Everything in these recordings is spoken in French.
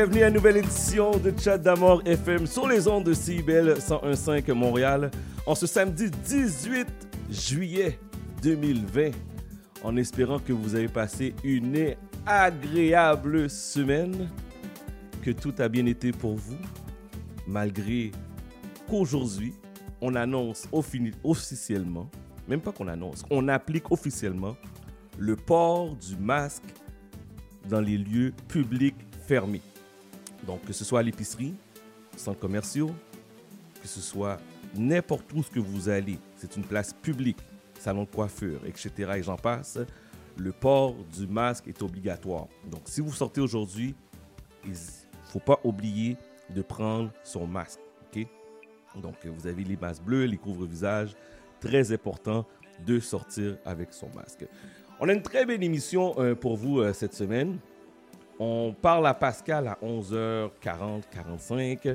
Bienvenue à une nouvelle édition de Chat d'Amour FM sur les ondes de CIBEL 101.5 Montréal en ce samedi 18 juillet 2020 en espérant que vous avez passé une agréable semaine, que tout a bien été pour vous, malgré qu'aujourd'hui, on annonce officiellement, même pas qu'on annonce, on applique officiellement le port du masque dans les lieux publics fermés. Donc, que ce soit à l'épicerie, centres commerciaux, que ce soit n'importe où ce que vous allez, c'est une place publique, salon de coiffure, etc. et j'en passe, le port du masque est obligatoire. Donc, si vous sortez aujourd'hui, il ne faut pas oublier de prendre son masque. OK? Donc, vous avez les masques bleus, les couvre-visages. Très important de sortir avec son masque. On a une très belle émission euh, pour vous euh, cette semaine. On parle à Pascal à 11h40, 45.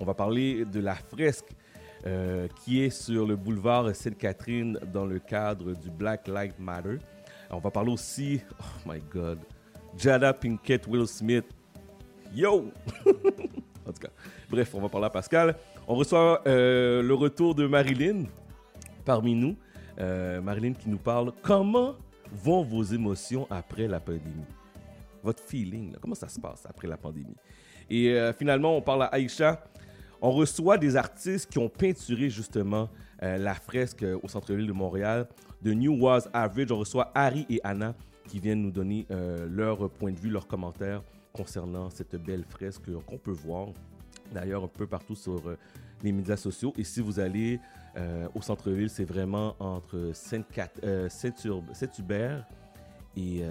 On va parler de la fresque euh, qui est sur le boulevard Sainte-Catherine dans le cadre du Black Lives Matter. On va parler aussi, oh my god, Jada Pinkett, Will Smith. Yo! en tout cas, bref, on va parler à Pascal. On reçoit euh, le retour de Marilyn parmi nous. Euh, Marilyn qui nous parle comment vont vos émotions après la pandémie? Votre feeling, comment ça se passe après la pandémie? Et euh, finalement, on parle à Aïcha. On reçoit des artistes qui ont peinturé justement la fresque au centre-ville de Montréal de New Was Average. On reçoit Harry et Anna qui viennent nous donner leur point de vue, leurs commentaires concernant cette belle fresque qu'on peut voir d'ailleurs un peu partout sur euh, les médias sociaux. Et si vous allez euh, au centre-ville, c'est vraiment entre euh, Saint-Hubert et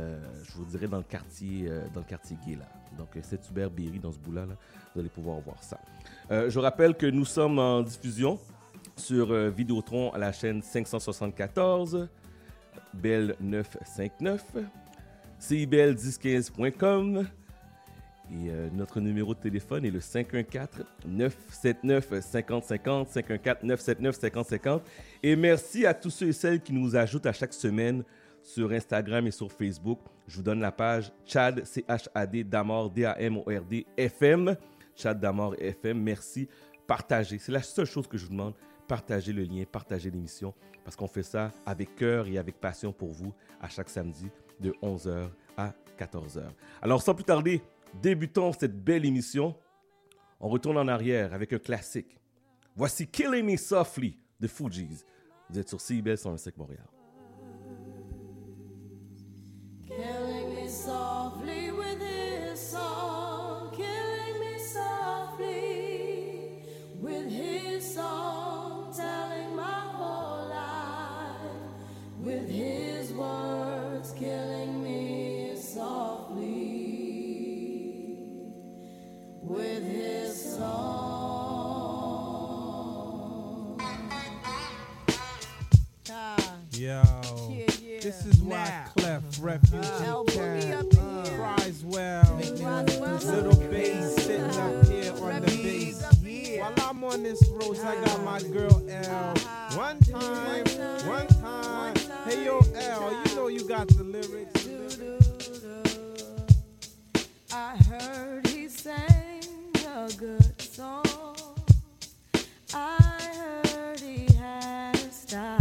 je vous dirais dans le quartier, dans le quartier gay là. Donc Saint-Hubert, Berry, dans ce bout-là, vous allez pouvoir voir ça. je rappelle que nous sommes en diffusion sur Vidéotron à la chaîne 574, Belle 959, CIBL1015.com, et euh, notre numéro de téléphone est le 514-979-5050, 514-979-5050. Et merci à tous ceux et celles qui nous ajoutent à chaque semaine sur Instagram et sur Facebook. Je vous donne la page Chad, C-H-A-D, Damor, D-A-M-O-R-D, FM. Chad Damor FM, merci. Partagez. C'est la seule chose que je vous demande. Partagez le lien, partagez l'émission, parce qu'on fait ça avec cœur et avec passion pour vous à chaque samedi de 11h à 14h. Alors, sans plus tarder, Débutons cette belle émission. On retourne en arrière avec un classique. Voici Killing Me Softly de Fugees. Vous êtes sur CIBL 105 Montréal. Clef, Refugee uh, Camp, uh, cries well, little bass sitting up here on the bass. While I'm on this road, I got my girl L. One time, one time. Hey yo, L, you know you got the lyrics. I heard he sang a good song. I heard he had style.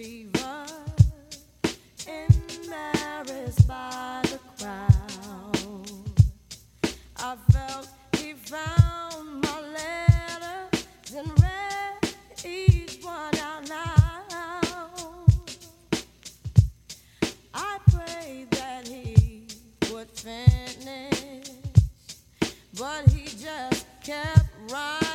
Shiva embarrassed by the crowd. I felt he found my letters and read each one out loud. I prayed that he would finish, but he just kept writing.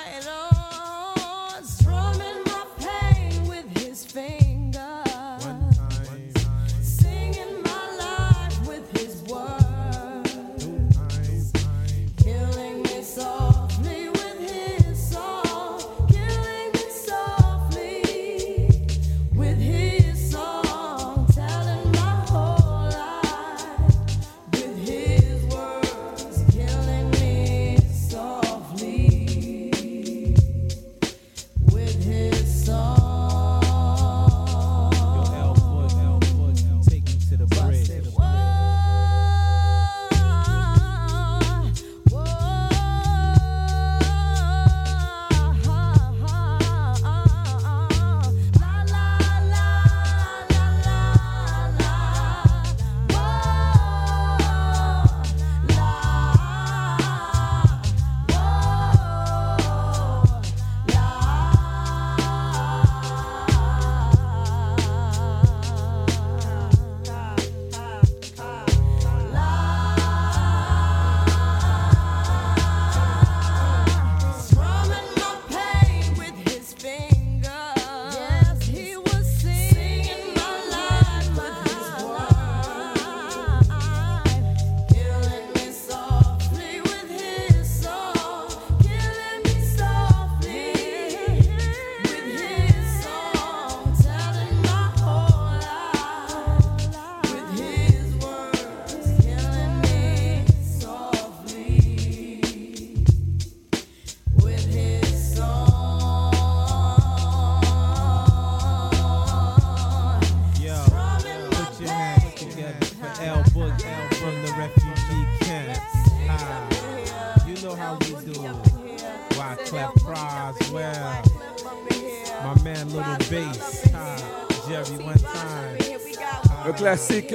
Classique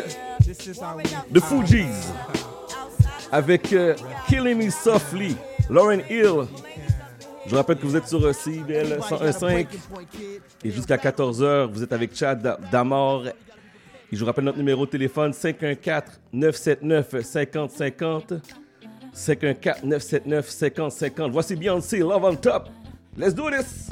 de Fugees avec euh, Killing Me Softly, Lauren Hill. Je rappelle que vous êtes sur CIBL 101.5 et jusqu'à 14h, vous êtes avec Chad Damor. Et je vous rappelle notre numéro de téléphone 514-979-5050. 514-979-5050. Voici Beyoncé, Love on Top. Let's do this!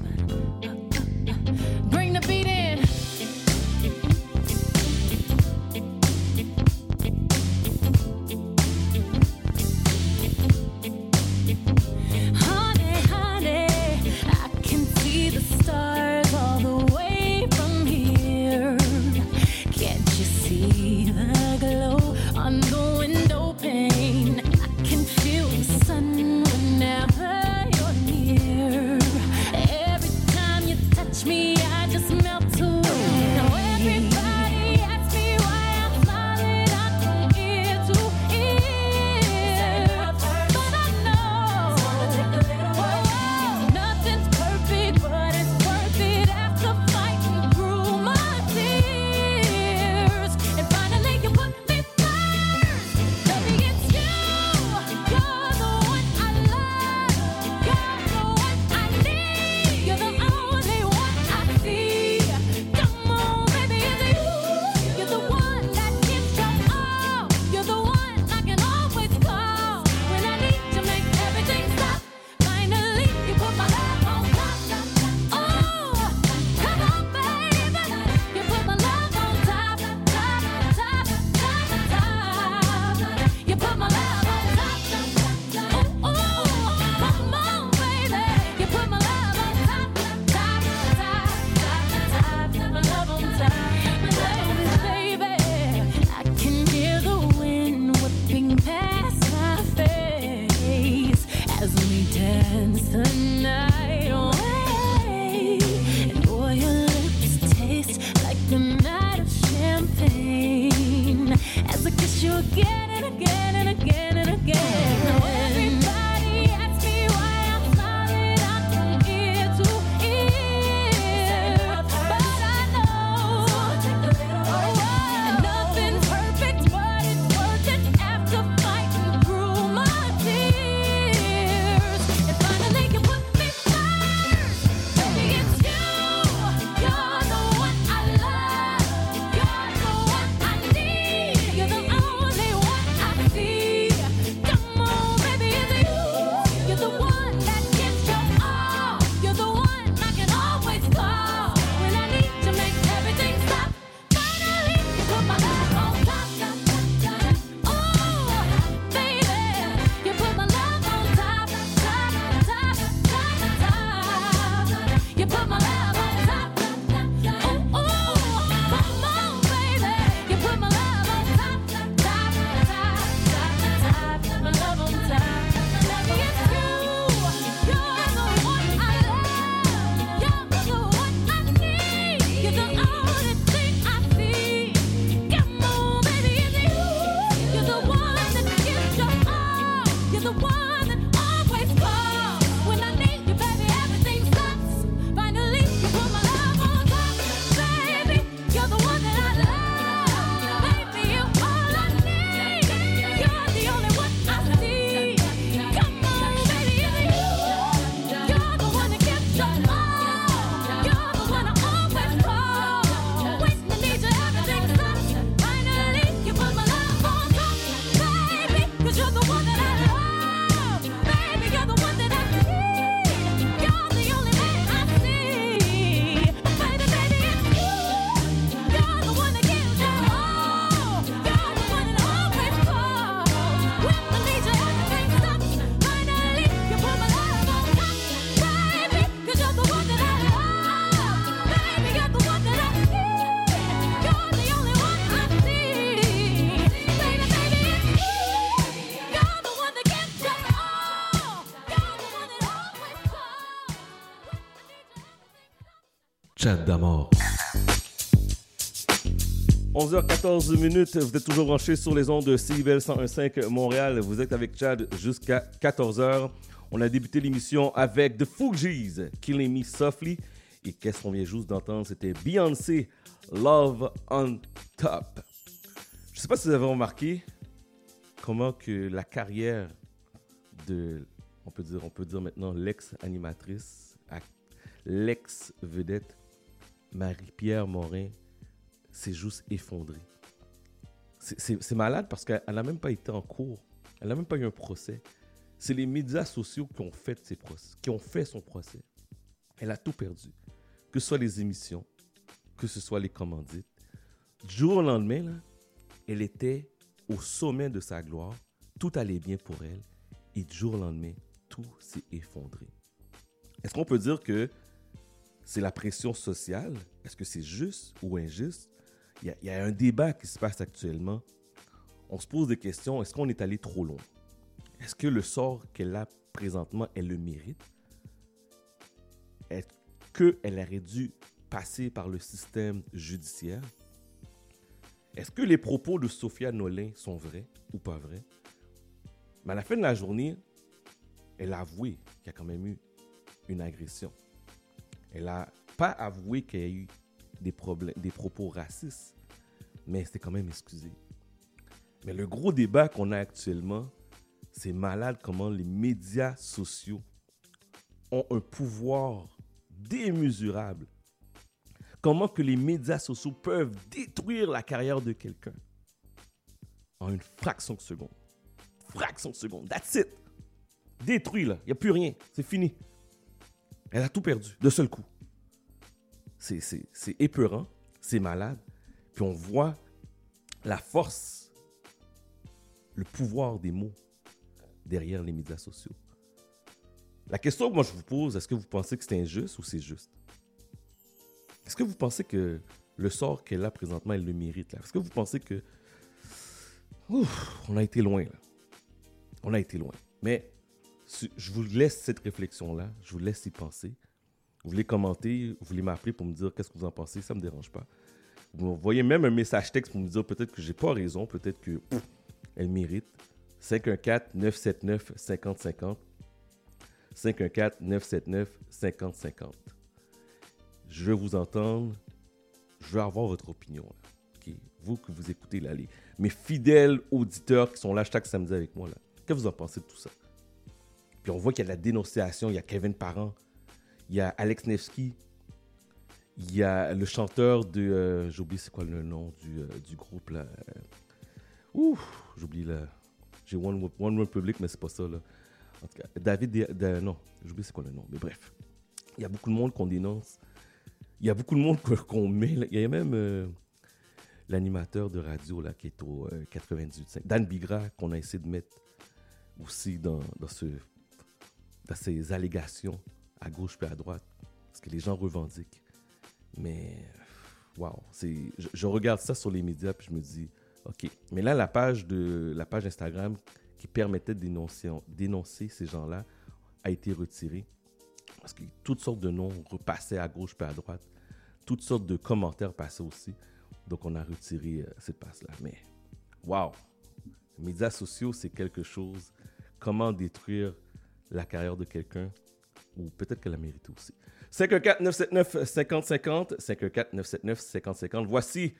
D'amour. 11h14 minutes, vous êtes toujours branchés sur les ondes de CIBL 101.5 Montréal. Vous êtes avec Chad jusqu'à 14h. On a débuté l'émission avec The Fugees, Killing Me Softly. Et qu'est-ce qu'on vient juste d'entendre? C'était Beyoncé, Love on Top. Je ne sais pas si vous avez remarqué comment que la carrière de, on peut dire, on peut dire maintenant l'ex-animatrice, l'ex-vedette Marie-Pierre Morin s'est juste effondrée. C'est malade parce qu'elle n'a même pas été en cours. Elle n'a même pas eu un procès. C'est les médias sociaux qui ont fait, son procès. Elle a tout perdu. Que ce soit les émissions, que ce soit les commandites. Du jour au lendemain, elle était au sommet de sa gloire. Tout allait bien pour elle. Et du jour au lendemain, tout s'est effondré. Est-ce qu'on peut dire que c'est la pression sociale? Est-ce que c'est juste ou injuste? Il y, a, un débat qui se passe actuellement. On se pose des questions. Est-ce qu'on est allé trop loin? Est-ce que le sort qu'elle a présentement, elle le mérite? Est-ce qu'elle aurait dû passer par le système judiciaire? Est-ce que les propos de Sophia Nolin sont vrais ou pas vrais? Mais à la fin de la journée, elle a avoué qu'il y a quand même eu une agression. Elle n'a pas avoué qu'il y a eu des, propos racistes, mais c'était quand même excusé. Mais le gros débat qu'on a actuellement, c'est malade comment les médias sociaux ont un pouvoir démesurable. Comment que les médias sociaux peuvent détruire la carrière de quelqu'un en une fraction de seconde. Fraction de seconde. That's it. Détruit là. Il n'y a plus rien. C'est fini. Elle a tout perdu de seul coup. C'est épeurant. C'est malade. Puis on voit la force, le pouvoir des mots derrière les médias sociaux. La question que moi je vous pose, est-ce que vous pensez que c'est injuste ou c'est juste? Est-ce que vous pensez que le sort qu'elle a présentement, elle le mérite? Est-ce que vous pensez que. On a été loin là? On a été loin. Mais je vous laisse cette réflexion-là. Je vous laisse y penser. Vous voulez commenter, vous voulez m'appeler pour me dire qu'est-ce que vous en pensez, ça ne me dérange pas. Vous voyez même un message texte pour me dire peut-être que j'ai pas raison, peut-être que elle mérite. 514-979-5050. 514-979-5050. Je veux vous entendre. Je veux avoir votre opinion. Vous que vous écoutez là, mes fidèles auditeurs qui sont là chaque samedi avec moi. Qu'est-ce que vous en pensez de tout ça? On voit qu'il y a la dénonciation. Il y a Kevin Parent. Il y a Alex Nevsky. Il y a le chanteur de. Euh, J'oublie c'est quoi le nom du, euh, du groupe là. Ouh, j'oublie là. J'ai One, One Republic, mais c'est pas ça là. En tout cas, David. non, j'oublie c'est quoi le nom. Mais bref. Il y a beaucoup de monde qu'on dénonce. Il y a beaucoup de monde qu'on met. Il y a même euh, l'animateur de radio là, qui est au 98.5. Dan Bigra, qu'on a essayé de mettre aussi dans, dans, ce, dans ces allégations à gauche puis à droite. Parce que les gens revendiquent. Mais, waouh, je, regarde ça sur les médias puis je me dis, OK. Mais là, la page, de, la page Instagram qui permettait de dénoncer, dénoncer ces gens-là a été retirée. Parce que toutes sortes de noms repassaient à gauche puis à droite. Toutes sortes de commentaires passaient aussi. Donc, on a retiré euh, cette passe-là. Mais, waouh! Les médias sociaux, c'est quelque chose. Comment détruire la carrière de quelqu'un ou peut-être qu'elle a mérité aussi. 514-979-5050. 514-979-5050. Voici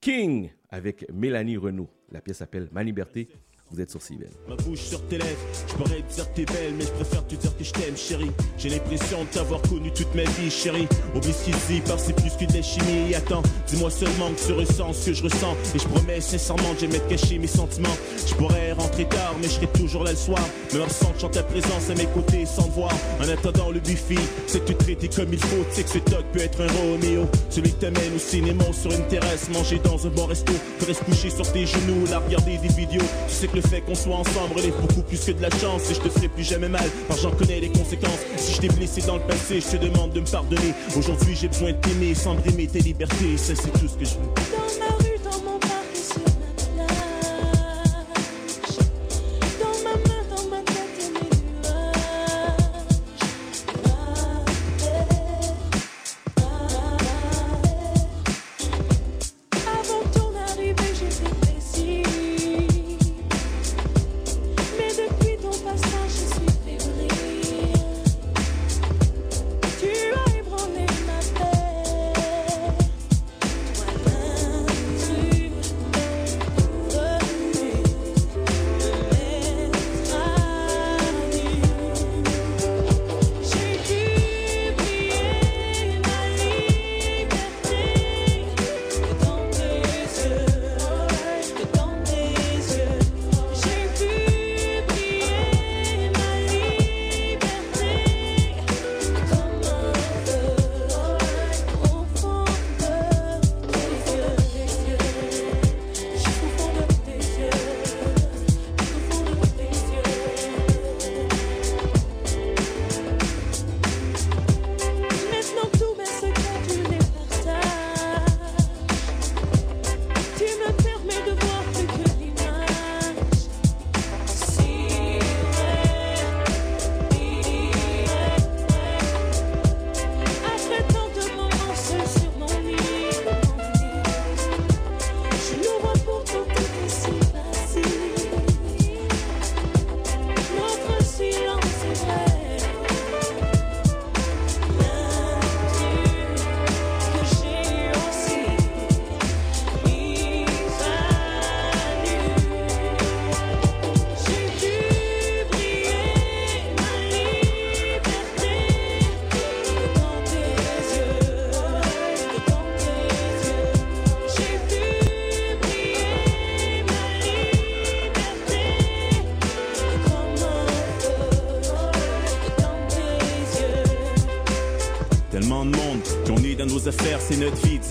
King avec Mélanie Renault. La pièce s'appelle Ma liberté. Vous êtes sur CIBL. Ma bouche sur tes lèvres, je pourrais te dire que t'es belle, mais je préfère te dire que je t'aime, chérie. J'ai l'impression de t'avoir connu toute ma vie, chérie. Oublie ce qu'il dit, parce c'est plus que de la chimie. Attends, dis-moi seulement que tu ressens ce que je ressens. Et je promets sincèrement de jamais te cacher mes sentiments. Je pourrais rentrer tard, mais je serai toujours là le soir. Me ressentant ta présence à mes côtés sans voir. En attendant le buffet, c'est que tu traites comme il faut. Tu sais que ce dog peut être un Roméo. Celui qui t'amène au cinéma sur une terrasse, manger dans un bon resto. Peut se coucher sur tes genoux, là regarder des vidéos. Tu sais que le fait qu'on soit ensemble relève beaucoup plus que de la chance et je te ferai plus jamais mal, car j'en connais les conséquences. Je t'ai blessé dans le passé, je te demande de me pardonner. Aujourd'hui, j'ai besoin de t'aimer sans brimer tes libertés, ça c'est tout ce que je veux.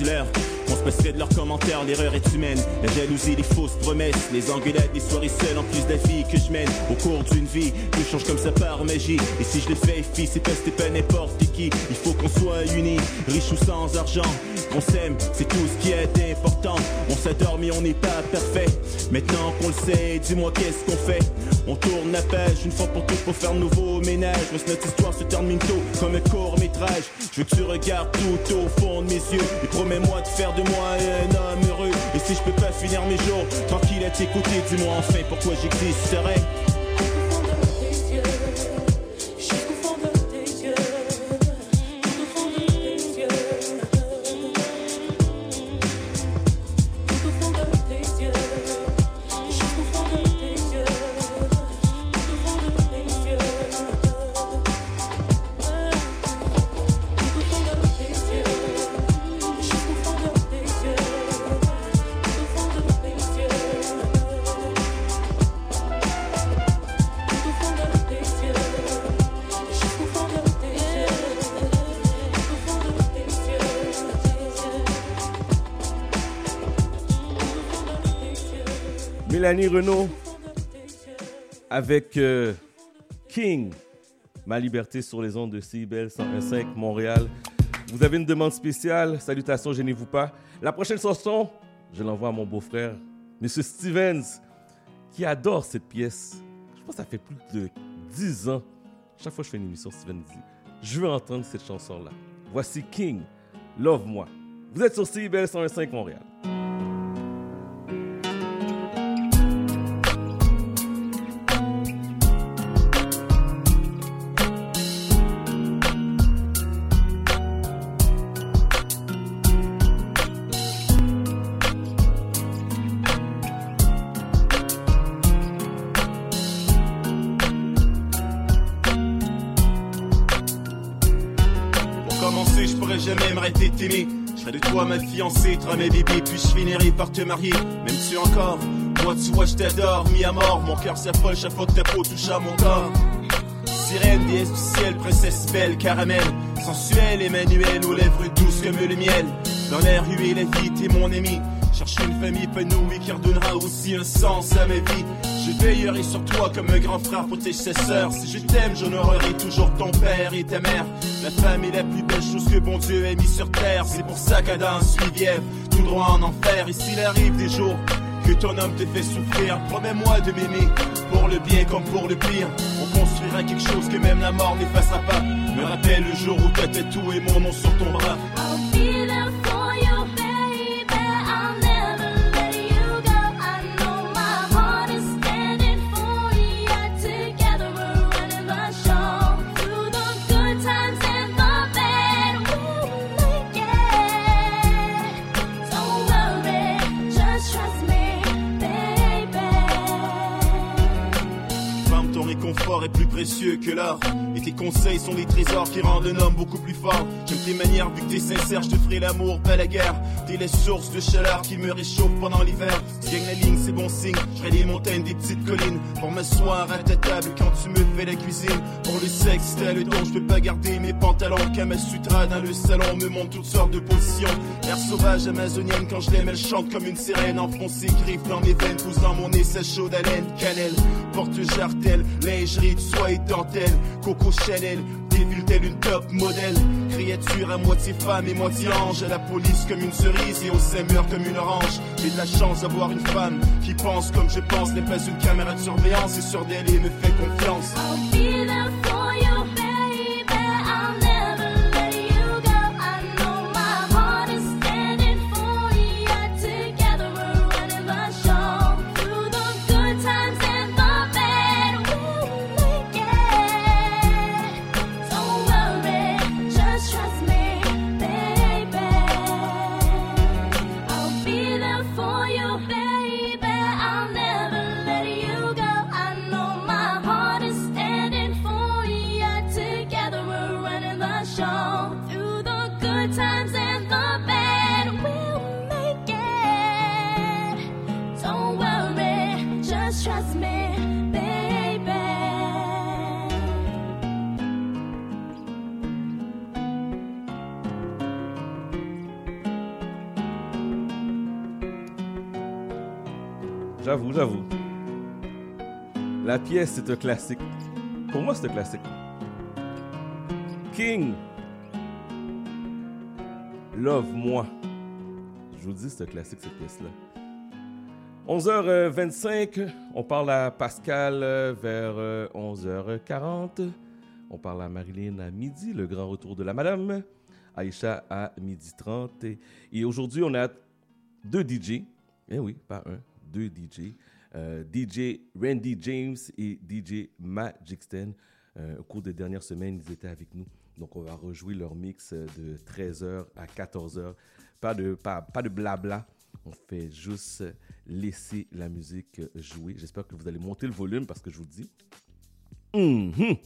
Dis-leur. On se passerait de leurs commentaires, l'erreur est humaine. La jalousie, les fausses promesses, les engueulades, les soirées seules, en plus de la vie que je mène. Au cours d'une vie, tout change comme ça par magie. Et si je le fais, fille, c'est pas, c'était pas n'importe qui. Il faut qu'on soit unis, riche ou sans argent. On s'aime, c'est tout ce qui est important. On s'adore, mais on n'est pas parfait. Maintenant qu'on le sait, dis-moi qu'est-ce qu'on fait. On tourne la page une fois pour toutes pour faire nouveau ménage. que notre histoire se termine tôt, comme un court métrage. Je veux que tu regardes tout au fond de mes yeux. Et promets-moi de faire de moi un homme heureux. Et si je peux pas finir mes jours tranquille à t'écouter, dis-moi enfin pourquoi j'existerais. Mélanie Renault avec euh, King, Ma liberté sur les ondes de CIBL 125 Montréal. Vous avez une demande spéciale, salutations, gênez-vous pas. La prochaine chanson, je l'envoie à mon beau-frère, Monsieur Stevens, qui adore cette pièce. Je pense que ça fait plus de 10 ans. Chaque fois que je fais une émission, Stevens dit Je veux entendre cette chanson-là. Voici King, Love Moi. Vous êtes sur CIBL 125 Montréal. Fiancé, toi mes bébés, puis je finirai par te marier, même tu encore. Moi tu vois je t'adore, mis à mort, mon cœur s'affole chaque fois que ta peau touche à mon corps. Sirène, déesse du ciel, princesse belle, caramel, sensuelle, Emmanuel, aux lèvres douces comme le miel. Dans l'air huée, la vie, t'es mon ami. Cherche une famille épanouie qui redonnera aussi un sens à ma vie. Je veillerai sur toi comme un grand frère protège ses sœurs. Si je t'aime, j'honorerai toujours ton père et ta mère. La femme est la plus belle chose que bon Dieu ait mis sur terre. C'est pour ça qu'Adam suit Ève, tout droit en enfer. Et s'il arrive des jours que ton homme te fait souffrir, promets-moi de m'aimer, pour le bien comme pour le pire. On construira quelque chose que même la mort n'effacera pas. Me rappelle le jour où t'as tout et mon nom sur ton bras. Précieux que l'or. Et tes conseils sont des trésors qui rendent un homme beaucoup plus fort. J'aime tes manières, vu que t'es sincère, je te ferai l'amour, pas la guerre. T'es les sources de chaleur qui me réchauffent pendant l'hiver. Si la ligne, c'est bon signe. Je des montagnes, des petites collines. Pour m'asseoir à ta table quand tu me fais la cuisine. Pour le sexe, t'as le don, je peux pas garder mes pantalons. Kama Sutra dans le salon me montre toutes sortes de positions. Air sauvage amazonienne, quand je l'aime, elle chante comme une sirène. Enfoncée, griffe dans mes veines, pousse mon nez, sa chaude haleine. Cannelle, porte jartel, lingerie, soie Coco Chanel, telle une top modèle. Créature à moitié femme et moitié ange. À la police comme une cerise et au semeur comme une orange. J'ai de la chance d'avoir une femme qui pense comme je pense. N'est pas une caméra de surveillance et sur d'elle et me fait confiance. J'avoue, j'avoue. La pièce, c'est un classique. Pour moi, c'est un classique. King. Love moi. Je vous dis, c'est un classique cette pièce-là. 11h25, on parle à Pascal euh, vers 11h40. Euh, on parle à Marilyn à midi, le grand retour de la madame. Aïcha à midi 30. Et, aujourd'hui, on a deux DJ. Eh oui, pas un, deux DJ. Euh, DJ Randy James et DJ Magicsten. Euh, au cours des dernières semaines, ils étaient avec nous. Donc, on va rejouer leur mix de 13h à 14h. Pas de, pas, pas de blabla. On fait juste laisser la musique jouer. J'espère que vous allez monter le volume parce que je vous dis, mhm,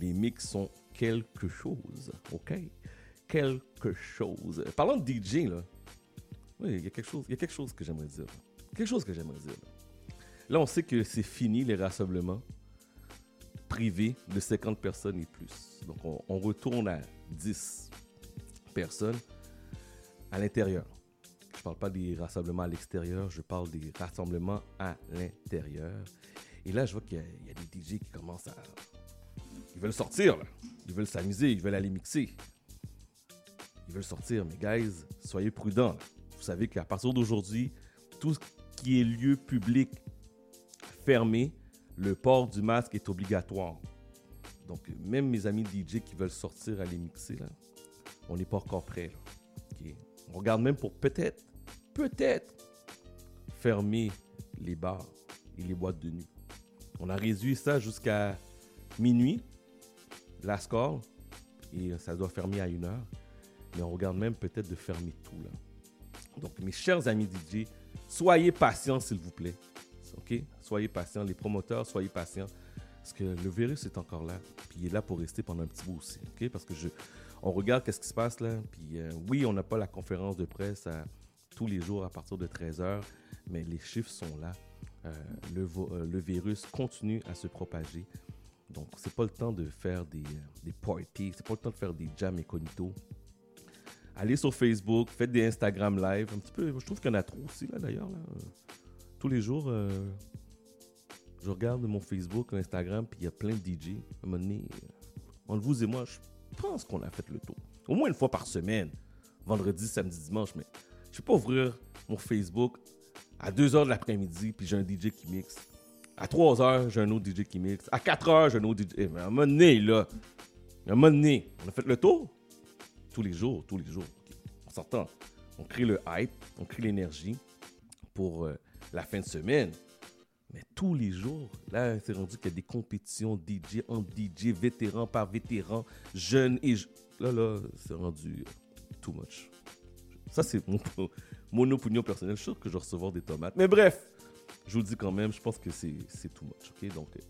les mix sont quelque chose. OK? Quelque chose. Parlant de DJ, oui, il y a quelque chose, il y a quelque chose que j'aimerais dire. Quelque chose que j'aimerais dire. Là. on sait que c'est fini les rassemblements privés de 50 personnes et plus. Donc, on retourne à 10 personnes à l'intérieur. Je ne parle pas des rassemblements à l'extérieur, je parle des rassemblements à l'intérieur. Et là, je vois qu'il y, a des DJ qui commencent à. Ils veulent sortir, là. Ils veulent s'amuser, ils veulent aller mixer. Ils veulent sortir, mais guys, soyez prudents. Vous savez qu'à partir d'aujourd'hui, tout qui est lieu public fermé, le port du masque est obligatoire. Donc, même mes amis DJ qui veulent sortir, aller mixer, là, on n'est pas encore prêt. On regarde même pour peut-être, peut-être fermer les bars et les boîtes de nuit. On a réduit ça jusqu'à minuit, la score, et ça doit fermer à une heure. Mais on regarde même peut-être de fermer tout là. Donc, mes chers amis DJ, soyez patients, s'il vous plaît. OK? Soyez patients. Les promoteurs, soyez patients. Parce que le virus est encore là. Puis il est là pour rester pendant un petit bout aussi. OK? Parce que je, on regarde qu'est-ce qui se passe là. Puis euh, oui, on n'a pas la conférence de presse tous les jours à partir de 13h, mais les chiffres sont là. Euh, le, euh, le, virus continue à se propager. Donc, c'est pas le temps de faire des, des parties, c'est pas le temps de faire des jams incognito. Allez sur Facebook, faites des Instagram live, un petit peu. Je trouve qu'il y en a trop aussi, là, d'ailleurs. Tous les jours, je regarde mon Facebook, Instagram, puis il y a plein de DJ. À un moment donné, entre vous et moi, je pense qu'on a fait le tour. Au moins une fois par semaine, vendredi, samedi, dimanche, mais je vais pas ouvrir mon Facebook à 2 h de l'après-midi, puis j'ai un DJ qui mixe. À 3 h, j'ai un autre DJ qui mixe. À 4 h, j'ai un autre DJ. Eh, à un moment donné, là, à un moment donné, on a fait le tour. Tous les jours, tous les jours. On s'entend. On crée le hype, on crée l'énergie pour euh, la fin de semaine. Mais tous les jours, là, c'est rendu qu'il y a des compétitions DJ en DJ, vétéran par vétéran, jeunes et... Là, là, c'est rendu too much. Ça, c'est mon, opinion personnelle. Je suis sûr que je vais recevoir des tomates. Mais bref, je vous le dis quand même, je pense que c'est too much. Donc, euh,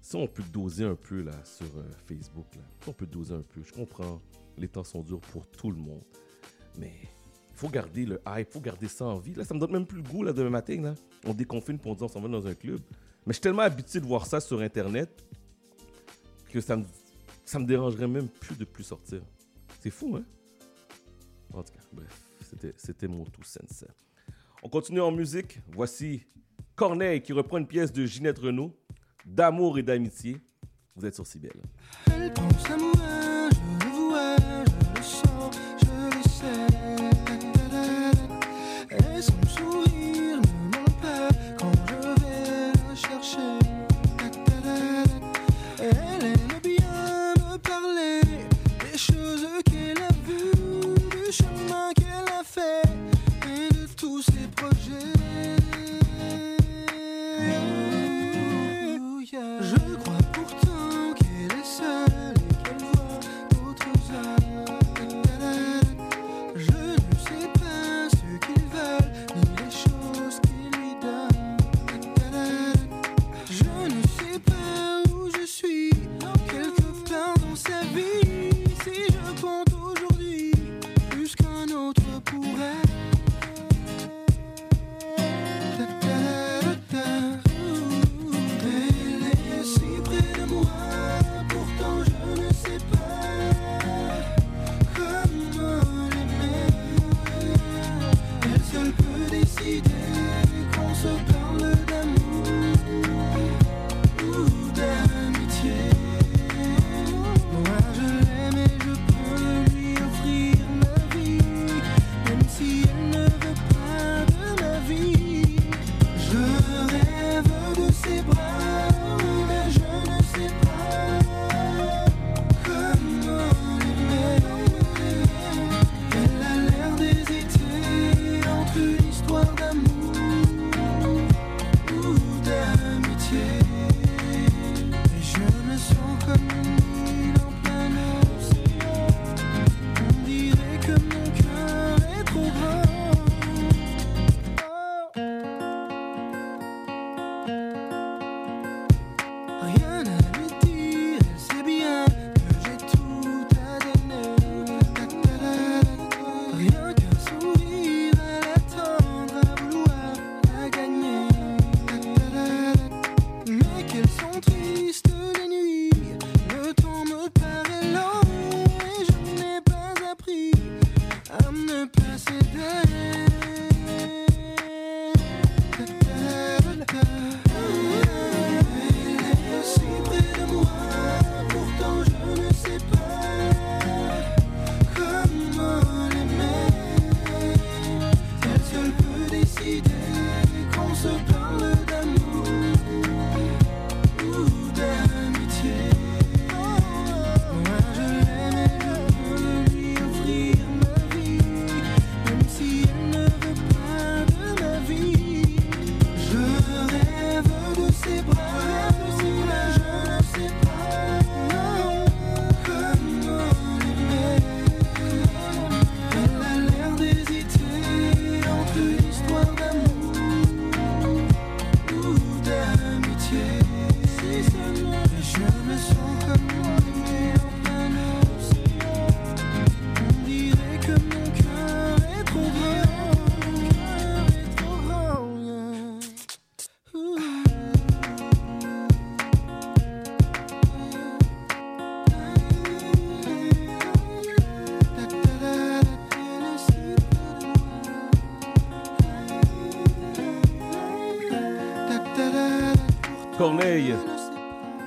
si on peut doser un peu là, sur euh, Facebook, si on peut doser un peu, je comprends, les temps sont durs pour tout le monde. Mais il faut garder le hype, il faut garder ça en vie. Là, ça me donne même plus le goût là, demain matin. Là. On déconfine pour dire on s'en va dans un club. Mais je suis tellement habitué de voir ça sur Internet que ça me, me dérangerait même plus de plus sortir. C'est fou, hein? En tout cas, bref, c'était mon tout sens. On continue en musique. Voici Corneille qui reprend une pièce de Ginette Renault, D'amour et d'amitié. Vous êtes sur Cybelle. Elle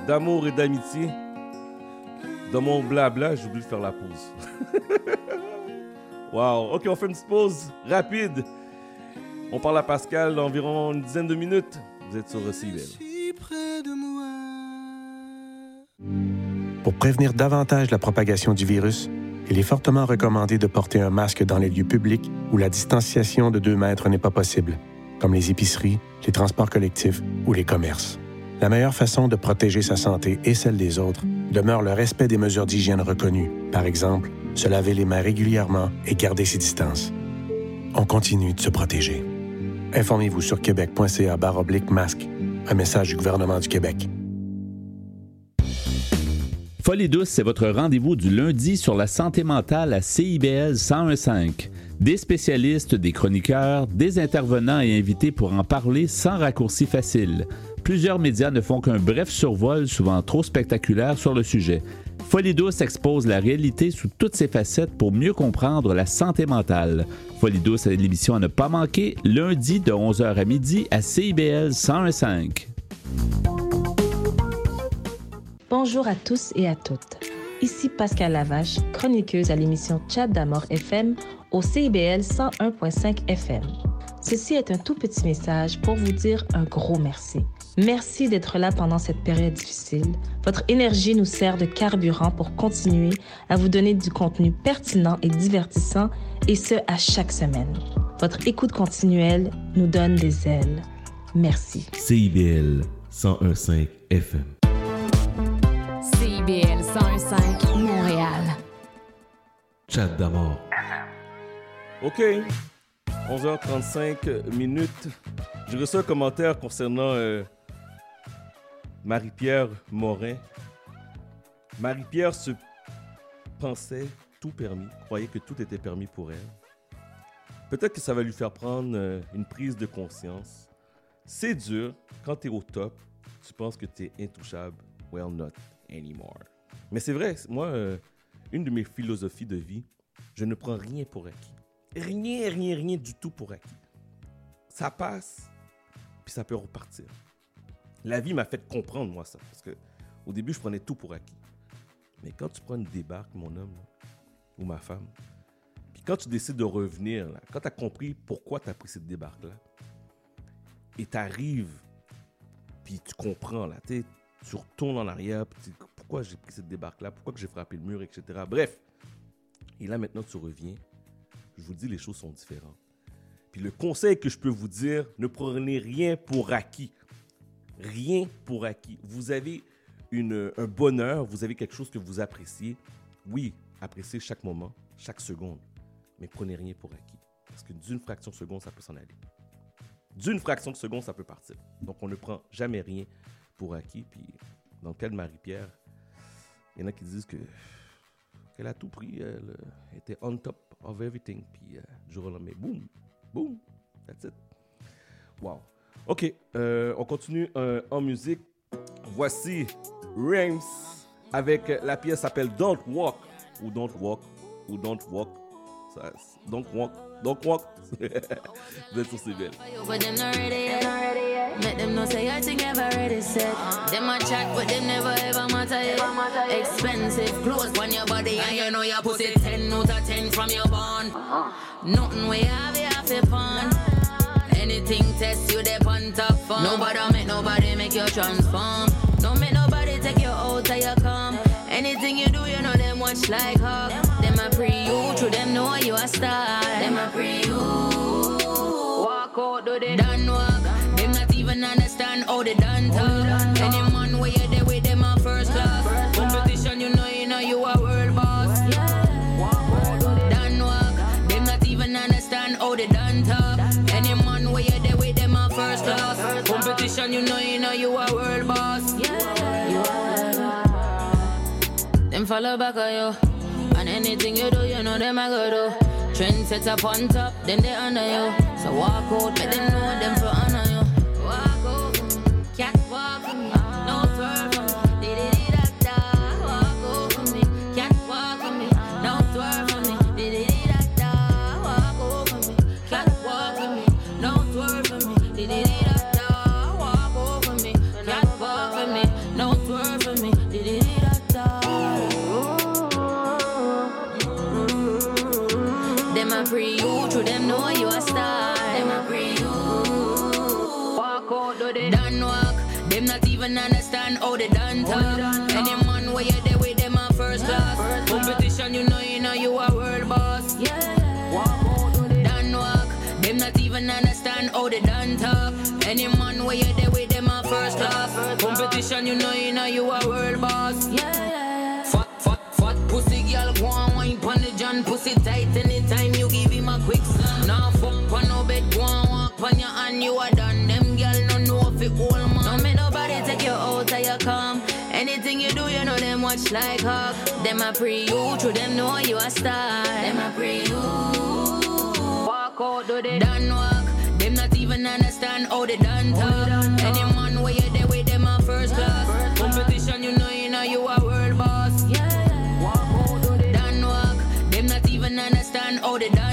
D'amour et d'amitié. Dans mon blabla, j'ai oublié de faire la pause. wow. Ok, on fait une petite pause rapide. On parle à Pascal environ une dizaine de minutes. Vous êtes sur CIBL. Pour prévenir davantage la propagation du virus, il est fortement recommandé de porter un masque dans les lieux publics où la distanciation de 2 mètres n'est pas possible, comme les épiceries, les transports collectifs ou les commerces. La meilleure façon de protéger sa santé et celle des autres demeure le respect des mesures d'hygiène reconnues, par exemple, se laver les mains régulièrement et garder ses distances. On continue de se protéger. Informez-vous sur québec.ca masque, un message du gouvernement du Québec. Folie douce, c'est votre rendez-vous du lundi sur la santé mentale à CIBL 1015. Des spécialistes, des chroniqueurs, des intervenants et invités pour en parler sans raccourci facile. Plusieurs médias ne font qu'un bref survol, souvent trop spectaculaire, sur le sujet. Folie expose la réalité sous toutes ses facettes pour mieux comprendre la santé mentale. Folie douce est l'émission à ne pas manquer, lundi de 11h à midi à CIBL 1015. Bonjour à tous et à toutes. Ici Pascal Lavache, chroniqueuse à l'émission Chat d'Amour FM au CIBL 101.5 FM. Ceci est un tout petit message pour vous dire un gros merci. Merci d'être là pendant cette période difficile. Votre énergie nous sert de carburant pour continuer à vous donner du contenu pertinent et divertissant, et ce, à chaque semaine. Votre écoute continuelle nous donne des ailes. Merci. CIBL 101.5 FM. CIBL 101.5 Montréal. Chat d'amour. OK. 11h35 minutes. Je reçois un commentaire concernant euh, Marie-Pierre Morin. Marie-Pierre se pensait tout permis, croyait que tout était permis pour elle. Peut-être que ça va lui faire prendre euh, une prise de conscience. C'est dur quand tu es au top, tu penses que tu es intouchable. Well, not anymore. Mais c'est vrai, moi, euh, une de mes philosophies de vie, je ne prends rien pour acquis. Rien, rien, rien du tout pour acquis. Ça passe, puis ça peut repartir. La vie m'a fait comprendre, moi, ça. Parce que au début, je prenais tout pour acquis. Mais quand tu prends une débarque, mon homme, ou ma femme, puis quand tu décides de revenir, quand tu as compris pourquoi tu as pris cette débarque-là, et tu arrives, puis tu comprends, là, tu retournes en arrière, puis pourquoi j'ai pris cette débarque-là, pourquoi j'ai frappé le mur, etc. Bref. Et là, maintenant, tu reviens. Je vous dis, les choses sont différentes. Puis le conseil que je peux vous dire, ne prenez rien pour acquis. Rien pour acquis. Vous avez une, un bonheur, vous avez quelque chose que vous appréciez. Oui, appréciez chaque moment, chaque seconde. Mais prenez rien pour acquis. Parce que d'une fraction de seconde, ça peut s'en aller. D'une fraction de seconde, ça peut partir. Donc, on ne prend jamais rien pour acquis. Puis, dans le cas de Marie-Pierre, il y en a qui disent que qu'elle a tout pris. Elle était on top of everything. Puis, euh, du jour au lendemain, boum, boum, that's it. Wow. Ok, euh, on continue euh, en musique. Voici Reims avec la pièce s'appelle Don't Walk ou Don't Walk ou Don't Walk. Ça, don't Walk, Don't Walk. Vous êtes sur CBL. Make them know say I think ever already said. Them a chat, but them never ever matter yet. Expensive clothes on your body, and you know your pussy 10 out of 10 from your bond. Nothing we have, you have to pawn. Anything test you, they on top form. Nobody make nobody make you transform. Don't make nobody take you out till you come. Anything you do, you know them watch like hawk. Them a pre you, true them know you a star. Them a pre you. Walk out, do they done walk. Them not even understand how they done talk. Competition, you know, you know you a world boss. Yeah. You are. Them follow back on you. And anything you do, you know them I go do. Trend set up on top, then they under you. So walk out, let them know them for honor even understand how they done talk. Any man where you there with them a first class. Competition, you know, you know you a world boss. Yeah. Done walk. Them not even understand how they done talk. Any man where you there with them a first class. Competition, you know, you know you a world boss. Fat, fat, fat pussy girl, go on wine pon the John pussy tight anytime you give him a quick slam. Now fuck pon no bed, go on walk pon your hand, you are done. Them girl no know if it hold of. Anything you do, you know them watch like hawk. Them a pre you, true them know you a star. Them a pre you. Walk out, do they done walk? Them not even understand how they done talk. Any man where you there with them a first class. Competition, you know, you know you a world boss. Yeah. Walk out, do they done walk? Them not even understand how they done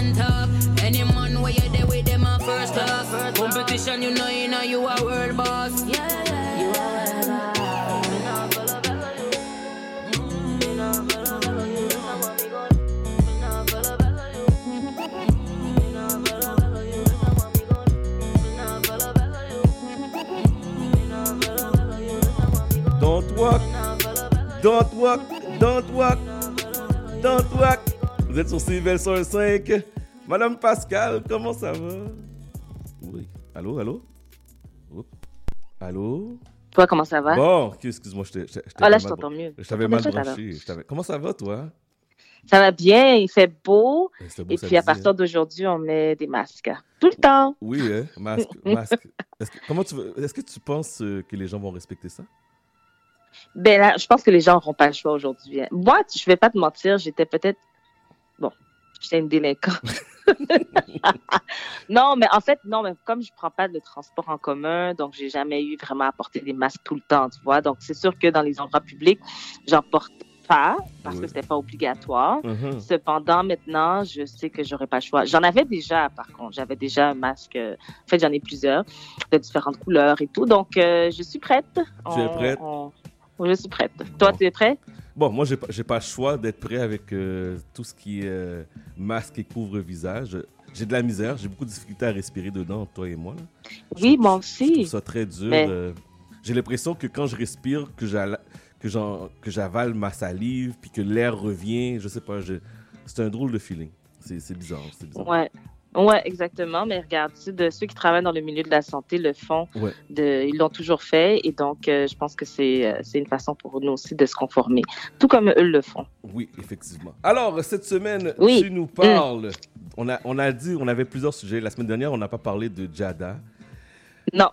walk, don't walk, don't walk, don't walk. Vous êtes sur CBL 105. Madame Pascal, comment ça va? Oui. Allô, allô? Oups. Allô? Toi, comment ça va? Bon, excuse-moi, je t'ai- Ah, là, je t'entends mieux. Je t'avais mal branché. Comment ça va, toi? Ça va bien, il fait beau. Et puis, à partir hein? d'aujourd'hui, on met des masques. Tout le temps. Oui, hein? Masque. masque. Est-ce que, comment tu veux- Est-ce que tu penses euh, que les gens vont respecter ça? Ben là, je pense que les gens n'auront pas le choix aujourd'hui. hein. Moi, je vais pas te mentir, j'étais peut-être. Bon, j'étais une délinquante. non, mais en fait, non, mais comme je prends pas de transport en commun, donc j'ai jamais eu vraiment à porter des masques tout le temps, tu vois. Donc, c'est sûr que dans les endroits publics, j'en porte pas parce Oui. que c'était pas obligatoire. Mhm. Cependant, maintenant, je sais que j'aurais pas le choix. J'en avais déjà, par contre. J'avais déjà un masque. En fait, j'en ai plusieurs de différentes couleurs et tout. Donc, euh, je suis prête. Tu es prête? on- Je suis prête. Toi, Bon. tu es prêt? Bon, moi, j'ai j'ai pas le choix d'être prêt avec euh, tout ce qui est euh, masque et couvre-visage. J'ai de la misère, j'ai beaucoup de difficultés à respirer dedans, toi et moi. là. Oui, moi Je trouve aussi. ça très dur. Mais- euh, j'ai l'impression que quand je respire, que j'avale ma salive, puis que l'air revient, je sais pas, c'est un drôle de feeling. C'est c'est bizarre, c'est bizarre. Ouais. Ouais, exactement. Mais regarde, de ceux qui travaillent dans le milieu de la santé le font. Ouais. De, ils l'ont toujours fait. Et donc, euh, je pense que c'est euh, c'est une façon pour nous aussi de se conformer. Tout comme eux le font. Oui, effectivement. Alors, cette semaine, Oui. Tu nous parles. On, a, on a dit, on avait plusieurs sujets. La semaine dernière, on n'a pas parlé de Jada. Non,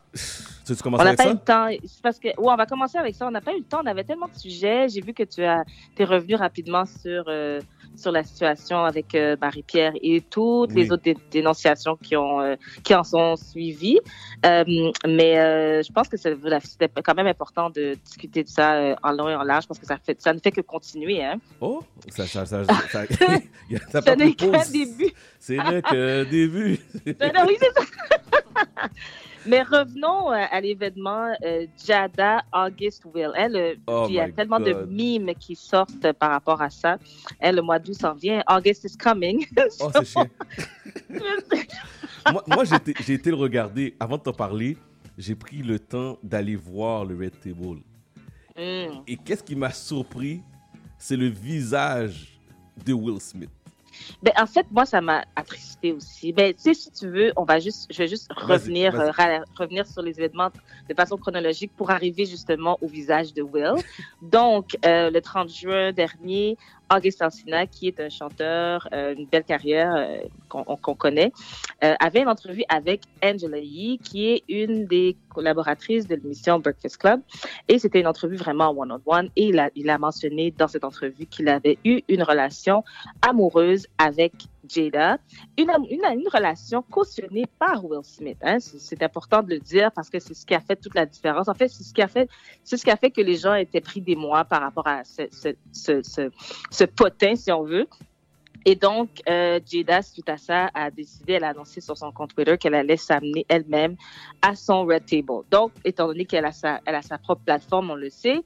Tu on n'a pas eu le temps. Parce que, ouais, on va commencer avec ça. On n'a pas eu le temps. On avait tellement de sujets. J'ai vu que tu as, es revenu rapidement sur, euh, sur la situation avec euh, Marie-Pierre et toutes Oui. les autres dé- dénonciations qui, ont, euh, qui en sont suivies. Mais je pense que c'est- c'était quand même important de discuter de ça en long et en large parce que ça, fait, ça ne fait que continuer. Hein. Oh, ça, ça, ça, ça, n'est qu'un début. C'est vrai que début. Ben oui, c'est ça. Mais revenons euh, à l'événement euh, Jada August Will. Elle, Oh puis il y a tellement de mimes qui sortent par rapport à ça. Elle, le mois d'août s'en vient. August is coming. Oh, c'est chiant. moi, moi j'ai été- j'ai été le regarder. Avant de t'en parler, j'ai pris le temps d'aller voir le Red Table. Mm. Et qu'est-ce qui m'a surpris? C'est le visage de Will Smith. Ben, en fait, moi, ça m'a attristé aussi. Ben, tu sais, si tu veux, on va juste, je vais juste revenir, euh, revenir sur les événements de façon chronologique pour arriver justement au visage de Will. Donc, euh, le 30 juin dernier, August Alsina, qui est un chanteur, euh, une belle carrière qu'on connaît, euh, avait une entrevue avec Angela Yee, qui est une des collaboratrices de l'émission Breakfast Club. Et c'était une entrevue vraiment one-on-one. Et il a, il a mentionné dans cette entrevue qu'il avait eu une relation amoureuse avec Jada, une, une, relation cautionnée par Will Smith. Hein. C'est important de le dire parce que c'est ce qui a fait toute la différence. En fait, c'est ce qui a fait, ce qui a fait que les gens étaient pris des mois par rapport à ce, ce, ce potin, si on veut. Et donc, euh, Jada, suite à ça, a décidé, elle a annoncé sur son compte Twitter qu'elle allait s'amener elle-même à son Red Table. Donc, étant donné qu'elle a sa, elle a sa propre plateforme, on le sait,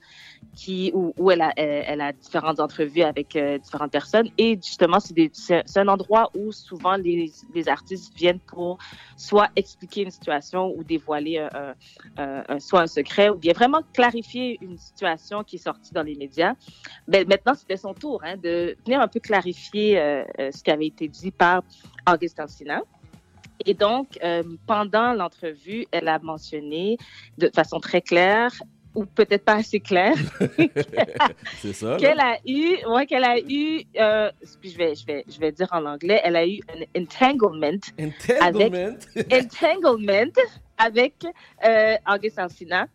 qui, où, où elle, a, elle, a différentes entrevues avec euh, différentes personnes. Et justement, c'est un endroit où souvent les, les, artistes viennent pour soit expliquer une situation ou dévoiler un, un, soit un secret ou bien vraiment clarifier une situation qui est sortie dans les médias. Ben, maintenant, c'était son tour hein, de venir un peu clarifier euh, euh, ce qui avait été dit par Augustin Alsina. Et donc, euh, pendant l'entrevue, elle a mentionné de façon très claire ou peut-être pas assez claire. Qu'elle a eu, ouais, qu'elle a eu, euh, puis je vais, je vais, je vais dire en anglais, elle a eu un entanglement. Entanglement? Avec, entanglement avec euh, August Alsina.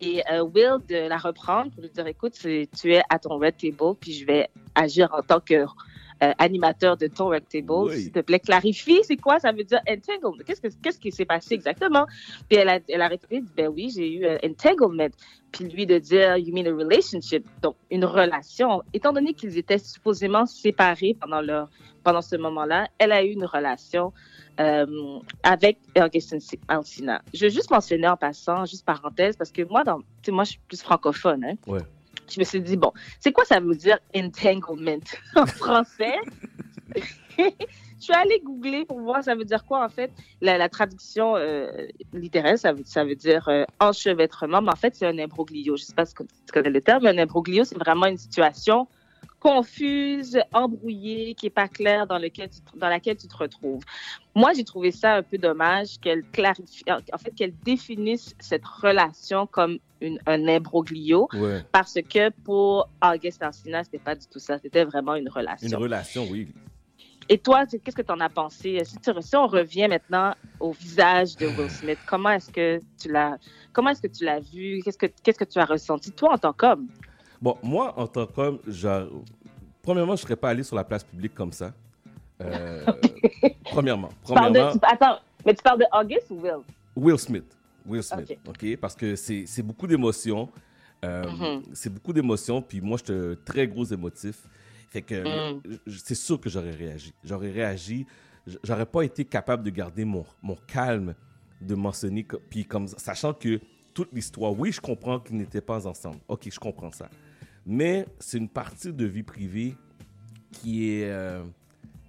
Et euh, Will de la reprendre pour lui dire, écoute, tu es à ton red table, puis je vais agir en tant que euh, animateur de ton Rectable. Oui. S'il te plaît, clarifie, c'est quoi? Ça veut dire entanglement? Qu'est-ce, que, qu'est-ce qui s'est passé exactement? Puis elle a, elle a répondu, ben oui, j'ai eu un entanglement. Puis lui de dire, you mean a relationship? Donc, une relation. Étant donné qu'ils étaient supposément séparés pendant leur, pendant ce moment-là, elle a eu une relation euh, avec Augustin Alsina. Je vais juste mentionner en passant, juste parenthèse, parce que moi, dans, moi, je suis plus francophone, hein. Ouais je me suis dit, bon, c'est quoi ça veut dire entanglement? En français? je suis allée googler pour voir ça veut dire quoi en fait. La, traduction euh, littéraire, ça veut, ça veut dire euh, enchevêtrement, mais en fait c'est un imbroglio. Je sais pas si tu connais le terme, mais un imbroglio c'est vraiment une situation confuse, embrouillée, qui est pas claire dans, lequel tu, dans laquelle tu te retrouves. Moi, j'ai trouvé ça un peu dommage qu'elle clarifie, en fait, qu'elle définisse cette relation comme une, un imbroglio, ouais. parce que pour August Alsina, c'était pas du tout ça, c'était vraiment une relation. Une relation, oui. Et toi, qu'est-ce que tu en as pensé? Si, tu, si, on revient maintenant au visage de Will Smith, comment est-ce que tu l'as, comment est-ce que tu l'as vu? Qu'est-ce que, qu'est-ce que tu as ressenti, toi, en tant qu'homme? Bon, moi, en tant qu'homme, premièrement, je ne serais pas allé sur la place publique comme ça. Euh, premièrement. premièrement de, attends, mais tu parles de August ou Will? Will Smith. Will Smith, OK? okay? Parce que c'est beaucoup d'émotions. Euh, mm -hmm. C'est beaucoup d'émotions. Puis moi, je suis très gros émotif. Fait que mm. c'est sûr que j'aurais réagi. J'aurais réagi. J'aurais pas été capable de garder mon, mon calme, de mentionner, puis comme sachant que toute l'histoire, oui, je comprends qu'ils n'étaient pas ensemble. OK, je comprends ça. Mais c'est une partie de vie privée qui est euh,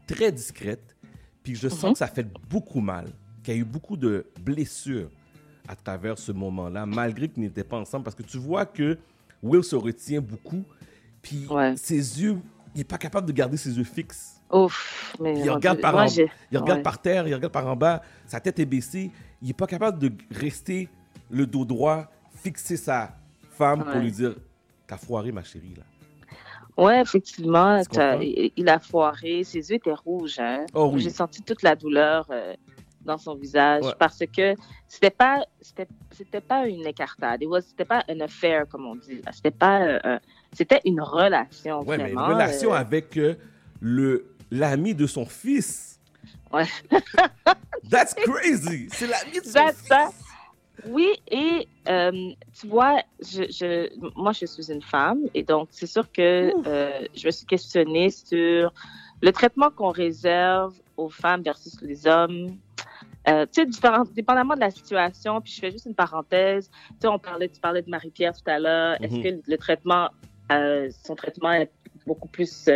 très discrète. Puis je sens mm -hmm. que ça fait beaucoup mal, qu'il y a eu beaucoup de blessures à travers ce moment-là, malgré qu'ils n'étaient pas ensemble. Parce que tu vois que Will se retient beaucoup. Puis ouais. ses yeux, il n'est pas capable de garder ses yeux fixes. Ouf, mais il regarde, par, moi, en, il regarde ouais. par terre, il regarde par en bas, sa tête est baissée. Il n'est pas capable de rester le dos droit, fixer sa femme ouais. pour lui dire T'as foiré, ma chérie, là. Oui, effectivement, il a foiré. Ses yeux étaient rouges. Hein? Oh, oui. J'ai senti toute la douleur euh, dans son visage ouais. parce que c'était pas c'était pas une écartade. C'était pas une affaire, comme on dit. C'était pas. Euh, c'était une relation. Oui, mais une relation euh... avec le l'ami de son fils. Ouais. That's crazy. C'est l'ami de son That's fils. That. Oui, et euh, tu vois, je, je, moi, je suis une femme, et donc c'est sûr que euh, je me suis questionnée sur le traitement qu'on réserve aux femmes versus les hommes. Euh, tu sais, dépendamment de la situation, puis je fais juste une parenthèse. Tu sais, on parlait, tu parlais de Marie-Pierre tout à l'heure. Mm -hmm. Est-ce que le traitement, son traitement est beaucoup plus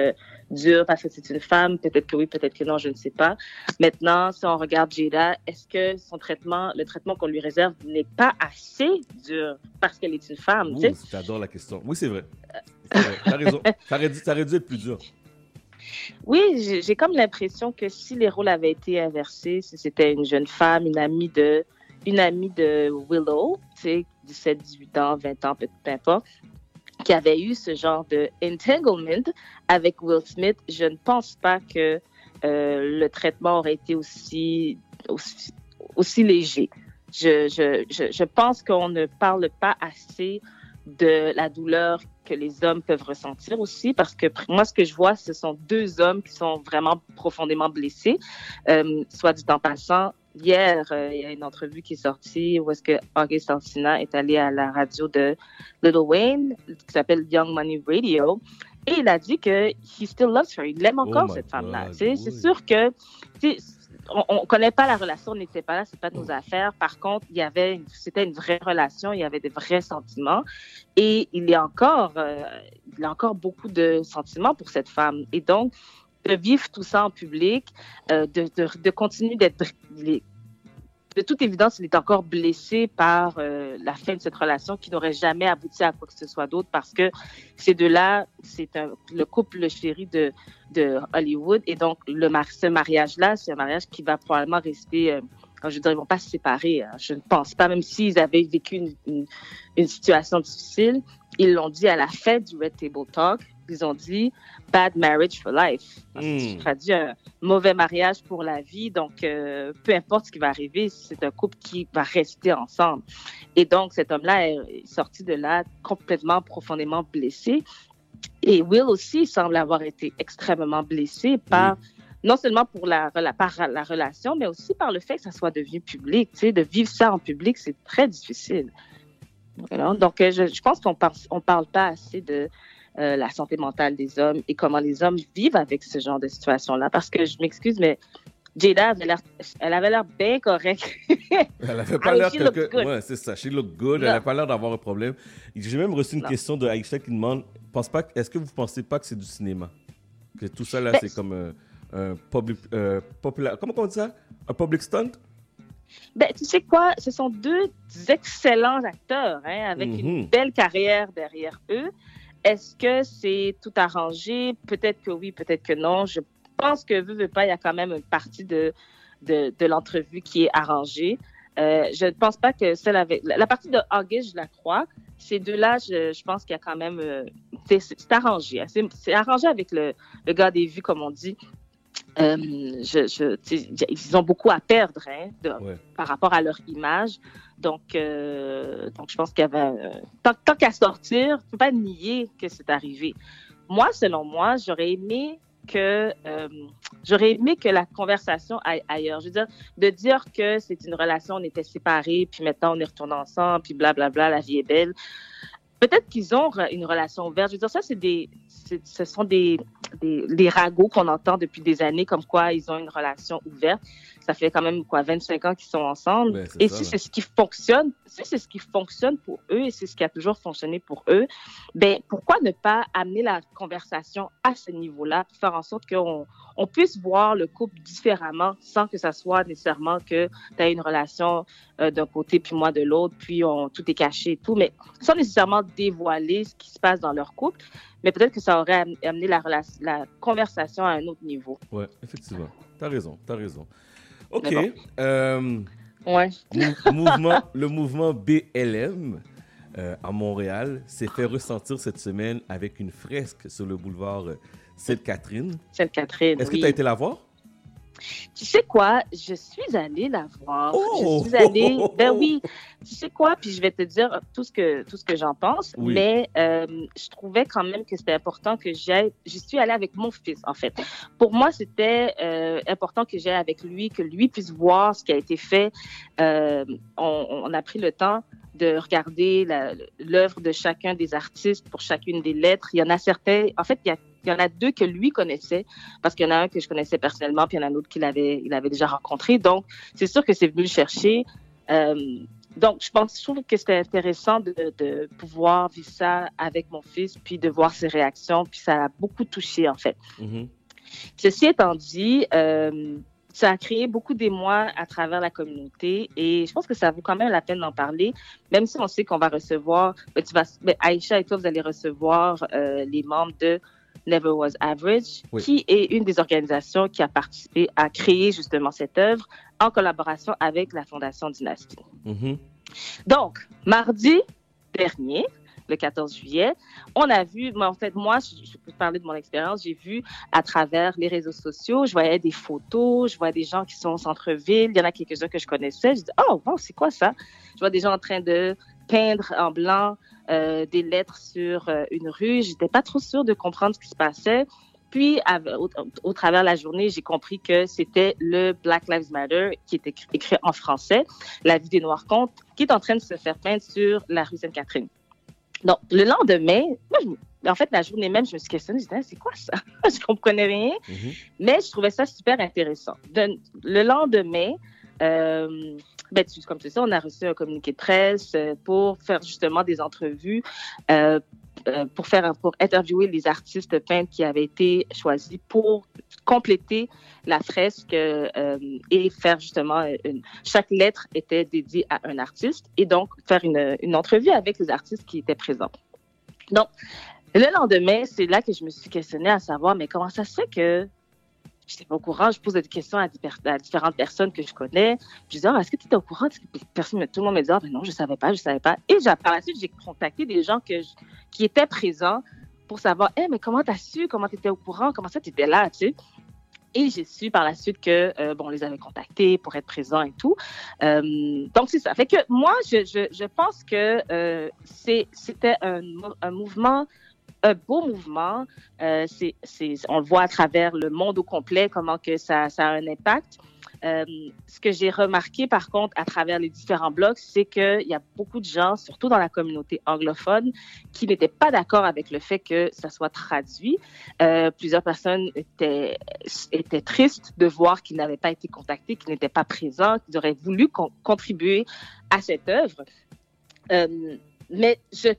dur parce que c'est une femme. Peut-être que oui, peut-être que non, je ne sais pas. Maintenant, si on regarde Jada, est-ce que son traitement, le traitement qu'on lui réserve n'est pas assez dur parce qu'elle est une femme? J'adore la question. Oui, c'est vrai. vrai. T'as raison. Ça aurait, dû, dû être plus dur. Oui, j'ai comme l'impression que si les rôles avaient été inversés, si c'était une jeune femme, une amie de, une amie de Willow, tu sais, 17, 18 ans, 20 ans, peu, peu importe, qui avait eu ce genre de entanglement avec Will Smith, je ne pense pas que euh, le traitement aurait été aussi, aussi, léger. Je, je, je, je pense qu'on ne parle pas assez de la douleur que les hommes peuvent ressentir aussi, parce que moi, ce que je vois, ce sont deux hommes qui sont vraiment profondément blessés. Euh, soit dit en passant, hier, euh, il y a une entrevue qui est sortie où est-ce que August Alsina est allé à la radio de Little Wayne, qui s'appelle Young Money Radio, Et il a dit que he still loves her. Il aime encore Oh cette my femme-là. Oui. C'est sûr que on ne connaît pas la relation, on n'était pas là, c'est pas nos affaires. Par contre, il y avait, c'était une vraie relation, il y avait des vrais sentiments, et il y a encore, euh, il y a encore beaucoup de sentiments pour cette femme. Et donc, de vivre tout ça en public, euh, de, continuer d'être, de toute évidence, il est encore blessé par euh, la fin de cette relation qui n'aurait jamais abouti à quoi que ce soit d'autre parce que ces deux-là, c'est le couple chéri de, Hollywood. Et donc, ce mariage-là, c'est un mariage qui va probablement rester. euh, je dire, ils vont pas se séparer. hein. Je ne pense pas, même s'ils avaient vécu une situation difficile, ils l'ont dit à la fin du Red Table Talk. Ils ont dit bad marriage for life. Hmm. Ça traduit un mauvais mariage pour la vie. Donc, euh, peu importe ce qui va arriver, c'est un couple qui va rester ensemble. Et donc, cet homme-là est sorti de là complètement, profondément blessé. Et Will aussi semble avoir été extrêmement blessé par, non seulement pour la, par la relation, mais aussi par le fait que ça soit devenu public. Tu sais, de vivre ça en public, c'est très difficile. Voilà. Donc, euh, je, je pense qu'on on parle pas assez de euh, la santé mentale des hommes et comment les hommes vivent avec ce genre de situation-là. Parce que je m'excuse, mais Jada avait l'air, elle avait l'air bien correcte. Elle avait pas l'air que... Ouais, c'est ça. She look good. Non. Elle n'a pas l'air d'avoir un problème. J'ai même reçu une Non. question de Aïcha qui demande pense pas, Est-ce que vous pensez pas que c'est du cinéma? Que tout ça là, Ben, c'est comme un, un public. euh, popula- Comment on dit ça? Un public stunt? Ben, tu sais quoi? Ce sont deux excellents acteurs, hein, avec une Mhm. belle carrière derrière eux. Est-ce que c'est tout arrangé? Peut-être que oui, peut-être que non. Je pense que, veux, veux pas, il y a quand même une partie de, de, l'entrevue qui est arrangée. Euh, je ne pense pas que celle avec... La, partie de August, je la crois. Ces deux-là, je, je pense qu'il y a quand même... euh, c'est arrangé. c'est arrangé avec le, le gars des vues, comme on dit. Euh, je, je, tu sais, ils ont beaucoup à perdre hein, de- Ouais. par rapport à leur image. Donc, euh, donc je pense qu'il y avait... euh, tant tant qu'à sortir, il ne faut pas nier que c'est arrivé. Moi, selon moi, j'aurais aimé que euh, j'aurais aimé que la conversation aille ailleurs. Je veux dire, de dire que c'est une relation, on était séparés, puis maintenant on est retournés ensemble, puis blablabla, la vie est belle. Peut-être qu'ils ont une relation ouverte. Je veux dire, ça, c'est des, ce sont des, des, des ragots qu'on entend depuis des années, comme quoi ils ont une relation ouverte. Ça fait quand même quoi 25 ans qu'ils sont ensemble. Ben, et ça, si c'est ce qui fonctionne, si c'est ce qui fonctionne pour eux et c'est ce qui a toujours fonctionné pour eux, ben pourquoi ne pas amener la conversation à ce niveau-là faire en sorte qu'on on puisse voir le couple différemment sans que ça soit nécessairement que tu as une relation euh, d'un côté puis moi de l'autre, puis on, tout est caché et tout, mais sans nécessairement dévoiler ce qui se passe dans leur couple. Mais peut-être que ça aurait am- amené la, conversation à un autre niveau. Ouais, effectivement. T'as raison, t'as raison. Ok. Euh, Ouais. mouvement, le mouvement BLM euh, à Montréal s'est fait ressentir cette semaine avec une fresque sur le boulevard Sainte-Catherine. Sainte-Catherine. Est-ce que oui. tu as été la voir? Tu sais quoi? Je suis allée la voir. Oh! Je suis allée. Ben oui. Tu sais quoi? Puis je vais te dire tout ce que, tout ce que j'en pense. Oui. Mais euh, je trouvais quand même que c'était important que j'aille. Je suis allée avec mon fils, en fait. Pour moi, c'était euh, important que j'aille avec lui, que lui puisse voir ce qui a été fait. Euh, on, on a pris le temps de regarder l'œuvre de chacun des artistes pour chacune des lettres. Il y en a certains. En fait, il y a il y en a deux que lui connaissait, parce qu'il y en a un que je connaissais personnellement, puis il y en a un autre qu'il avait, il avait déjà rencontré. Donc, c'est sûr que c'est venu le chercher. Euh, donc, je pense, je trouve que c'était intéressant de, de pouvoir vivre ça avec mon fils, puis de voir ses réactions, puis ça a beaucoup touché, en fait. Mhm. Ceci étant dit, euh, ça a créé beaucoup d'émoi à travers la communauté et je pense que ça vaut quand même la peine d'en parler, même si on sait qu'on va recevoir, ben, tu vas, ben, Aïcha et toi, vous allez recevoir euh, les membres de Never Was Average, Oui. qui est une des organisations qui a participé à créer justement cette œuvre en collaboration avec la Fondation Dynastie. Mhm. Donc, mardi dernier, le 14 juillet, on a vu, moi, en fait, moi, je, je peux parler de mon expérience, j'ai vu à travers les réseaux sociaux, je voyais des photos, je voyais des gens qui sont au centre-ville, il y en a quelques-uns que je connaissais, je dis, oh, wow, c'est quoi ça? Je vois des gens en train de peindre en blanc euh, des lettres sur euh, une rue, j'étais pas trop sûre de comprendre ce qui se passait. Puis, à- au, au travers de la journée, j'ai compris que c'était le Black Lives Matter qui était écrit- écrit en français, La vie des Noirs compte, qui est en train de se faire peindre sur la rue Sainte-Catherine. Donc, le lendemain, moi, je, en fait, la journée même, je me suis questionnée, je disais, c'est quoi ça? je comprenais rien, mhm. mais je trouvais ça super intéressant. le lendemain, euh, ben, comme tu sais, on a reçu un communiqué de presse euh, pour faire justement des entrevues, euh, euh, pour faire pour interviewer les artistes peintres qui avaient été choisis pour compléter la fresque et faire justement une, chaque lettre était dédiée à un artiste et donc faire une, une entrevue avec les artistes qui étaient présents. Donc, le lendemain, c'est là que je me suis questionnée à savoir, mais comment ça se fait que je n'étais pas au courant, je posais des questions à, différentes personnes que je connais. Je disais, ah, est-ce que tu étais au courant? Personne, tout le monde me disait, ah, ben non, je ne savais pas, je ne savais pas. Et par la suite, j'ai contacté des gens que qui étaient présents pour savoir, hey, mais comment tu as su? Comment tu étais au courant? Comment ça, tu étais là, tu sais? Et j'ai su par la suite que euh, bon, on les avait contactés pour être présents et tout. Euh, donc c'est ça. Fait que moi, je, je, je pense que euh, c'était un, un, mouvement un beau mouvement. Euh, c'est, on le voit à travers le monde au complet, comment que ça, ça a un impact. Euh, ce que j'ai remarqué, par contre, à travers les différents blogs, c'est qu'il y a beaucoup de gens, surtout dans la communauté anglophone, qui n'étaient pas d'accord avec le fait que ça soit traduit. Euh, plusieurs personnes étaient, étaient tristes de voir qu'ils n'avaient pas été contactés, qu'ils n'étaient pas présents, qu'ils auraient voulu contribuer à cette œuvre. Euh, mais je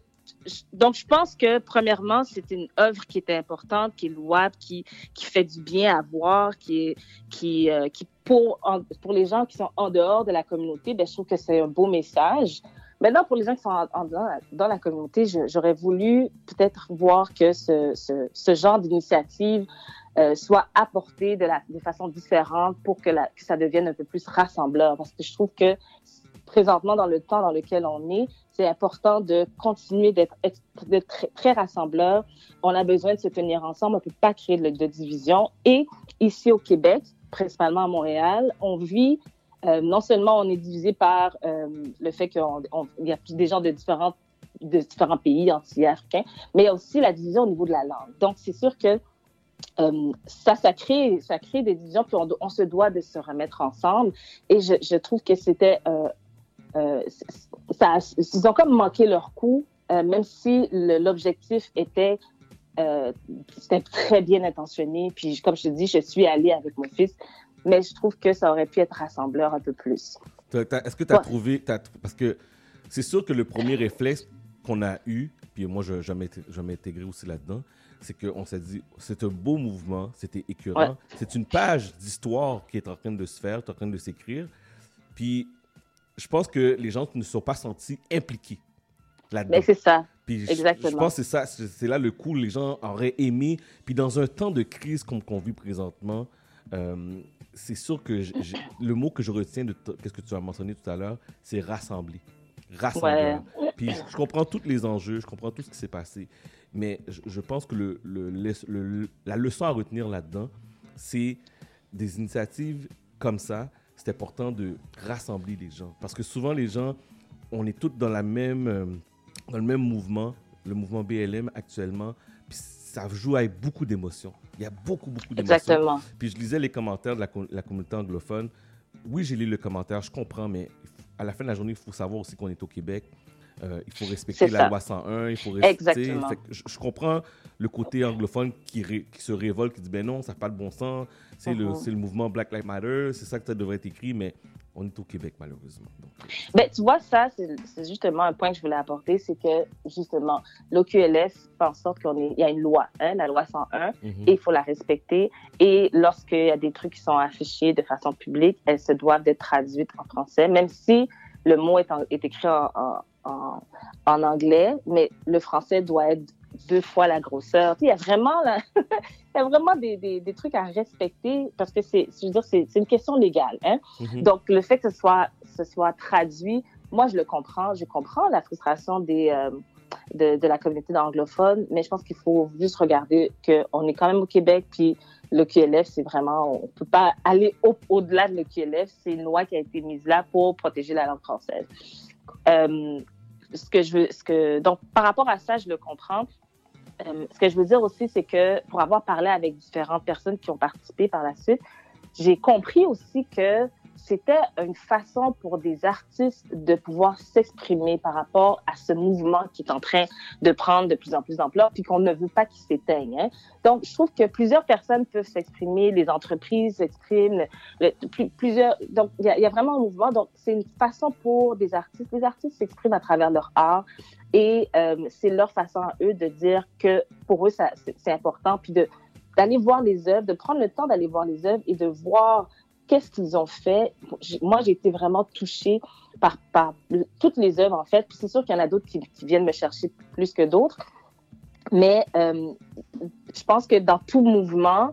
donc, je pense que, premièrement, c'est une œuvre qui est importante, qui est louable, qui, qui fait du bien à voir, qui qui, euh, qui pour, pour les gens qui sont en dehors de la communauté, ben, je trouve que c'est un beau message. Maintenant, pour les gens qui sont en, dans, la communauté, j'aurais voulu peut-être voir que ce, ce, ce genre d'initiative euh, soit apporté de, la, de façon différente pour que, la, que ça devienne un peu plus rassembleur. Parce que je trouve que présentement, dans le temps dans lequel on est, c'est important de continuer d'être très, très rassembleur. On a besoin de se tenir ensemble. On ne peut pas créer de, division. Et ici au Québec, principalement à Montréal, on vit euh, non seulement on est divisé par euh, le fait qu'il y a des gens de différents, pays anti-africains, mais il y a aussi la division au niveau de la langue. Donc, c'est sûr que euh, ça, ça crée, ça crée des divisions, puis on, se doit de se remettre ensemble. Et je trouve que c'était euh, ça, ils ont comme manqué leur coup, euh, même si l'objectif était, euh, très bien intentionné. Puis, comme je te dis, je suis allée avec mon fils, mais je trouve que ça aurait pu être rassembleur un peu plus. Est-ce que tu as trouvé, parce que c'est sûr que le premier réflexe qu'on a eu, puis moi, je, m'ai intégré aussi là-dedans, c'est qu'on s'est dit, c'est un beau mouvement, c'était écœurant. C'est une page d'histoire qui est en train de se faire, qui est en train de s'écrire. Puis je pense que les gens ne se sont pas sentis impliqués là-dedans. Mais c'est ça. Puis Exactement. Je, pense que c'est ça, c'est là le coup, les gens auraient aimé. Puis dans un temps de crise comme qu'on vit présentement, euh, c'est sûr que le mot que je retiens de ce que tu as mentionné tout à l'heure, c'est rassembler. Rassembler. Puis je comprends tous les enjeux, je comprends tout ce qui s'est passé. Mais je, pense que le, le, la leçon à retenir là-dedans, c'est des initiatives comme ça c'est important de rassembler les gens. Parce que souvent, les gens, on est tous dans, la même, euh, dans le même mouvement, le mouvement BLM actuellement. Puis ça joue avec beaucoup d'émotions. Il y a beaucoup, beaucoup d'émotions. Exactement. Puis je lisais les commentaires de la, la communauté anglophone. Oui, j'ai lu le commentaire, je comprends, mais à la fin de la journée, il faut savoir aussi qu'on est au Québec. Euh, il faut respecter la loi 101, il faut respecter. je, comprends le côté anglophone qui, qui, se révolte, qui dit ben non, ça n'a pas de bon sens, c'est le, uh-huh. le, mouvement Black Lives Matter, c'est ça que ça devrait être écrit, mais on est au Québec malheureusement. Euh, ben, tu vois, ça, c'est justement un point que je voulais apporter, c'est que justement, l'OQLF fait en sorte qu'il y a une loi, hein, la loi 101, mm-hmm. et il faut la respecter. Et lorsqu'il y a des trucs qui sont affichés de façon publique, elles se doivent être traduites en français, même si le mot est, est écrit en, en, en, anglais, mais le français doit être deux fois la grosseur. Il y a vraiment, il y a vraiment des, des, des, trucs à respecter parce que c'est, je veux dire, c'est, une question légale. Hein? Mm-hmm. Donc, le fait que ce soit, ce soit traduit, moi, je le comprends. Je comprends la frustration des, euh, de, de, la communauté anglophone, mais je pense qu'il faut juste regarder qu'on est quand même au Québec, puis le QLF, c'est vraiment, on peut pas aller au, delà de le QLF. C'est une loi qui a été mise là pour protéger la langue française. Euh, ce que je veux, ce que, donc, par rapport à ça, je le comprends. Euh, ce que je veux dire aussi, c'est que pour avoir parlé avec différentes personnes qui ont participé par la suite, j'ai compris aussi que c'était une façon pour des artistes de pouvoir s'exprimer par rapport à ce mouvement qui est en train de prendre de plus en plus d'ampleur, puis qu'on ne veut pas qu'il s'éteigne. Hein. Donc, je trouve que plusieurs personnes peuvent s'exprimer, les entreprises s'expriment, plusieurs. Donc, il y, a vraiment un mouvement. Donc, c'est une façon pour des artistes. Les artistes s'expriment à travers leur art et euh, c'est leur façon à eux de dire que pour eux, c'est important, puis d'aller voir les œuvres, de prendre le temps d'aller voir les œuvres et de voir qu'est-ce qu'ils ont fait? Moi, j'ai été vraiment touchée par, toutes les œuvres, en fait. Puis c'est sûr qu'il y en a d'autres qui, viennent me chercher plus que d'autres. Mais euh, je pense que dans tout mouvement,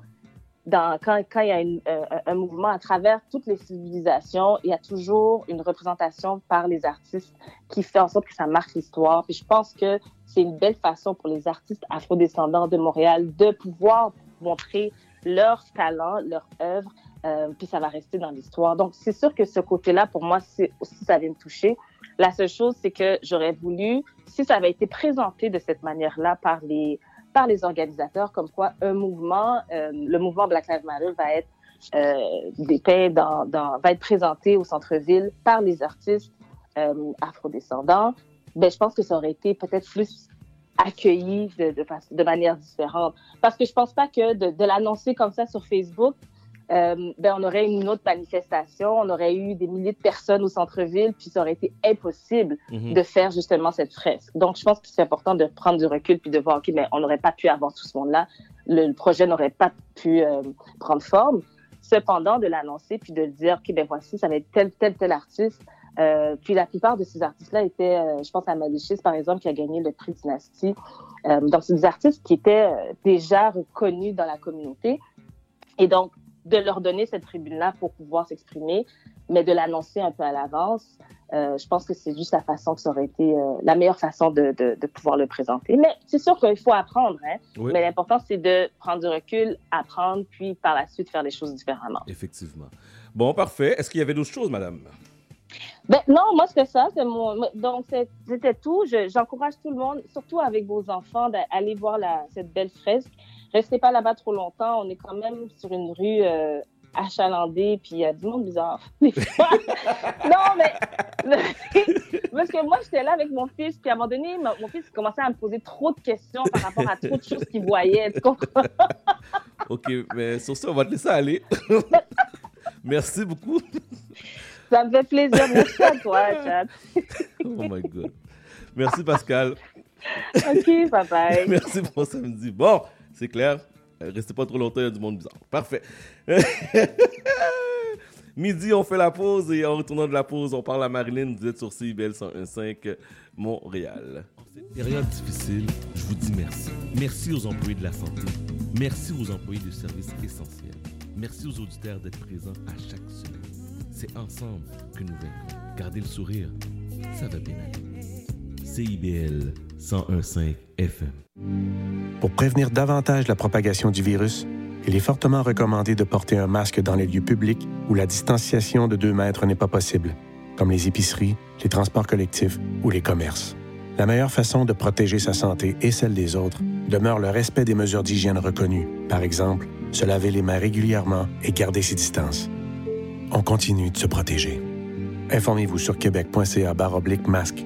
quand, il y a euh, un mouvement à travers toutes les civilisations, il y a toujours une représentation par les artistes qui fait en sorte que ça marque l'histoire. Puis je pense que c'est une belle façon pour les artistes afrodescendants de Montréal de pouvoir montrer leur talent, leur œuvre euh, puis ça va rester dans l'histoire. Donc, c'est sûr que ce côté-là, pour moi, aussi, ça vient me toucher. La seule chose, c'est que j'aurais voulu, si ça avait été présenté de cette manière-là par les, par les organisateurs, comme quoi un mouvement, euh, le mouvement Black Lives Matter va être euh, dépeint dans, va être présenté au centre-ville par les artistes euh, afrodescendants, ben, je pense que ça aurait été peut-être plus accueilli de, manière différente. Parce que je pense pas que de l'annoncer comme ça sur Facebook, euh, ben, on aurait une autre manifestation, on aurait eu des milliers de personnes au centre-ville, puis ça aurait été impossible mhm. de faire justement cette fresque. Donc, je pense que c'est important de prendre du recul puis de voir, OK, mais on n'aurait pas pu avoir tout ce monde-là, le, projet n'aurait pas pu euh, prendre forme. Cependant, de l'annoncer puis de le dire, OK, ben voici, ça va être tel, tel, tel artiste. Euh, puis la plupart de ces artistes-là étaient, je pense à Malichis, par exemple, qui a gagné le prix Dynastie. Donc, c'est des artistes qui étaient déjà reconnus dans la communauté. Et donc, de leur donner cette tribune-là pour pouvoir s'exprimer, mais de l'annoncer un peu à l'avance. Euh, je pense que c'est juste la façon que ça aurait été euh, la meilleure façon de, de, de, pouvoir le présenter. Mais c'est sûr qu'il faut apprendre, hein? mais l'important c'est de prendre du recul, apprendre, puis par la suite faire les choses différemment. Effectivement. Bon, parfait. Est-ce qu'il y avait d'autres choses, madame? Ben, non, moi, c'était ça. Mon... Donc, c'était tout. J'encourage tout le monde, surtout avec vos enfants, d'aller voir la, cette belle fresque restez pas là-bas trop longtemps. On est quand même sur une rue euh, achalandée, puis il y a du monde bizarre. non, mais parce que moi, j'étais là avec mon fils, puis à un moment donné, mon fils commençait à me poser trop de questions par rapport à trop de choses qu'il voyait. Tu comprends? OK, mais sur ça, on va te laisser aller. Merci beaucoup. Ça me fait plaisir. Merci à toi, Chad. oh my God. Merci, Pascal. OK, bye bye. Merci pour samedi. Bon, c'est clair. Euh, restez pas trop longtemps, il y a du monde bizarre. Parfait. Midi, on fait la pause et en retournant de la pause, on parle à Marilyn. Vous êtes sur CIBL 101.5 Montréal. En cette période difficile, je vous dis merci. Merci aux employés de la santé. Merci aux employés de services essentiels. Merci aux auditeurs d'être présents à chaque semaine. C'est ensemble que nous vaincrons. Gardez le sourire, ça va bien aller. CIBL 101.5 FM. Pour prévenir davantage la propagation du virus, il est fortement recommandé de porter un masque dans les lieux publics où la distanciation de 2 mètres n'est pas possible, comme les épiceries, les transports collectifs ou les commerces. La meilleure façon de protéger sa santé et celle des autres demeure le respect des mesures d'hygiène reconnues, par exemple, se laver les mains régulièrement et garder ses distances. On continue de se protéger. Informez-vous sur québec.ca masque,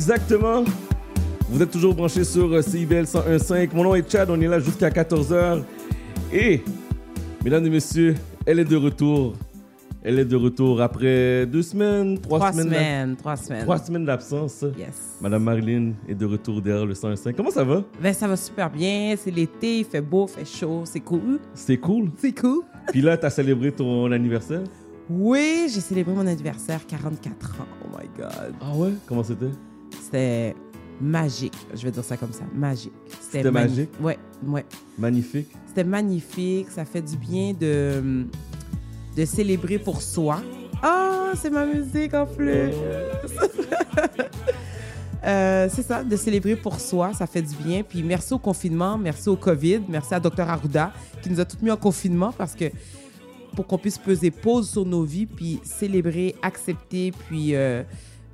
Exactement. Vous êtes toujours branchés sur euh, CIBL 101.5. Mon nom est Chad, on est là jusqu'à 14h. Et, mesdames et messieurs, elle est de retour. Elle est de retour après deux semaines, trois, trois semaines. semaines trois semaines. Trois semaines d'absence. Yes. Madame Marilyn est de retour derrière le 101.5. Comment ça va? Ben, ça va super bien. C'est l'été, il fait beau, il fait chaud. C'est cool. C'est cool? C'est cool. Puis là, tu as célébré ton anniversaire? Oui, j'ai célébré mon anniversaire, 44 ans. Oh my God. Ah ouais? Comment c'était? C'était magique. Je vais dire ça comme ça. Magique. C'était magique? Ouais, ouais. Magnifique? C'était magnifique. Ça fait du bien de, de célébrer pour soi. Ah, c'est ma musique en plus. Euh, c'est ça, de célébrer pour soi, ça fait du bien. Puis merci au confinement, merci au COVID, merci à Dr Arruda qui nous a tous mis en confinement parce que pour qu'on puisse peser pause sur nos vies, puis célébrer, accepter, puis euh,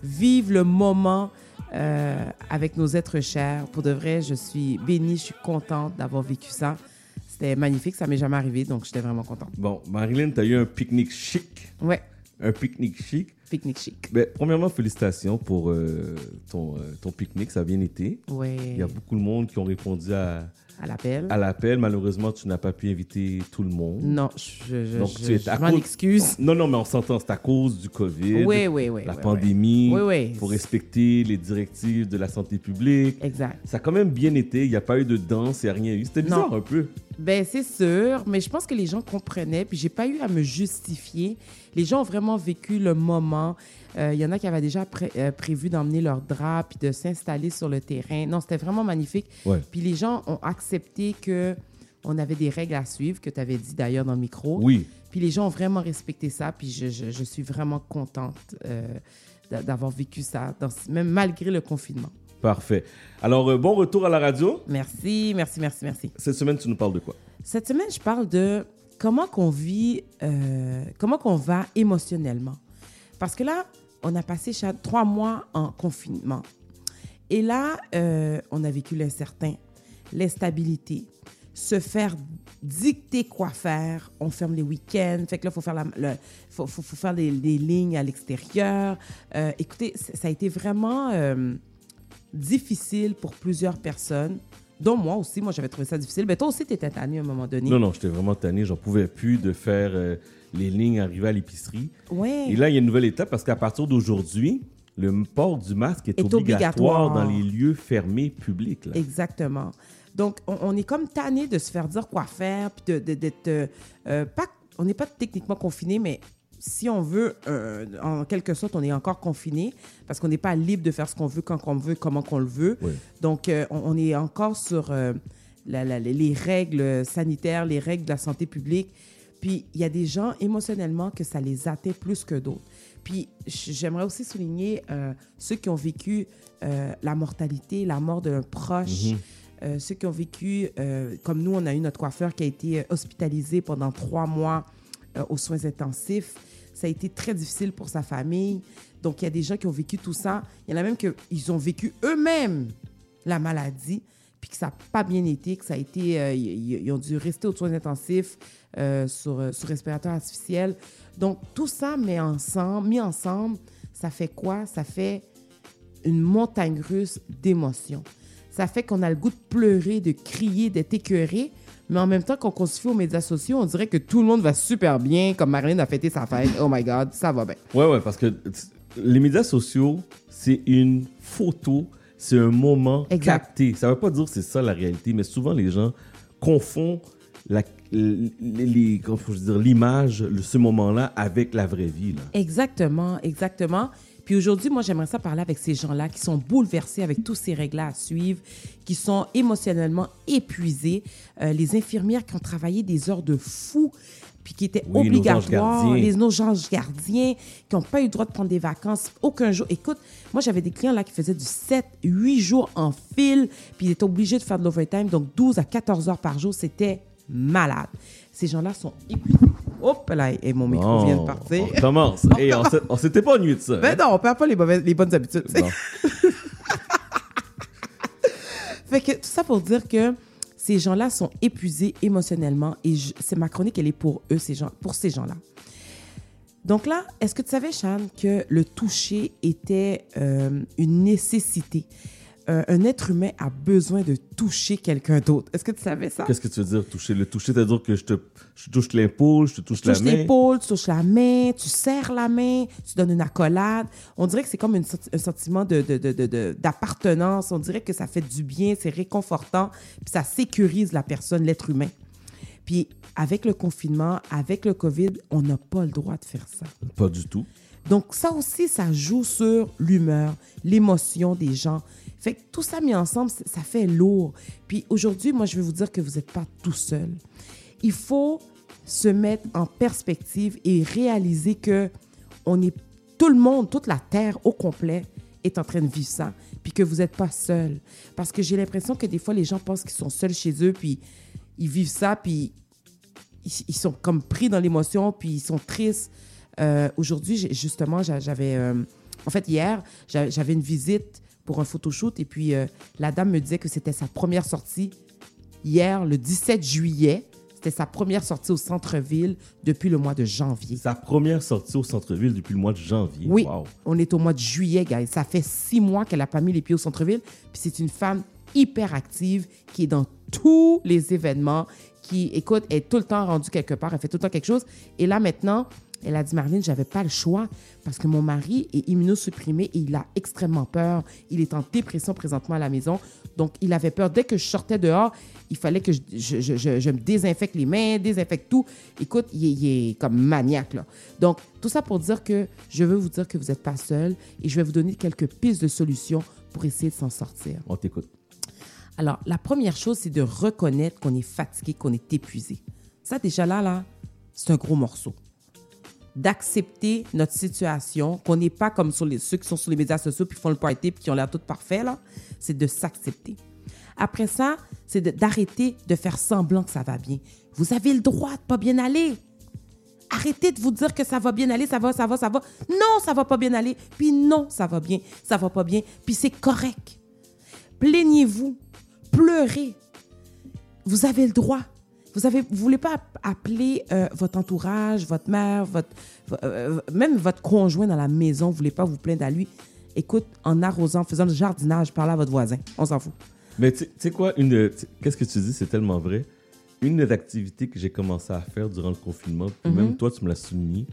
vivre le moment euh, avec nos êtres chers. Pour de vrai, je suis bénie, je suis contente d'avoir vécu ça. C'était magnifique, ça m'est jamais arrivé, donc j'étais vraiment contente. Bon, Marilyn, tu as eu un pique-nique chic. Ouais. Un pique-nique chic. Pique-nique chic. Ben, premièrement, félicitations pour euh, ton, euh, ton pique-nique, ça a bien été. Ouais. Il y a beaucoup de monde qui ont répondu à, À l'appel. à l'appel. Malheureusement, tu n'as pas pu inviter tout le monde. Non, je, je, Donc, je- je m'en cause- excuse. Non, non, mais on s'entend, c'est à cause du COVID, Oui, oui, oui, la oui, pandémie. oui. Oui, faut respecter les directives de la santé publique. Exact. Ça a quand même bien été. Il n'y a pas eu de danse, il n'y a rien eu. C'était bizarre un peu. Ben, c'est sûr, mais je pense que les gens comprenaient, puis j'ai pas eu à me justifier. Les gens ont vraiment vécu le moment. Euh, Il y en a qui avaient déjà pré- euh, prévu d'emmener leur drap puis de s'installer sur le terrain. Non, c'était vraiment magnifique. Ouais. Puis les gens ont accepté que on avait des règles à suivre, que tu avais dit d'ailleurs dans le micro. Oui. Puis les gens ont vraiment respecté ça, puis je, je- je suis vraiment contente euh, d'a- d'avoir vécu ça, dans- même malgré le confinement. Parfait. Alors, euh, bon retour à la radio. Merci, merci, merci, merci. Cette semaine, tu nous parles de quoi? Cette semaine, je parle de comment qu'on vit, euh, comment qu'on va émotionnellement. Parce que là, on a passé trois mois en confinement. Et là, euh, on a vécu l'incertain, l'instabilité, se faire dicter quoi faire. On ferme les week-ends. Fait que là, il faut faire, la, le- faut, faut- faut faire des, des lignes à l'extérieur. Euh, écoutez, ça a été vraiment euh, difficile pour plusieurs personnes, dont moi aussi. Moi, j'avais trouvé ça difficile. Mais toi aussi, tu étais tanné à un moment donné. Non, non, j'étais vraiment tanné. J'en pouvais plus de faire euh, les lignes arriver à l'épicerie. Ouais. Et là, il y a une nouvelle étape parce qu'à partir d'aujourd'hui, le port du masque est, Est obligatoire, obligatoire. dans les lieux fermés publics. là. Exactement. Donc, on, on est comme tanné de se faire dire quoi faire, puis de- de- d'être. euh, euh, pas, on n'est pas techniquement confiné, mais si on veut, euh, en quelque sorte, on est encore confiné parce qu'on n'est pas libre de faire ce qu'on veut, quand on veut, comment qu'on le veut. Oui. Donc, euh, on, on est encore sur euh, la- la- les règles sanitaires, les règles de la santé publique. Puis, il y a des gens émotionnellement que ça les atteint plus que d'autres. Puis, j'aimerais aussi souligner ceux qui ont vécu la mortalité, la mort d'un proche. Mhm. Ceux qui ont vécu, comme nous, on a eu notre coiffeur qui a été hospitalisé pendant trois mois aux soins intensifs. Ça a été très difficile pour sa famille. Donc, il y a des gens qui ont vécu tout ça. Il y en a même qui ont vécu eux-mêmes la maladie, puis que ça n'a pas bien été, que ça a été... euh, ils, ont dû rester aux soins intensifs euh, sur, euh, respirateur artificiel. Donc, tout ça ensemble, mis ensemble, ça fait quoi? Ça fait une montagne russe d'émotions. Ça fait qu'on a le goût de pleurer, de crier, d'être écœuré, mais en même temps, quand on se fie aux médias sociaux, on dirait que tout le monde va super bien, comme Marilyn a fêté sa fête. Oh my God, ça va bien. Ouais, ouais, parce que les médias sociaux, c'est une photo, c'est un moment Exact. capté. Ça veut pas dire que c'est ça la réalité, mais souvent les gens confondent la, les, les- comment faut-je dire, l'image, ce moment-là, avec la vraie vie. Là. Exactement, exactement. Puis aujourd'hui, moi, j'aimerais ça parler avec ces gens-là qui sont bouleversés avec tous ces règles à suivre, qui sont émotionnellement épuisés, Euh, les infirmières qui ont travaillé des heures de fou, puis qui étaient Oui, obligatoires, les nos anges gardiens, qui n'ont pas eu le droit de prendre des vacances aucun jour. Écoute, moi, j'avais des clients là qui faisaient du 7, 8 jours en fil, puis ils étaient obligés de faire de l'overtime, donc 12 à 14 heures par jour, c'était malade. Ces gens-là sont épuisés. Hop là, et mon micro vient de partir. On commence. Et on s'était pas ennuyé de ça. Ben hein? non, on perd pas les, mauvaises, les bonnes habitudes. Fait que tout ça pour dire que ces gens-là sont épuisés émotionnellement et c'est ma chronique, elle est pour eux, ces gens, pour ces gens-là. Donc là, est-ce que tu savais, Chan, que le toucher était euh, une nécessité? Euh, un être humain a besoin de toucher quelqu'un d'autre. Est-ce que tu savais ça? Qu'est-ce que tu veux dire, toucher? Le toucher, c'est-à-dire que je te, je touche l'épaule, je te touche Tu la touches main? l'épaule, tu touches la main, tu serres la main, tu donnes une accolade. On dirait que c'est comme une un sentiment de- de- de- d'appartenance. On dirait que ça fait du bien, c'est réconfortant, puis ça sécurise la personne, l'être humain. Puis avec le confinement, avec le COVID, on n'a pas le droit de faire ça. Pas du tout. Donc ça aussi, ça joue sur l'humeur, l'émotion des gens. Tout ça mis ensemble, ça fait lourd. Puis aujourd'hui, moi, je vais vous dire que vous n'êtes pas tout seul. Il faut se mettre en perspective et réaliser que on est tout le monde, toute la terre au complet est en train de vivre ça, puis que vous n'êtes pas seul. Parce que j'ai l'impression que des fois les gens pensent qu'ils sont seuls chez eux, puis ils vivent ça, puis ils, sont comme pris dans l'émotion, puis ils sont tristes. Euh, Aujourd'hui, justement, j'a- j'avais, euh, en fait hier, j'a- j'avais une visite pour un photoshoot, et puis euh, la dame me disait que c'était sa première sortie hier, le 17 juillet. C'était sa première sortie au centre-ville depuis le mois de janvier. Sa première sortie au centre-ville depuis le mois de janvier? Oui, Wow. on est au mois de juillet, guys. Ça fait six mois qu'elle n'a pas mis les pieds au centre-ville. Puis c'est une femme hyper active qui est dans tous les événements, qui, écoute, est tout le temps rendue quelque part, elle fait tout le temps quelque chose. Et là, maintenant, elle a dit, Marlene, j'avais pas le choix parce que mon mari est immunosupprimé et il a extrêmement peur. Il est en dépression présentement à la maison. Donc, il avait peur. Dès que je sortais dehors, il fallait que je, je- je- je- me désinfecte les mains, désinfecte tout. Écoute, il, est- il est comme maniaque, là. Donc, tout ça pour dire que je veux vous dire que vous n'êtes pas seul et je vais vous donner quelques pistes de solutions pour essayer de s'en sortir. On t'écoute. Alors, la première chose, c'est de reconnaître qu'on est fatigué, qu'on est épuisé. Ça, déjà là, là, c'est un gros morceau. D'accepter notre situation, qu'on n'est pas comme sur les, ceux qui sont sur les médias sociaux puis font le party puis qui ont l'air tout parfait, là. C'est de s'accepter. Après ça, c'est de- d'arrêter de faire semblant que ça va bien. Vous avez le droit de pas bien aller. Arrêtez de vous dire que ça va bien aller, ça va, ça va, ça va. Non, ça va pas bien aller. Puis non, ça va bien, ça va pas bien. Puis c'est correct. Plaignez-vous, pleurez. Vous avez le droit. Vous vous voulez pas app- appeler euh, votre entourage, votre mère, votre, euh, même votre conjoint dans la maison, vous voulez pas vous plaindre à lui? Écoute, en arrosant, en faisant le jardinage, parlez à votre voisin. On s'en fout. Mais tu sais quoi, une qu'est-ce que tu dis, c'est tellement vrai. Une des activités que j'ai commencé à faire durant le confinement, puis Mhm. même toi, tu me l'as souligné,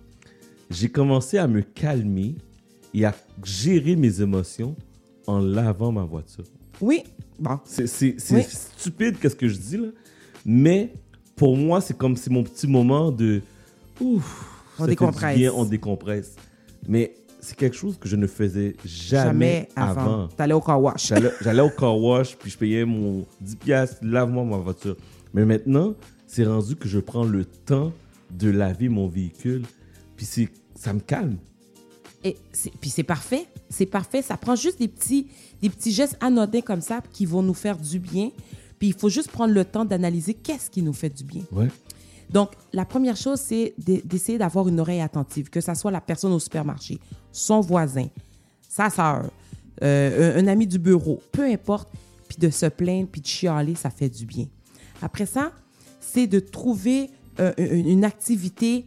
j'ai commencé à me calmer et à gérer mes émotions en lavant ma voiture. Oui, bon. C'est c'est- c'est Oui. stupide qu'est-ce que je dis là, mais pour moi, c'est comme c'est mon petit moment de ouf, On décompresse. bien, on décompresse. Mais c'est quelque chose que je ne faisais jamais, Jamais avant. avant. T'allais au car wash. J'allais au car wash, puis je payais mon 10 piastres, lave-moi ma voiture. Mais maintenant, c'est rendu que je prends le temps de laver mon véhicule, puis c'est- ça me calme. Et puis c'est parfait. C'est parfait. Ça prend juste des petits, des petits gestes anodins comme ça qui vont nous faire du bien. Puis il faut juste prendre le temps d'analyser qu'est-ce qui nous fait du bien. Ouais. Donc, la première chose, c'est d'e- d'essayer d'avoir une oreille attentive, que ça soit la personne au supermarché, son voisin, sa sœur, euh, un, un ami du bureau, peu importe, puis de se plaindre, puis de chialer, ça fait du bien. Après ça, c'est de trouver euh, une une activité.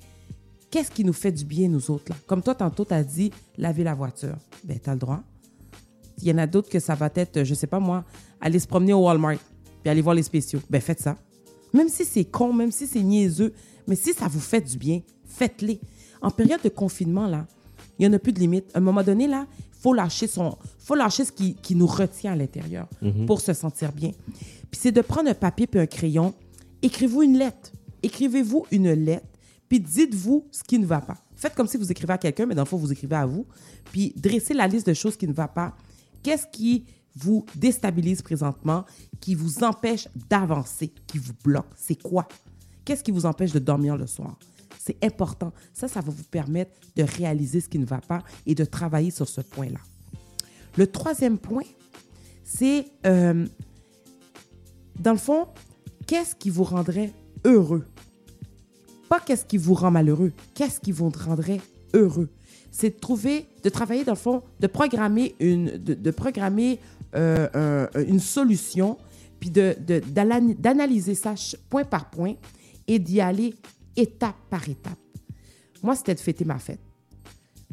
Qu'est-ce qui nous fait du bien, nous autres, là? Comme toi, tantôt, tu as dit laver la voiture. Ben, tu as le droit. Il y en a d'autres que ça va être, je sais pas moi, aller se promener au Walmart, puis aller voir les spéciaux. Ben, faites ça. Même si c'est con, même si c'est niaiseux, mais si ça vous fait du bien, faites-les. En période de confinement, là, il n'y en a plus de limite. À un moment donné, là, il faut lâcher, son, faut lâcher ce qui, qui nous retient à l'intérieur Mhm. pour se sentir bien. Puis c'est de prendre un papier puis un crayon. Écrivez-vous une lettre. Écrivez-vous une lettre, puis dites-vous ce qui ne va pas. Faites comme si vous écrivez à quelqu'un, mais dans le fond, vous écrivez à vous. Puis dressez la liste de choses qui ne va pas. Qu'est-ce qui vous déstabilise présentement, qui vous empêche d'avancer, qui vous bloque? C'est quoi? Qu'est-ce qui vous empêche de dormir le soir? C'est important. Ça, ça va vous permettre de réaliser ce qui ne va pas et de travailler sur ce point-là. Le troisième point, c'est, euh, dans le fond, qu'est-ce qui vous rendrait heureux? Pas qu'est-ce qui vous rend malheureux, qu'est-ce qui vous rendrait heureux? C'est de trouver, de travailler dans le fond, de programmer une, de, de programmer euh, un- une solution, puis de, de- d'analyser ça point par point et d'y aller étape par étape. Moi, c'était de fêter ma fête.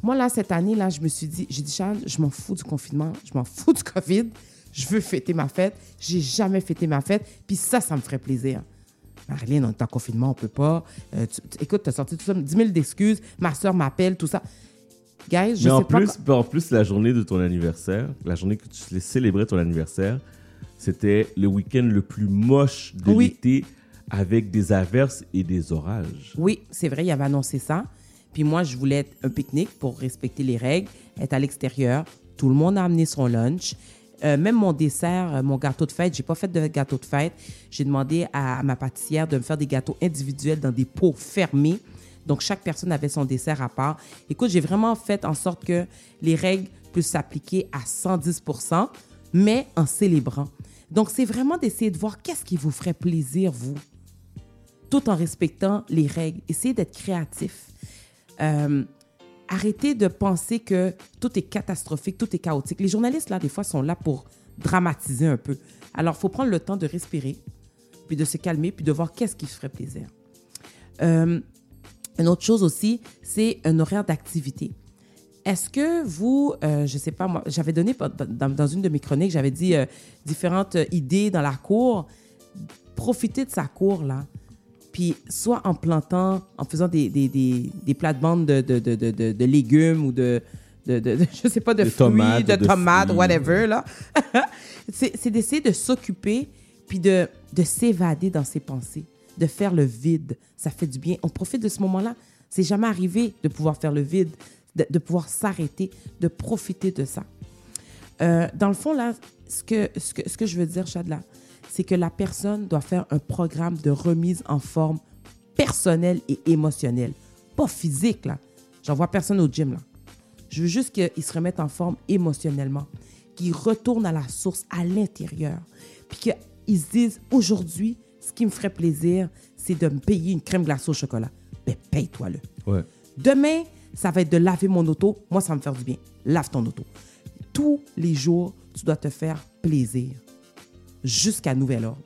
Moi, là, cette année, là, je me suis dit, j'ai dit, Charles, je m'en fous du confinement, je m'en fous du COVID, je veux fêter ma fête. J'ai jamais fêté ma fête, puis ça, ça me ferait plaisir. Marilyn, on est en confinement, on peut pas. Euh, écoute, tu as sorti tout ça, 10 000 d'excuses, ma soeur m'appelle, tout ça. Guys, je Mais en pas plus, en plus, la journée de ton anniversaire, la journée que tu célébrais ton anniversaire, c'était le week-end le plus moche de Oui. l'été avec des averses et des orages. Oui, c'est vrai, il avait annoncé ça. Puis moi, je voulais être un pique-nique pour respecter les règles, être à l'extérieur. Tout le monde a amené son lunch. Euh, même mon dessert, euh, mon gâteau de fête, j'ai pas fait de gâteau de fête. J'ai demandé à, à ma pâtissière de me faire des gâteaux individuels dans des pots fermés. Donc, chaque personne avait son dessert à part. Écoute, j'ai vraiment fait en sorte que les règles puissent s'appliquer à 110% mais en célébrant. Donc, c'est vraiment d'essayer de voir qu'est-ce qui vous ferait plaisir, vous, tout en respectant les règles. Essayez d'être créatif. Euh, arrêtez de penser que tout est catastrophique, tout est chaotique. Les journalistes, là, des fois, sont là pour dramatiser un peu. Alors, il faut prendre le temps de respirer, puis de se calmer, puis de voir qu'est-ce qui se ferait plaisir. Euh, une autre chose aussi, c'est un horaire d'activité. Est-ce que vous, euh, je sais pas moi, j'avais donné dans, dans, une de mes chroniques, j'avais dit euh, différentes idées dans la cour. Profitez de sa cour, là. Puis soit en plantant, en faisant des, des, des, des plates-bandes de, de, de, de, de légumes ou de, de, de, je sais pas, de fruits, tomates, de tomates, fruits. whatever, là. c'est c'est d'essayer de s'occuper puis de, de s'évader dans ses pensées, de faire le vide. Ça fait du bien. On profite de ce moment-là. C'est jamais arrivé de pouvoir faire le vide, de, pouvoir s'arrêter, de profiter de ça. Euh, dans le fond, là, ce que, ce que, ce que je veux dire, Chadla, c'est que la personne doit faire un programme de remise en forme personnelle et émotionnelle. Pas physique, là. J'en vois personne au gym, là. Je veux juste qu'ils se remettent en forme émotionnellement, qu'ils retournent à la source, à l'intérieur, puis qu'ils se disent, aujourd'hui, ce qui me ferait plaisir, c'est de me payer une crème glacée au chocolat. Ben, paye-toi-le. Ouais. Demain, ça va être de laver mon auto. Moi, ça va me faire du bien. Lave ton auto. Tous les jours, tu dois te faire plaisir jusqu'à nouvel ordre.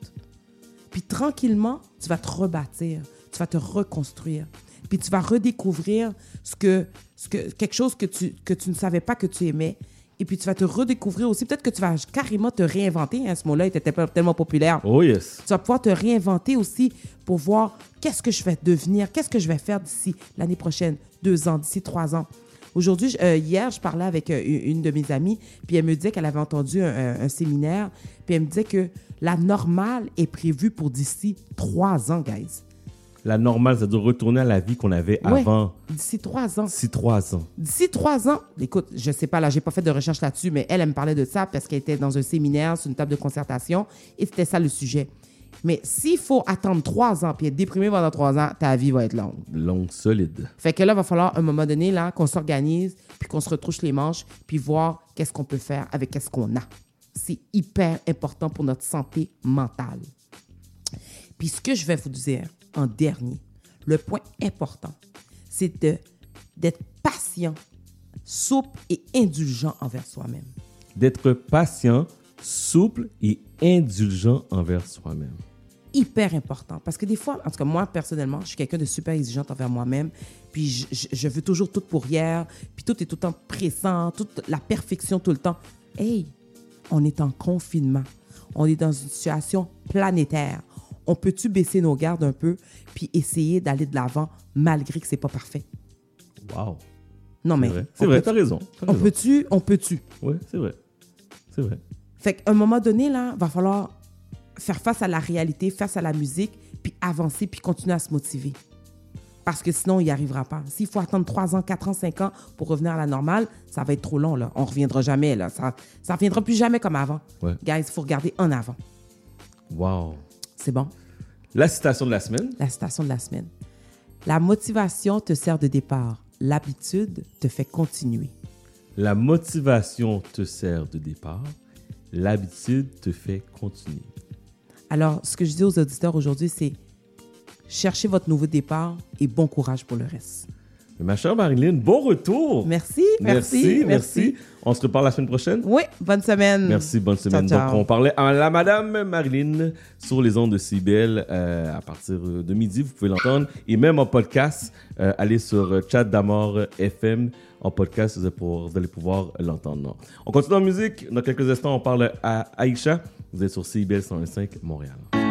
Puis tranquillement, tu vas te rebâtir, tu vas te reconstruire. Puis tu vas redécouvrir ce que, ce que, quelque chose que tu, que tu ne savais pas que tu aimais. Et puis tu vas te redécouvrir aussi. Peut-être que tu vas carrément te réinventer. Hein, ce mot-là était tellement- tellement populaire. Oh yes. Tu vas pouvoir te réinventer aussi pour voir qu'est-ce que je vais devenir, qu'est-ce que je vais faire d'ici l'année prochaine, deux ans, d'ici trois ans. Aujourd'hui, euh, hier, je parlais avec euh, une une de mes amies, puis elle me disait qu'elle avait entendu un, un- un séminaire, puis elle me disait que la normale est prévue pour d'ici trois ans, guys. La normale, c'est de retourner à la vie qu'on avait Ouais, avant D'ici trois ans. 6-3 ans. D'ici trois ans, écoute, je sais pas, là, j'ai pas fait de recherche là-dessus, mais elle, elle me parlait de ça parce qu'elle était dans un séminaire, sur une table de concertation, et c'était ça le sujet. Mais s'il faut attendre trois ans puis être déprimé pendant trois ans, ta vie va être longue. Longue, solide. Fait que là, il va falloir, à un moment donné, là, qu'on s'organise, puis qu'on se retrouche les manches, puis voir qu'est-ce qu'on peut faire avec qu'est-ce qu'on a. C'est hyper important pour notre santé mentale. Puis ce que je vais vous dire en dernier, le point important, c'est de- d'être patient, souple et indulgent envers soi-même. D'être patient, souple et indulgent envers soi-même. hyper important. Parce que des fois, en tout cas, moi, personnellement, je suis quelqu'un de super exigeante envers moi-même. Puis je, je- je veux toujours tout pour hier. Puis tout est tout le temps pressant, toute la perfection tout le temps. Hey, on est en confinement. On est dans une situation planétaire. On peut-tu baisser nos gardes un peu puis essayer d'aller de l'avant malgré que c'est pas parfait? Wow. Non, mais. C'est vrai, t'as raison. t'as On raison. peut-tu? On peut-tu? Oui, c'est vrai. C'est vrai. Fait qu'à un moment donné, là, va falloir faire face à la réalité, face à la musique, puis avancer, puis continuer à se motiver. Parce que sinon, il n'y arrivera pas. S'il faut attendre 3 ans, 4 ans, 5 ans pour revenir à la normale, ça va être trop long. Là. On ne reviendra jamais. Là. Ça ne reviendra plus jamais comme avant. Ouais. Guys, il faut regarder en avant. Wow. C'est bon? La citation de la semaine. La citation de la semaine. La motivation te sert de départ. L'habitude te fait continuer. La motivation te sert de départ. L'habitude te fait continuer. Alors, ce que je dis aux auditeurs aujourd'hui, c'est cherchez votre nouveau départ et bon courage pour le reste. Ma chère Marilyn, bon retour. Merci, merci, merci. On se reparle la semaine prochaine. Oui, bonne semaine. Merci, bonne semaine. Ciao, ciao. Donc, on parlait à la Madame Marilyn sur les ondes de CBL euh, à partir de midi. Vous pouvez l'entendre. Et même en podcast, euh, allez sur euh, Chat d'Amour FM. En podcast, vous allez pouvoir, l'entendre. On continue en musique. Dans quelques instants, on parle à Aïcha. Vous êtes sur CBL 101.5 Montréal.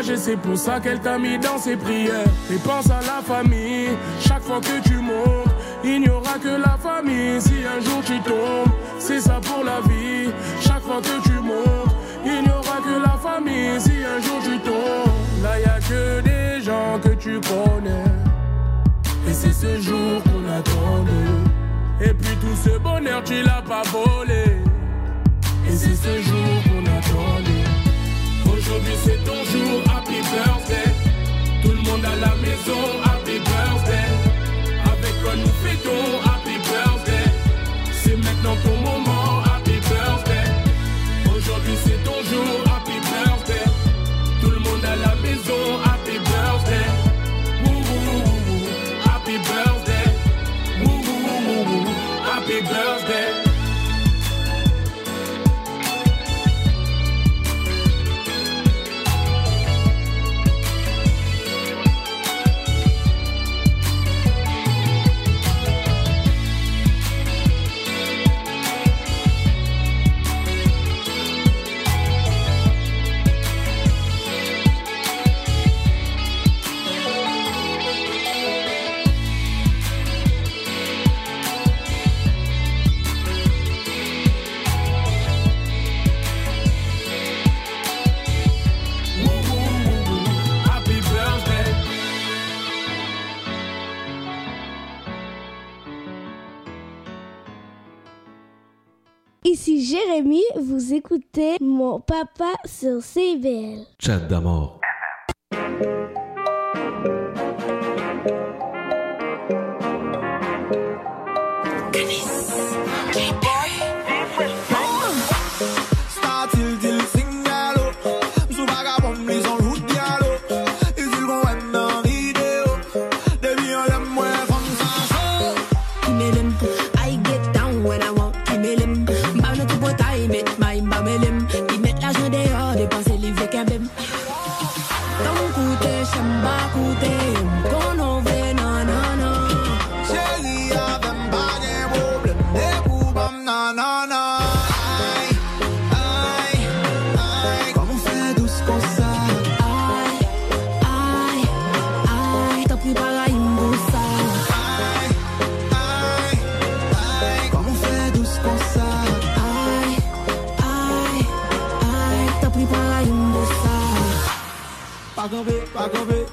encouragé, c'est pour ça qu'elle t'a mis dans ses prières. Et pense à la famille, chaque fois que tu montes, il n'y aura que la famille. Si un jour tu tombes, c'est ça pour la vie. Chaque fois que tu montes, il n'y aura que la famille. Si un jour tu tombes, là y a que des gens que tu connais. Et c'est ce jour qu'on attendait. Et puis tout ce bonheur, tu l'as pas volé. Et c'est ce jour Happy Birthday. Avec quoi nous fêtons Happy Birthday. C'est maintenant ton moment Happy Birthday. Aujourd'hui c'est ton jour Jérémy, vous écoutez mon papa sur CBL. Chat d'amour. agora vem.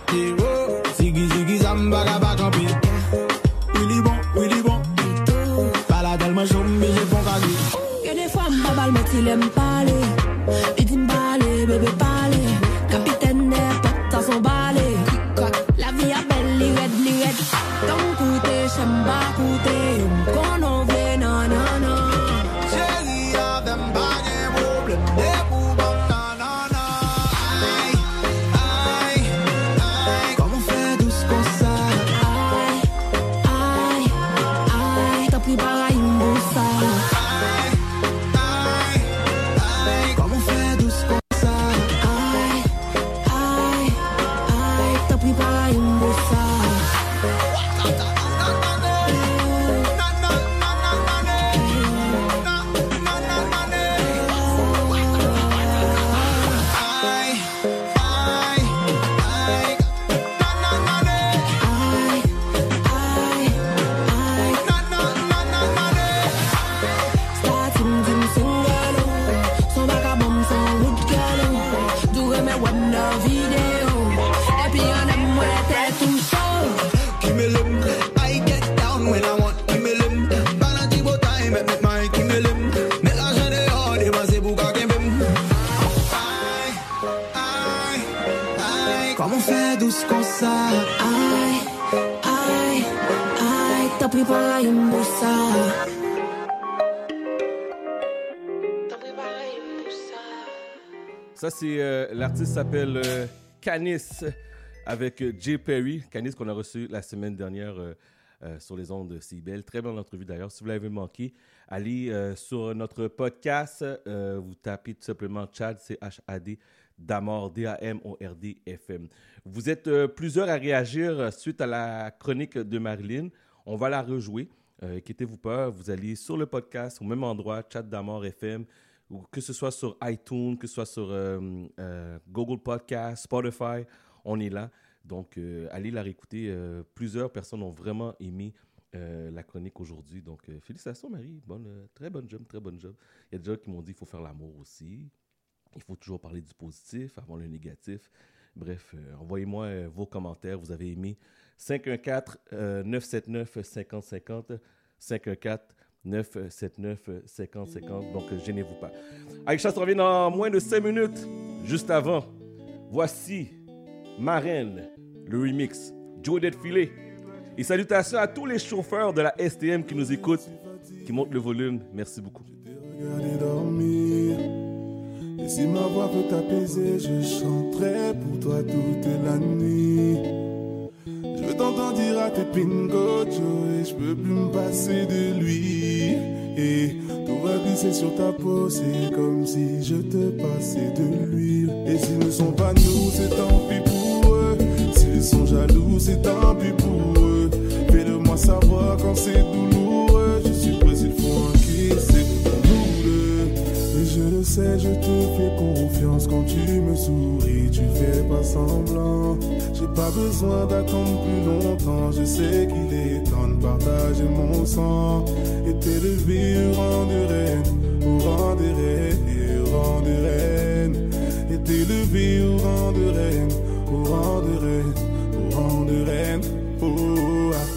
Euh, l'artiste s'appelle euh, Canis avec euh, Jay Perry. Canis qu'on a reçu la semaine dernière euh, sur les ondes de CIBEL. Très bonne entrevue d'ailleurs. Si vous l'avez manqué, allez sur notre podcast. vous tapez tout simplement Chad, C-H-A-D, Damord, D-A-M-O-R-D, F-M. Vous êtes plusieurs à réagir suite à la chronique de Marilyn. On va la rejouer. Euh, inquiétez-vous pas, vous allez sur le podcast, au même endroit, Chat d'Amor FM, que ce soit sur iTunes, que ce soit sur euh, euh, Google Podcast, Spotify, on est là. Donc, euh, allez la réécouter. Plusieurs personnes ont vraiment aimé la chronique aujourd'hui. Donc, félicitations, Marie. Bonne, très bonne job, très bonne job. Il y a des gens qui m'ont dit qu'il faut faire l'amour aussi. Il faut toujours parler du positif avant le négatif. Bref, envoyez-moi vos commentaires. Vous avez aimé 514-979-5050. 514-979-5050. Donc, euh, gênez-vous pas. Aïcha se revient dans moins de 5 minutes. Juste avant, voici Marraine, le remix. Joe Filet. Et salutations à tous les chauffeurs de la STM qui nous écoutent, qui montent le volume. Merci beaucoup. Regardez dormir. Et si ma voix peut t'apaiser, je chanterai pour toi toute la nuit. Je veux t'entendre dire à tes pingocho et je peux plus me passer de lui. Et tout va glisser sur ta peau, c'est comme si je te passais de l'huile. Et s'ils ne sont pas nous, c'est tant pis pour eux. S'ils sont jaloux, c'est tant pis pour eux. Fais-le-moi savoir quand c'est douloureux. Sais, je te fais confiance quand tu me souris, tu fais pas semblant. J'ai pas besoin d'attendre plus longtemps, je sais qu'il est temps de partager mon sang. Et t'élever au rang de reine, au rang de reine, au rang de reine. Et t'élever au rang de reine, au rang de reine, au rang de reine. Oh, ah. Ouh.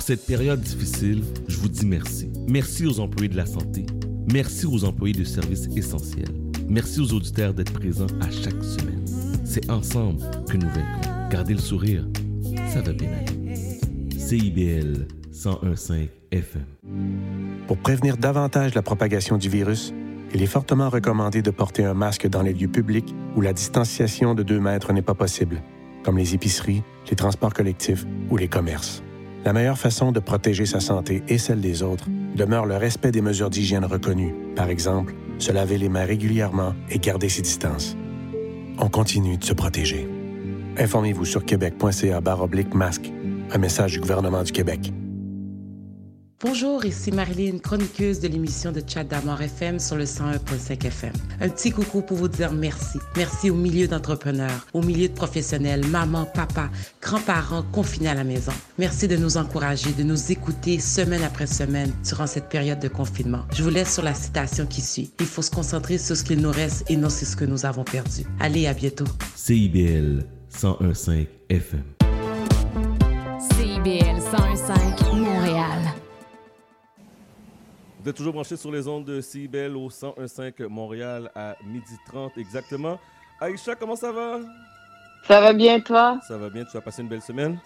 En cette période difficile, je vous dis merci. Merci aux employés de la santé. Merci aux employés de services essentiels. Merci aux auditeurs d'être présents à chaque semaine. C'est ensemble que nous vaincrons. Gardez le sourire, ça va bien aller. CIBL 101.5 FM. Pour prévenir davantage la propagation du virus, il est fortement recommandé de porter un masque dans les lieux publics où la distanciation de 2 mètres n'est pas possible, comme les épiceries, les transports collectifs ou les commerces. La meilleure façon de protéger sa santé et celle des autres demeure le respect des mesures d'hygiène reconnues, par exemple, se laver les mains régulièrement et garder ses distances. On continue de se protéger. Informez-vous sur québec.ca oblique masque, un message du gouvernement du Québec. Bonjour, ici Marilyn, chroniqueuse de l'émission de Chat d'Amour FM sur le 101.5 FM. Un petit coucou pour vous dire merci. Merci au milieu d'entrepreneurs, au milieu de professionnels, maman, papa, grands-parents confinés à la maison. Merci de nous encourager, de nous écouter semaine après semaine durant cette période de confinement. Je vous laisse sur la citation qui suit. Il faut se concentrer sur ce qu'il nous reste et non sur ce que nous avons perdu. Allez, à bientôt. CIBL 101.5 FM. CIBL 101.5 Montréal. Vous êtes toujours branchés sur les ondes de CIBEL au 101.5 Montréal à 12h30 exactement. Aïcha, comment ça va? Ça va bien, toi? Ça va bien, tu as passé une belle semaine?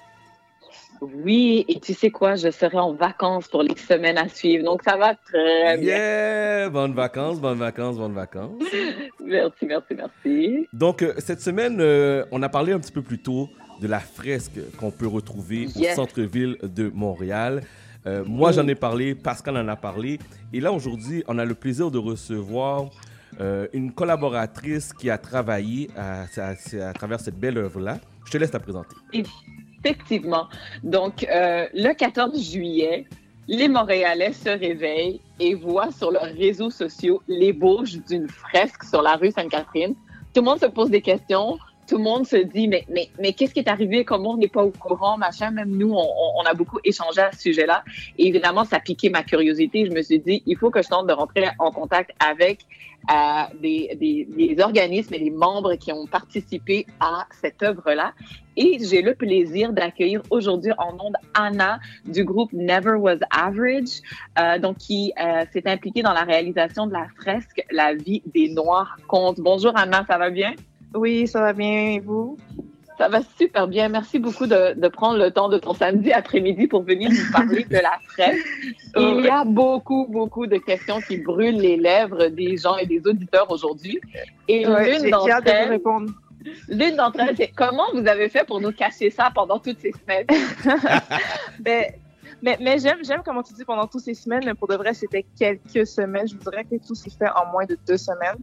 Oui, et tu sais quoi, je serai en vacances pour les semaines à suivre, donc ça va très bien. Yeah! Bonnes vacances, bonnes vacances, bonnes vacances. Merci, merci, merci. Donc, euh, cette semaine, euh, on a parlé un petit peu plus tôt de la fresque qu'on peut retrouver au centre-ville de Montréal. Euh, moi, j'en ai parlé, Pascal en a parlé. Et là, aujourd'hui, on a le plaisir de recevoir euh, une collaboratrice qui a travaillé à, travers cette belle œuvre-là. Je te laisse la présenter. Effectivement. Donc, euh, le 14 juillet, les Montréalais se réveillent et voient sur leurs réseaux sociaux l'ébauche d'une fresque sur la rue Sainte-Catherine. Tout le monde se pose des questions. Tout le monde se dit, mais, mais, mais qu'est-ce qui est arrivé? Comment on n'est pas au courant? Machin, même nous, on, on a beaucoup échangé à ce sujet-là. Et évidemment, ça piquait ma curiosité. Je me suis dit, il faut que je tente de rentrer en contact avec euh, des, des, des, organismes et des membres qui ont participé à cette œuvre-là. Et j'ai le plaisir d'accueillir aujourd'hui en ondes Anna du groupe Never Was Average, euh, donc qui euh, s'est impliquée dans la réalisation de la fresque La vie des Noirs compte. Bonjour Anna, ça va bien? Oui, ça va bien. Et vous? Ça va super bien. Merci beaucoup de, de, prendre le temps de ton samedi après-midi pour venir nous parler de la fresque. Il y a beaucoup, beaucoup de questions qui brûlent les lèvres des gens et des auditeurs aujourd'hui. Et ouais, l'une d'entre elles, répondre. l'une d'entre elles, c'est comment vous avez fait pour nous cacher ça pendant toutes ces semaines? ben, mais, mais j'aime, j'aime comment tu dis pendant toutes ces semaines, pour de vrai, c'était quelques semaines. Je vous dirais que tout s'est fait en moins de deux semaines.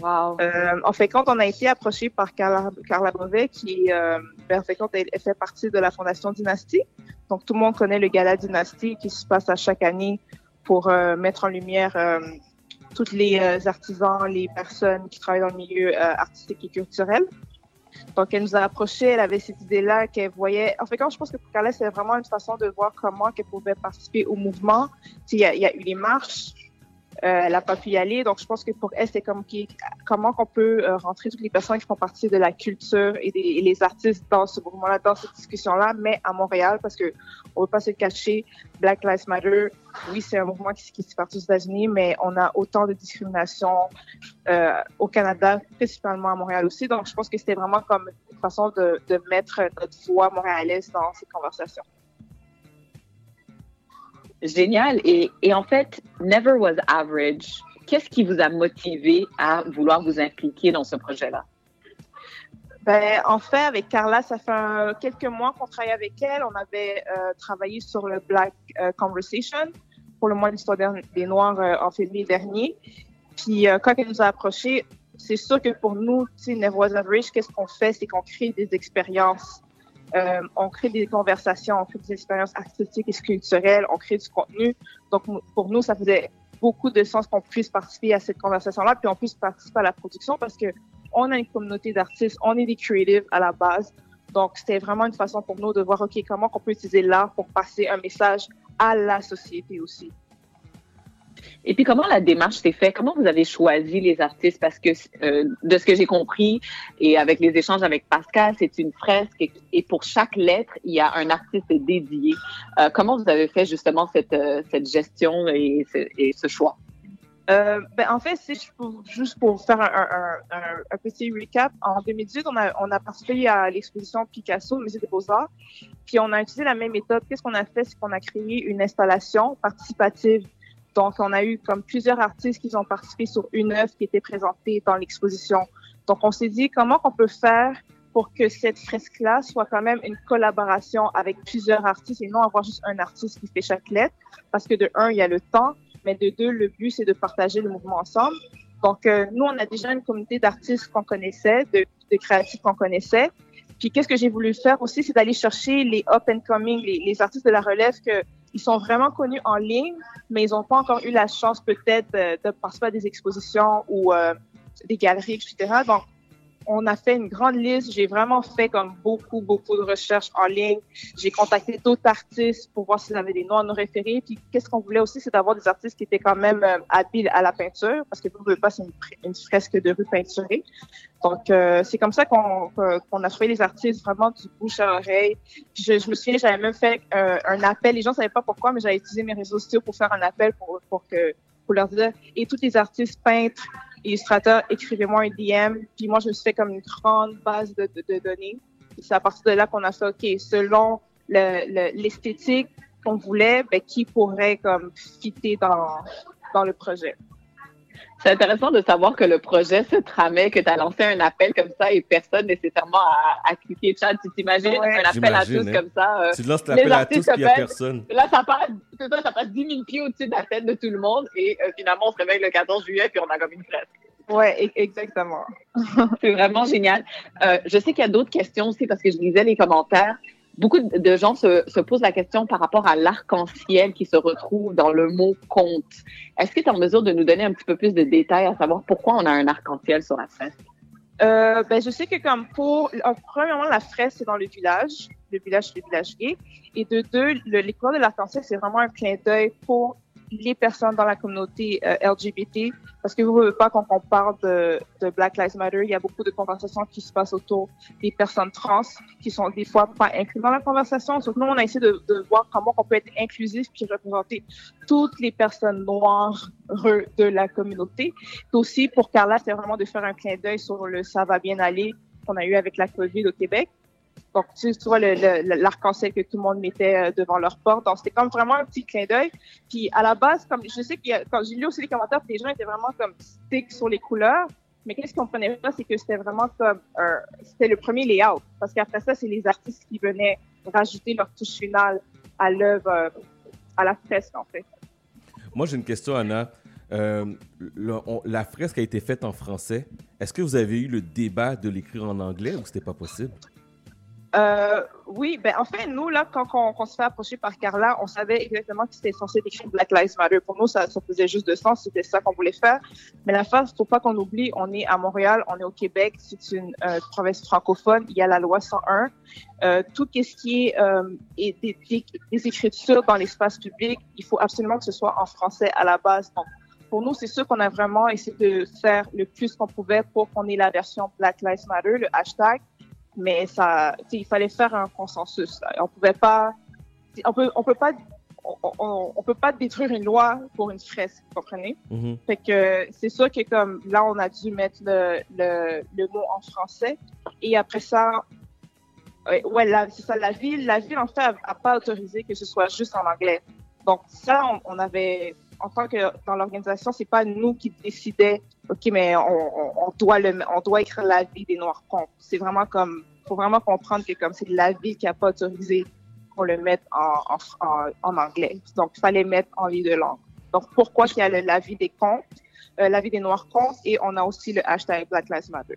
Wow. Euh, en fait, quand on a été approché par Carla, Carla Beauvais, qui, euh, ben, en fait, quand elle, elle, fait partie de la Fondation Dynastie, donc tout le monde connaît le Gala Dynastie qui se passe à chaque année pour euh, mettre en lumière euh, tous les euh, artisans, les personnes qui travaillent dans le milieu euh, artistique et culturel. Donc, elle nous a approché, elle avait cette idée-là qu'elle voyait. En fait, quand je pense que pour Carla, c'est vraiment une façon de voir comment qu'elle pouvait participer au mouvement. Il y, a, il y a eu les marches, elle n'a pas pu y aller. Donc, je pense que pour elle, c'est comme qui, comment qu'on peut euh, rentrer toutes les personnes qui font partie de la culture et, des, et les artistes dans ce mouvement-là, dans cette discussion-là, mais à Montréal, parce que on ne veut pas se cacher. Black Lives Matter, oui, c'est un mouvement qui, qui se part aux États-Unis, mais on a autant de discrimination euh, au Canada, principalement à Montréal aussi. Donc, je pense que c'était vraiment comme une façon de, de mettre notre voix montréalaise dans cette conversation. Génial. Et, en fait, Never Was Average, qu'est-ce qui vous a motivé à vouloir vous impliquer dans ce projet-là? Ben, en fait, avec Carla, ça fait quelques mois qu'on travaille avec elle. On avait euh, travaillé sur le Black euh, Conversation pour le mois de l'histoire des Noirs euh, en février dernier. Puis quand elle nous a approchés, c'est sûr que pour nous, Never Was Average, qu'est-ce qu'on fait? C'est qu'on crée des expériences euh, on crée des conversations, on crée des expériences artistiques et culturelles, on crée du contenu. Donc, pour nous, ça faisait beaucoup de sens qu'on puisse participer à cette conversation-là, puis on puisse participer à la production parce que on a une communauté d'artistes, on est des creatives à la base. Donc, c'était vraiment une façon pour nous de voir, OK, comment on peut utiliser l'art pour passer un message à la société aussi. Et puis, comment la démarche s'est faite? Comment vous avez choisi les artistes? Parce que, euh, de ce que j'ai compris, et avec les échanges avec Pascal, c'est une fresque et, pour chaque lettre, il y a un artiste dédié. Euh, comment vous avez fait justement cette, euh, gestion et ce, choix? Ben, en fait, juste pour faire un, petit recap. En 2018, on a, on a participé à l'exposition Picasso au Musée des Beaux-Arts. Puis on a utilisé la même méthode. Qu'est-ce qu'on a fait? C'est qu'on a créé une installation participative donc, on a eu comme plusieurs artistes qui ont participé sur une œuvre qui était présentée dans l'exposition. Donc, on s'est dit comment on peut faire pour que cette fresque-là soit quand même une collaboration avec plusieurs artistes et non avoir juste un artiste qui fait chaque lettre? Parce que de un, il y a le temps, mais de deux, le but, c'est de partager le mouvement ensemble. Donc, euh, nous, on a déjà une communauté d'artistes qu'on connaissait, de, créatifs qu'on connaissait. Puis, qu'est-ce que j'ai voulu faire aussi, c'est d'aller chercher les up and coming, les, les artistes de la relève que ils sont vraiment connus en ligne, mais ils n'ont pas encore eu la chance peut-être de, de participer à des expositions ou euh, des galeries, etc. Donc, on a fait une grande liste. J'ai vraiment fait comme beaucoup, beaucoup de recherches en ligne. J'ai contacté d'autres artistes pour voir s'ils avaient des noms à nous référer. Puis, qu'est-ce qu'on voulait aussi, c'est d'avoir des artistes qui étaient quand même euh, habiles à la peinture, parce que vous ne pas, c'est une, fresque de rue peinturée. Donc, euh, c'est comme ça qu'on qu a trouvé les artistes vraiment du bouche à oreille. Je, je me souviens, j'avais même fait euh, un appel. Les gens ne savaient pas pourquoi, mais j'avais utilisé mes réseaux sociaux pour faire un appel pour, pour, que, pour leur dire, et tous les artistes peintres, illustrateurs, écrivez-moi un DM. Puis moi, je me suis fait comme une grande base de, de, données. C'est à partir de là qu'on a fait, OK, selon l'esthétique qu'on voulait, ben, qui pourrait comme fitter dans, dans le projet. C'est intéressant de savoir que le projet se tramait, que tu as lancé un appel comme ça et personne nécessairement à, à cliquer chat. Tu t'imagines ouais. un appel à tous hein. comme ça. Euh, tu lances l'appel à tous et il n'y a personne. Là, ça passe, ça, ça passe 10 000 pieds au-dessus de la tête de tout le monde et euh, finalement, on se réveille le 14 juillet puis on a comme une fresque. Ouais, exactement. c'est vraiment génial. Euh, je sais qu'il y a d'autres questions aussi parce que je lisais les commentaires beaucoup de gens se, se, posent la question par rapport à l'arc-en-ciel qui se retrouve dans le mot conte. Est-ce que tu es en mesure de nous donner un petit peu plus de détails à savoir pourquoi on a un arc-en-ciel sur la fresque? Euh, ben, je sais que comme pour, euh, premièrement, la fraise, c'est dans le village. Le village, le village gay. Et de deux, le, les de l'arc-en-ciel, c'est vraiment un clin d'œil pour les personnes dans la communauté euh, LGBT. Parce que vous ne voulez pas quand on parle de, Black Lives Matter, il y a beaucoup de conversations qui se passent autour des personnes trans qui sont des fois pas incluses dans la conversation. Que nous, on a essayé de, de voir comment on peut être inclusif puis représenter toutes les personnes noires de la communauté. Puis aussi, pour Carla, c'est vraiment de faire un clin d'œil sur le ça va bien aller qu'on a eu avec la COVID au Québec. Donc, tu, vois l'arc-en-ciel que tout le monde mettait euh, devant leur porte. Donc, c'était comme vraiment un petit clin d'œil. Puis, à la base, comme je sais a, quand j'ai lu aussi les commentaires, les gens étaient vraiment comme stick sur les couleurs. Mais qu'est-ce qu'on comprenait pas, c'est que c'était vraiment comme c'était le premier layout. Parce qu'après ça, c'est les artistes qui venaient rajouter leur touche finale à l'œuvre, euh, à la fresque, en fait. Moi, j'ai une question, Anna. Euh, la fresque a été faite en français. Est-ce que vous avez eu le débat de l'écrire en anglais ou c'était pas possible? Euh, oui, ben en fait, nous, là, quand on, on se fait approcher par Carla, on savait exactement que c'était censé écrit Black Lives Matter. Pour nous, ça, ça faisait juste de sens, c'était ça qu'on voulait faire. Mais la face, faut pas qu'on oublie, on est à Montréal, on est au Québec, c'est une euh, province francophone, il y a la loi 101. Euh, tout ce qui est euh, et des, des, des écritures dans l'espace public, il faut absolument que ce soit en français à la base. Donc, pour nous, c'est sûr qu'on a vraiment essayé de faire le plus qu'on pouvait pour qu'on ait la version Black Lives Matter, le hashtag mais ça, il fallait faire un consensus. là. On pouvait pas, on peut, on peut pas, on, on, on peut pas détruire une loi pour une fresque, vous comprenez? Fait que c'est sûr que comme là, on a dû mettre le, le, le mot en français et après ça, ouais, ouais la- c'est ça, la ville, la ville en fait a, a pas autorisé que ce soit juste en anglais. Donc ça, on, on avait, en tant que dans l'organisation, c'est pas nous qui décidait, ok, mais on, on, on doit le, on doit écrire la vie des Noirs contre. C'est vraiment comme, faut vraiment comprendre que comme c'est la ville qui a pas autorisé qu'on le mette en, en, en, en anglais. Donc il fallait mettre en ligne de langue. Donc pourquoi qu'il y a le- la vie des comptes, euh, la vie des Noirs contre, et on a aussi le hashtag Black Lives Matter.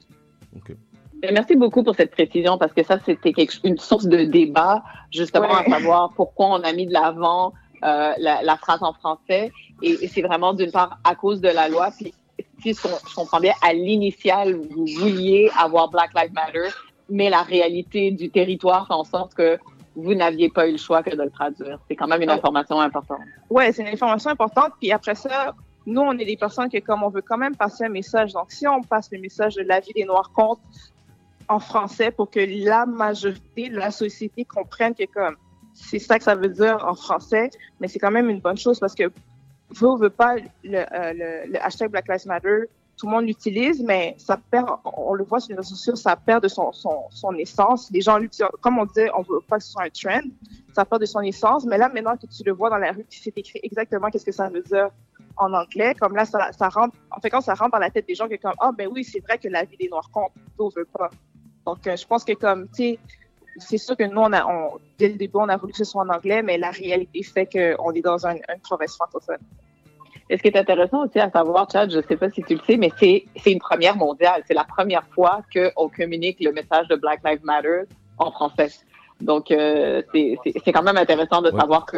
Ben, Merci beaucoup pour cette précision parce que ça, c'était une source de débat, justement, Ouais. à savoir pourquoi on a mis de l'avant euh, la, la phrase en français. Et, et c'est vraiment d'une part à cause de la loi. Puis, si je, com- je comprends bien, à l'initial, vous vouliez avoir Black Lives Matter, mais la réalité du territoire fait en sorte que vous n'aviez pas eu le choix que de le traduire. C'est quand même une information importante. Ouais, c'est une information importante. Puis après ça, nous, on est des personnes que comme on veut quand même passer un message. Donc, si on passe le message de la vie des Noirs contre en français pour que la majorité de la société comprenne que comme c'est ça que ça veut dire en français, mais c'est quand même une bonne chose parce que veut ou veut pas le, euh, le, hashtag Black Lives Matter, tout le monde l'utilise, mais ça perd, on le voit sur les réseaux sociaux, ça perd de son, essence. Les gens l'utilisent, comme on dit, on veut pas que ce soit un trend, ça perd de son essence, mais là, maintenant que tu le vois dans la rue, tu sais écrit exactement qu'est-ce que ça veut dire en anglais, comme là, ça, rentre, en fait, quand ça rentre dans la tête des gens que comme, ah, ben oui, c'est vrai que la vie des Noirs compte, veut pas. Donc, euh, je pense que comme, tu sais, c'est sûr que nous, on a, on, dès le début, on a voulu que ce soit en anglais, mais la réalité fait qu'on est dans un, une province francophone. Et ce qui est intéressant aussi à savoir, Chad, je ne sais pas si tu le sais, mais c'est c'est une première mondiale. C'est la première fois qu'on communique le message de Black Lives Matter en français. Donc, euh, c'est c'est- c'est quand même intéressant de Ouais. savoir que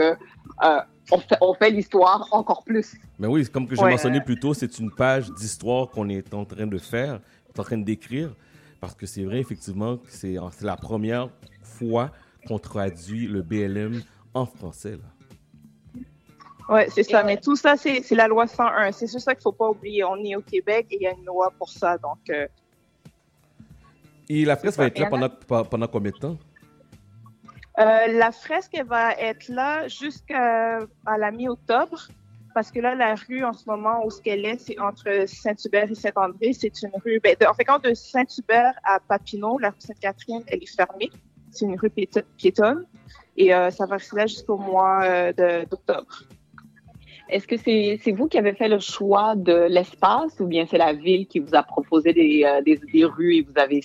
euh, on fait, on fait l'histoire encore plus. Mais oui, comme que j'ai Ouais. mentionné plus tôt, c'est une page d'histoire qu'on est en train de faire, qu'on est en train d'écrire, parce que c'est vrai, effectivement, que c'est la première fois qu'on traduit le BLM en français. Ouais, c'est ça. Mais tout ça, c'est la loi 101. C'est juste ça qu'il faut pas oublier. On est au Québec et il y a une loi pour ça. Donc, euh, Et la presse va être là pendant, pe- pendant combien de temps? euh, la fresque elle va être là jusqu'à à la mi-octobre. Parce que là, la rue, en ce moment, où ce qu'elle est, c'est entre Saint-Hubert et Saint-André. C'est une rue, ben, en fait, quand de Saint-Hubert à Papineau, la rue Sainte-Catherine, elle est fermée. C'est une rue piéto- piétonne. Et euh, ça va rester là jusqu'au mois euh, d'octobre. Est-ce que c'est c'est vous qui avez fait le choix de l'espace ou bien c'est la ville qui vous a proposé des, euh, des, des rues et vous avez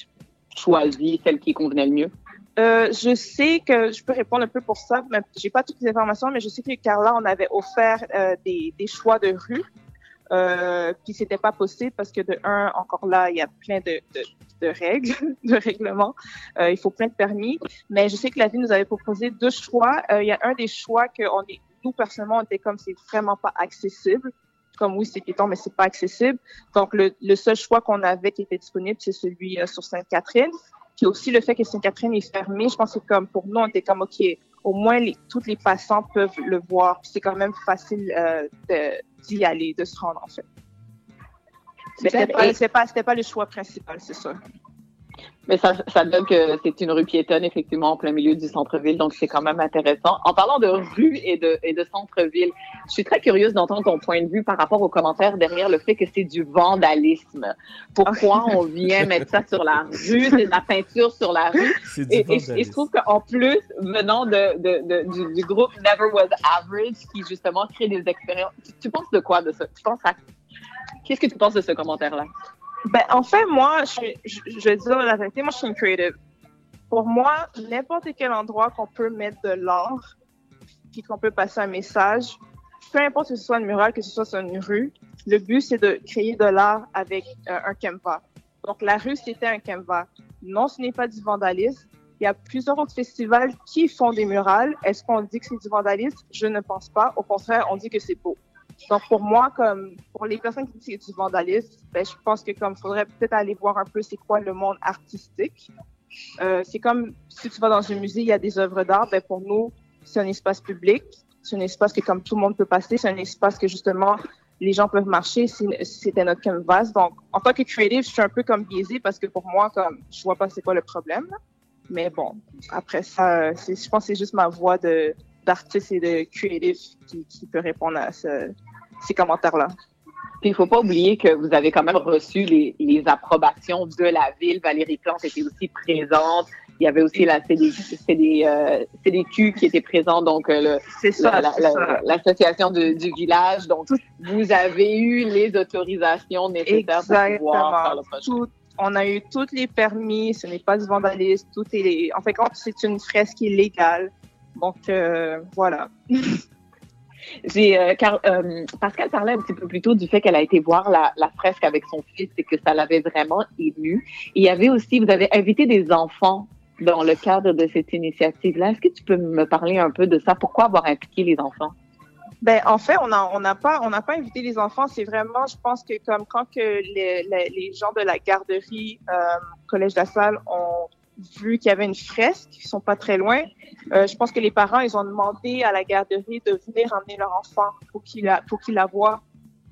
choisi celle qui convenait le mieux? Euh, je sais que je peux répondre un peu pour ça, mais j'ai pas toutes les informations, mais je sais que Carla, on avait offert euh, des, des choix de rue, euh, puis c'était pas possible parce que de un, encore là, il y a plein de, de, de règles, de règlements, euh, il faut plein de permis, mais je sais que la ville nous avait proposé deux choix. Euh, il y a un des choix que on est, nous personnellement, on était comme c'est vraiment pas accessible. comme oui, c'est piéton, mais c'est pas accessible. Donc, le, le seul choix qu'on avait qui était disponible, c'est celui euh, sur Sainte-Catherine. Puis aussi, le fait que Sainte-Catherine est fermée, je pense que comme pour nous, on était comme, OK, au moins, les, tous les passants peuvent le voir. Puis c'est quand même facile euh, d'y aller, de se rendre, en fait. Mais c'était pas, c'était pas, c'était pas le choix principal, c'est ça. Mais ça, ça donne que c'est une rue piétonne, effectivement, en plein milieu du centre-ville, donc c'est quand même intéressant. En parlant de rue et de, et de centre-ville, je suis très curieuse d'entendre ton point de vue par rapport aux commentaires derrière le fait que c'est du vandalisme. Pourquoi on vient mettre ça sur la rue, c'est de la peinture sur la rue? C'est du Et, et, et je trouve qu'en plus, venant de, de, de- du, du groupe Never Was Average, qui justement crée des expériences, tu, tu penses de quoi de ça? Tu penses à... Qu'est-ce que tu penses de ce commentaire-là? Ben, en fait, moi, je, vais dire la vérité, moi, je suis une creative. Pour moi, n'importe quel endroit qu'on peut mettre de l'art, puis qu'on peut passer un message, peu importe que ce soit un mural, que ce soit sur une rue, le but, c'est de créer de l'art avec euh, un canevas. Donc, la rue, c'était un canevas. Non, ce n'est pas du vandalisme. Il y a plusieurs autres festivals qui font des murales. Est-ce qu'on dit que c'est du vandalisme? Je ne pense pas. Au contraire, on dit que c'est beau. Donc, pour moi, comme pour les personnes qui disent que c'est du vandalisme, ben, je pense que comme faudrait peut-être aller voir un peu c'est quoi le monde artistique. Euh, c'est comme si tu vas dans un musée, il y a des œuvres d'art. Ben, pour nous, c'est un espace public. C'est un espace que comme tout le monde peut passer. C'est un espace que justement les gens peuvent marcher. si- C'était notre canvas. Donc, en tant que creative, je suis un peu comme biaisée parce que pour moi, comme je vois pas c'est quoi le problème. Mais bon, après ça, je pense que c'est juste ma voix de d'artiste et de creative qui, qui peut répondre à ce- ces commentaires-là. Puis il faut pas oublier que vous avez quand même reçu les, les approbations de la ville. Valérie Plante était aussi présente. Il y avait aussi la CD, CD, euh, CDQ qui était présent, donc euh, la- la- l'association du village. Donc vous avez eu les autorisations nécessaires pour pouvoir faire le projet. Tout- on a eu tous les permis, ce n'est pas du vandalisme, tout est... En fait, c'est une fresque illégale. Donc, euh, voilà. J'ai, euh, euh, Pascal parlait un petit peu plus tôt du fait qu'elle a été voir la, fresque avec son fils et que ça l'avait vraiment ému. Et il y avait aussi, vous avez invité des enfants dans le cadre de cette initiative-là. Est-ce que tu peux me parler un peu de ça? Pourquoi avoir impliqué les enfants? Ben, en fait, on n'a pas, pas invité les enfants. C'est vraiment, je pense que comme quand que les, gens de la garderie Collège de la Salle ont vu qu'il y avait une fresque, ils sont pas très loin. euh, je pense que les parents, ils ont demandé à la garderie de venir emmener leur enfant pour qu'il la, pour qu'il la voit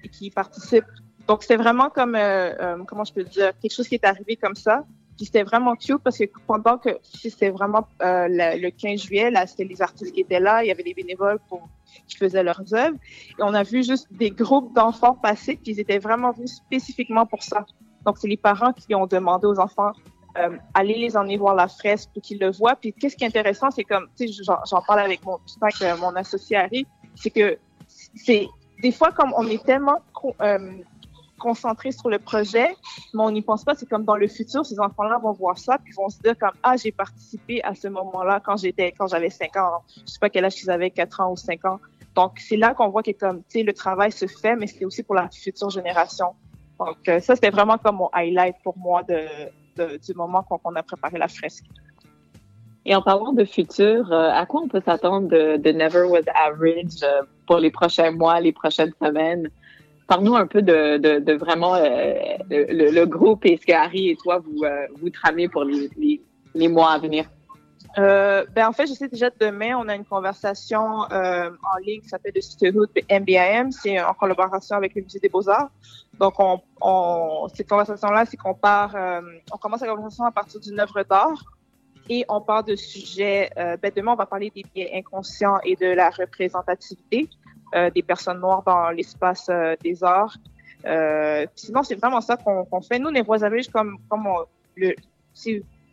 et qu'il participe. Donc, c'est vraiment comme, euh, euh, comment je peux dire, quelque chose qui est arrivé comme ça. Puis c'était vraiment cute parce que pendant que c'était vraiment euh, le, le 15 juillet, là, c'était les artistes qui étaient là, il y avait des bénévoles pour, qui faisaient leurs œuvres. Et on a vu juste des groupes d'enfants passer, puis ils étaient vraiment venus spécifiquement pour ça. Donc, c'est les parents qui ont demandé aux enfants euh, aller les emmener voir la fresque pour qu'ils le voient. Puis, qu'est-ce qui est intéressant, c'est comme, tu sais, j'en parle avec mon, avec euh, mon associé Harry, c'est que c'est des fois, comme on est tellement euh, concentré sur le projet, mais on n'y pense pas. C'est comme dans le futur, ces enfants-là vont voir ça, puis vont se dire comme ah j'ai participé à ce moment-là quand j'étais quand j'avais 5 ans. Je sais pas quel âge ils avaient, 4 ans ou 5 ans. Donc c'est là qu'on voit que comme tu sais le travail se fait, mais c'est aussi pour la future génération. Donc euh, ça c'était vraiment comme mon highlight pour moi de, du moment qu'on qu'on a préparé la fresque. Et en parlant de futur, euh, à quoi on peut s'attendre de, Never Was Average euh, pour les prochains mois, les prochaines semaines? Parle-nous un peu de, vraiment euh, le, groupe et ce que Harry et toi, vous, vous tramez pour les mois à venir. Euh, ben en fait, je sais déjà demain, on a une conversation euh, en ligne qui s'appelle The Sisterhood MBIM. C'est en collaboration avec le Musée des Beaux-Arts. Donc, on, on, cette conversation-là, c'est qu'on part, euh, on commence la conversation à partir d'une œuvre d'art et on parle de sujets. Euh, ben demain, on va parler des biais inconscients et de la représentativité euh, des personnes noires dans l'espace euh, des arts. Sinon, c'est vraiment ça qu'on qu'on fait. Nous, les voix comme, comme on, le,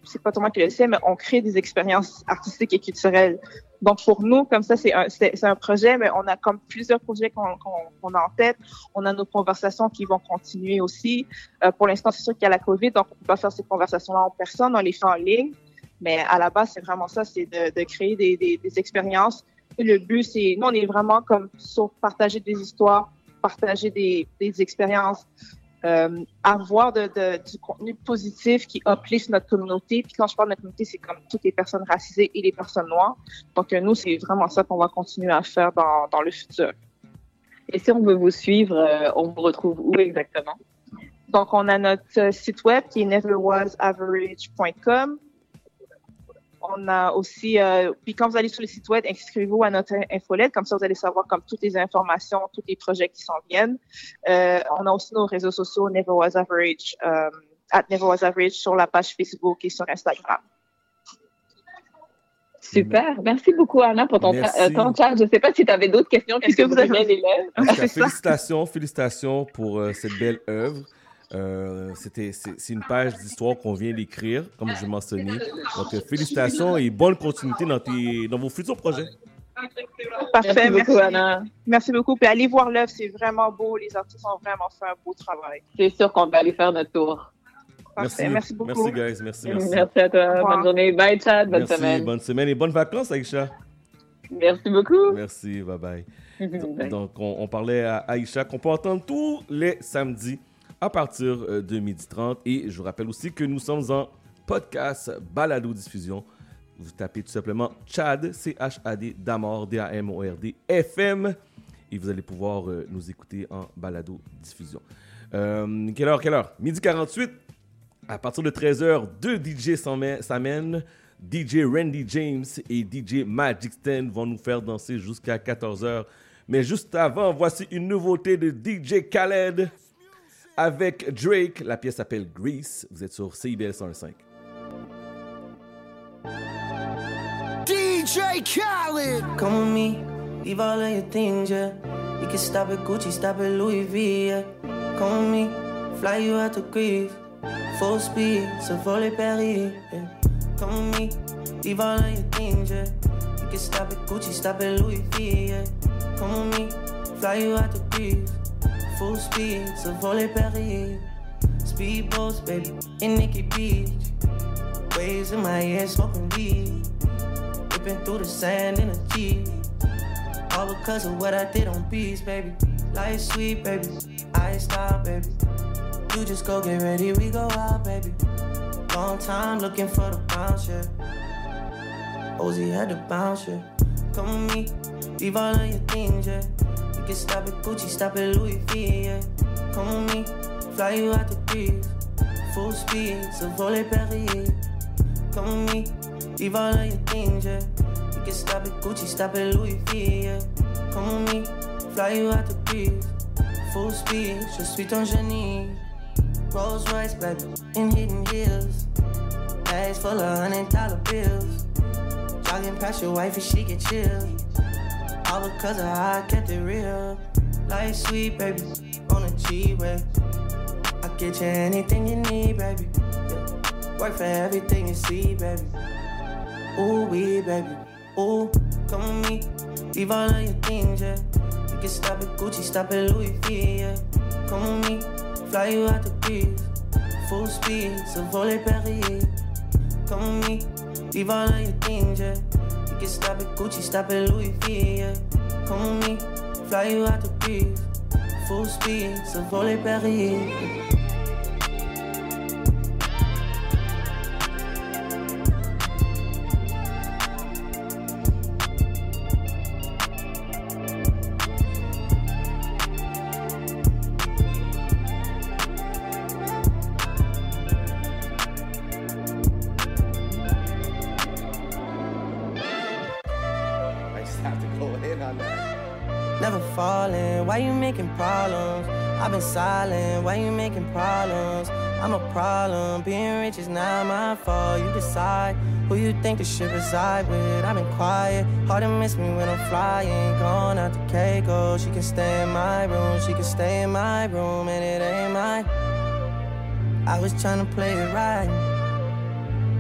c'est pas tout le monde qui le sait, mais on crée des expériences artistiques et culturelles. Donc pour nous, comme ça, c'est un, un projet, mais on a comme plusieurs projets qu'on, qu'on, qu'on a en tête. On a nos conversations qui vont continuer aussi. Euh, pour l'instant, c'est sûr qu'il y a la COVID, donc on peut pas faire ces conversations-là en personne, on les fait en ligne. Mais à la base, c'est vraiment ça, c'est de, de créer des, des, des expériences. Le but, c'est, nous, on est vraiment comme sur partager des histoires, partager des, des expériences, euh, avoir de, de, du contenu positif qui uplift notre communauté. Puis quand je parle de notre communauté, c'est comme toutes les personnes racisées et les personnes noires. Donc euh, nous, c'est vraiment ça qu'on va continuer à faire dans, dans le futur. Et si on veut vous suivre, euh, on vous retrouve où exactement? Donc, on a notre euh, site web qui est neverwasaverage.com. On a aussi, euh, puis quand vous allez sur le site web, inscrivez-vous à notre infolette, comme ça vous allez savoir comme toutes les informations, tous les projets qui s'en viennent. Euh, on a aussi nos réseaux sociaux Never Was Average, euh, at Never Was Average sur la page Facebook et sur Instagram. Super. Merci beaucoup, Anna, pour ton, euh, ton chat. Je ne sais pas si tu avais d'autres questions. Est-ce que vous avez- cas, félicitations, félicitations pour euh, cette belle œuvre. Euh, c'était, c'est, c'est une page d'histoire qu'on vient d'écrire, comme je mentionnais. Donc, euh, félicitations et bonne continuité dans, tes, dans vos futurs projets. Parfait, Merci merci. beaucoup, Anna. Merci beaucoup. Puis allez voir l'œuvre, c'est vraiment beau. Les artistes ont vraiment fait un beau travail. C'est sûr qu'on va aller faire notre tour. Parfait, merci beaucoup. Merci, guys. Merci, merci. Merci à toi. Bonne journée. Bye, Chad. Bonne Merci, semaine. bonne semaine et bonnes vacances, Aïcha. Merci beaucoup. Merci, bye bye. Bye. Donc, on, on parlait à Aïcha qu'on peut entendre tous les samedis à partir euh, de 12h30. Et je vous rappelle aussi que nous sommes en podcast balado diffusion. Vous tapez tout simplement Chad, C-H-A-D, Damord, D-A-M-O-R-D, FM. Et vous allez pouvoir euh, nous écouter en balado diffusion. Euh, quelle heure, quelle heure? Midi 48. À partir de 13h, deux DJ s'amènent. DJ Randy James et DJ Magic Sten vont nous faire danser jusqu'à 14h. Mais juste avant, voici une nouveauté de DJ Khaled avec Drake. La pièce s'appelle Grease. Vous êtes sur CIBL 105. DJ Khaled. Come with me, leave all of your things, yeah. We can stop at Gucci, stop at Louis V, yeah. Come with me, fly you out to Greece. Full speed, so volley Paris, yeah. Come with me, leave all of your things, yeah. We can stop at Gucci, stop at Louis V, yeah. Come with me, fly you out to Greece. Full speed, so volley Paris. Speedboats, baby, in Nikki Beach. Waves in my ear, smoking weed. Ripping through the sand in a Jeep. All because of what I did on beats, baby. Life sweet, baby. I stop, baby. You just go get ready, we go out, baby. Long time looking for the bounce, yeah. Ozzy had to bounce, yeah. Come with me, leave all of your things, yeah. Can stop at Gucci, stop at Louis V, yeah. Come with me, fly you out the breeze. Full speed, so volley Paris. Come with me, leave all of your things, yeah. You can stop at Gucci, stop at Louis V, yeah. Come with me, fly you out the breeze. Full speed, je suis ton génie. Rolls Royce, baby, in hidden hills. Bags full of hundred dollar bills. Jogging past your wife and she get chill. All because of how I kept it real. Life sweet, baby, on a G-Way. I get you anything you need, baby. Yeah. Work for everything you see, baby. Ooh, we, baby. Ooh, come with me. Leave all of your things, yeah. You can stop at Gucci, stop at Louis V, yeah. Come with me. Fly you out the breeze. Full speed, so volley Paris. Come with me. Leave all of your things, yeah. Can stop at Gucci, stop at Louis V, yeah. Come with me. Fly you out to breeze. Full speed, so volley Paris. I problems? I've been silent, why you making problems? I'm a problem, being rich is not my fault. You decide who you think the shit reside with. I've been quiet, hard to miss me when I'm flying. Gone out to Keiko, she can stay in my room, she can stay in my room, and it ain't mine. I was trying to play it right,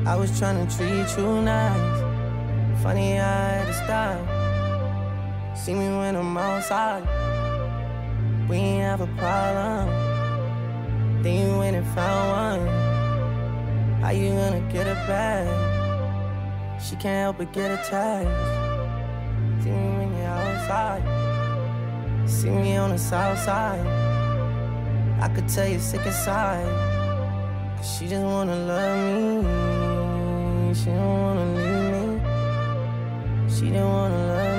I was trying to treat you nice. Funny, I had to stop. See me when I'm outside. We ain't have a problem. Then you went and found one. How you gonna get it back? She can't help but get attached. See me when you're outside. See me on the south side. I could tell you're sick inside. Cause she just wanna love me. She don't wanna leave me. She don't wanna love me.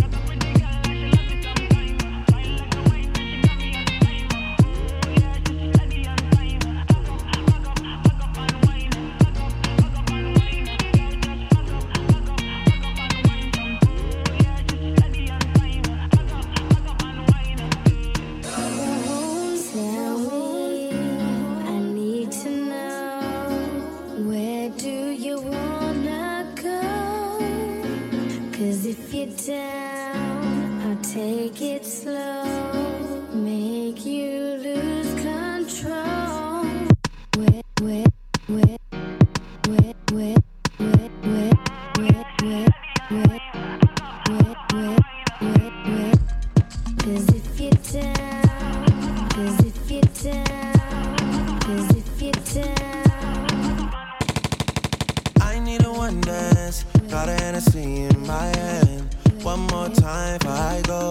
Got a Hennessy in my hand. One more time I go.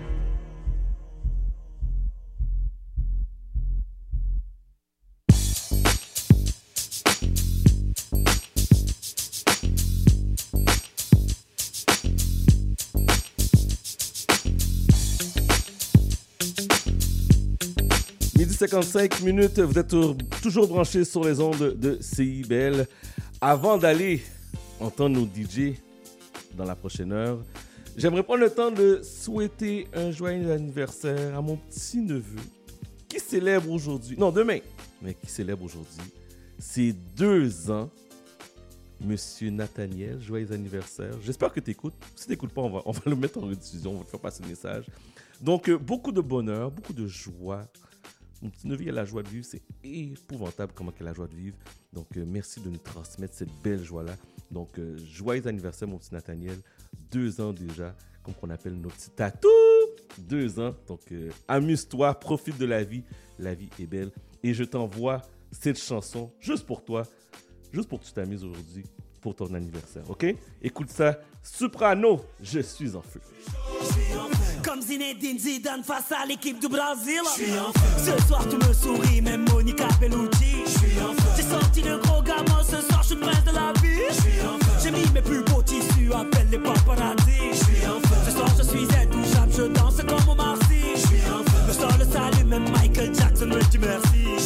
55 minutes, vous êtes tou- toujours branchés sur les ondes de CIBL. Avant d'aller entendre nos DJ dans la prochaine heure, j'aimerais prendre le temps de souhaiter un joyeux anniversaire à mon petit-neveu qui célèbre aujourd'hui, non demain, mais qui célèbre aujourd'hui ses deux ans. Monsieur Nathaniel, joyeux anniversaire. J'espère que tu écoutes. Si tu n'écoutes pas, on va, on va le mettre en rediffusion, on va te faire passer le message. Donc, euh, beaucoup de bonheur, beaucoup de joie. Mon petit neveu, a la joie de vivre. C'est épouvantable comment il a la joie de vivre. Donc, euh, merci de nous transmettre cette belle joie-là. Donc, euh, joyeux anniversaire, mon petit Nathaniel. Deux ans déjà, comme qu'on appelle nos petits tatous. Deux ans. Donc, euh, amuse-toi, profite de la vie. La vie est belle. Et je t'envoie cette chanson juste pour toi. Juste pour que tu t'amuses aujourd'hui pour ton anniversaire. OK? Écoute ça. Soprano, je suis en feu. Comme Zinedine Zidane face à l'équipe du Brésil. Ce soir tu me souris, même Monica Bellucci. J'ai sorti le gros gamin, ce soir je suis prince de la vie. J'ai mis mes plus beaux tissus, appelle les paparazzi. Ce soir je suis intouchable, je danse comme au Marcy. Le sol le salut, même Michael Jackson me dit merci.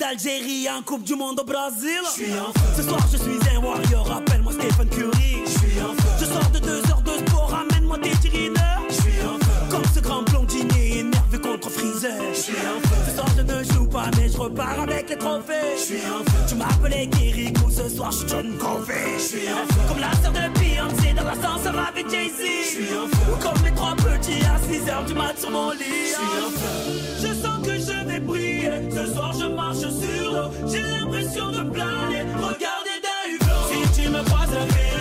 d'Algérie en Coupe du Monde au Brésil. Ce soir je suis un warrior. Appelle-moi Stephen Curry. Je sors de deux heures de sport, ramène-moi des. Je suis en feu. Comme ce grand blondinier énervé contre Freezer. Pas, mais je repars avec les trophées. Je suis en feu. Tu m'appelais Kirikou, ce soir je suis John Covey. Je suis en feu. Comme la sœur de Beyoncé dans l'ascenseur avec Jay-Z. Je suis en feu. Ou comme les trois petits à 6 heures du mat sur mon lit. Je suis en feu. Je sens que je vais briller. Ce soir je marche sur l'eau. J'ai l'impression de planer. Regardez d'un hublot. Si tu me croises, un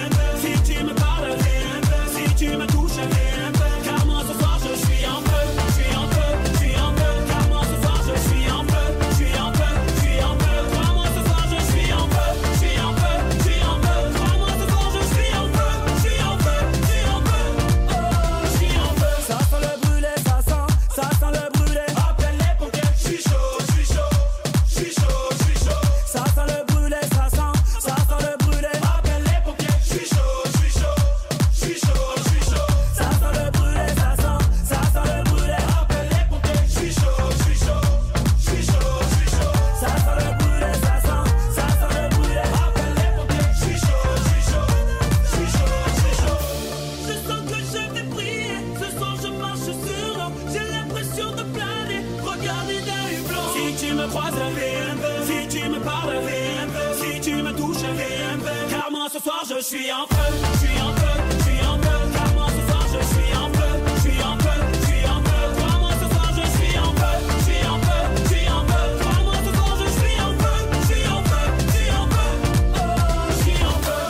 suis en feu. Je suis en feu. Je suis en feu. Moi ce soir je suis en feu. Je suis en feu. Je suis en feu. Crois-moi ce soir je suis en feu. Je suis en feu. Je suis en feu. Crois-moi ce soir je suis en feu. Je suis en feu. Je suis en feu. Oh, je suis en feu.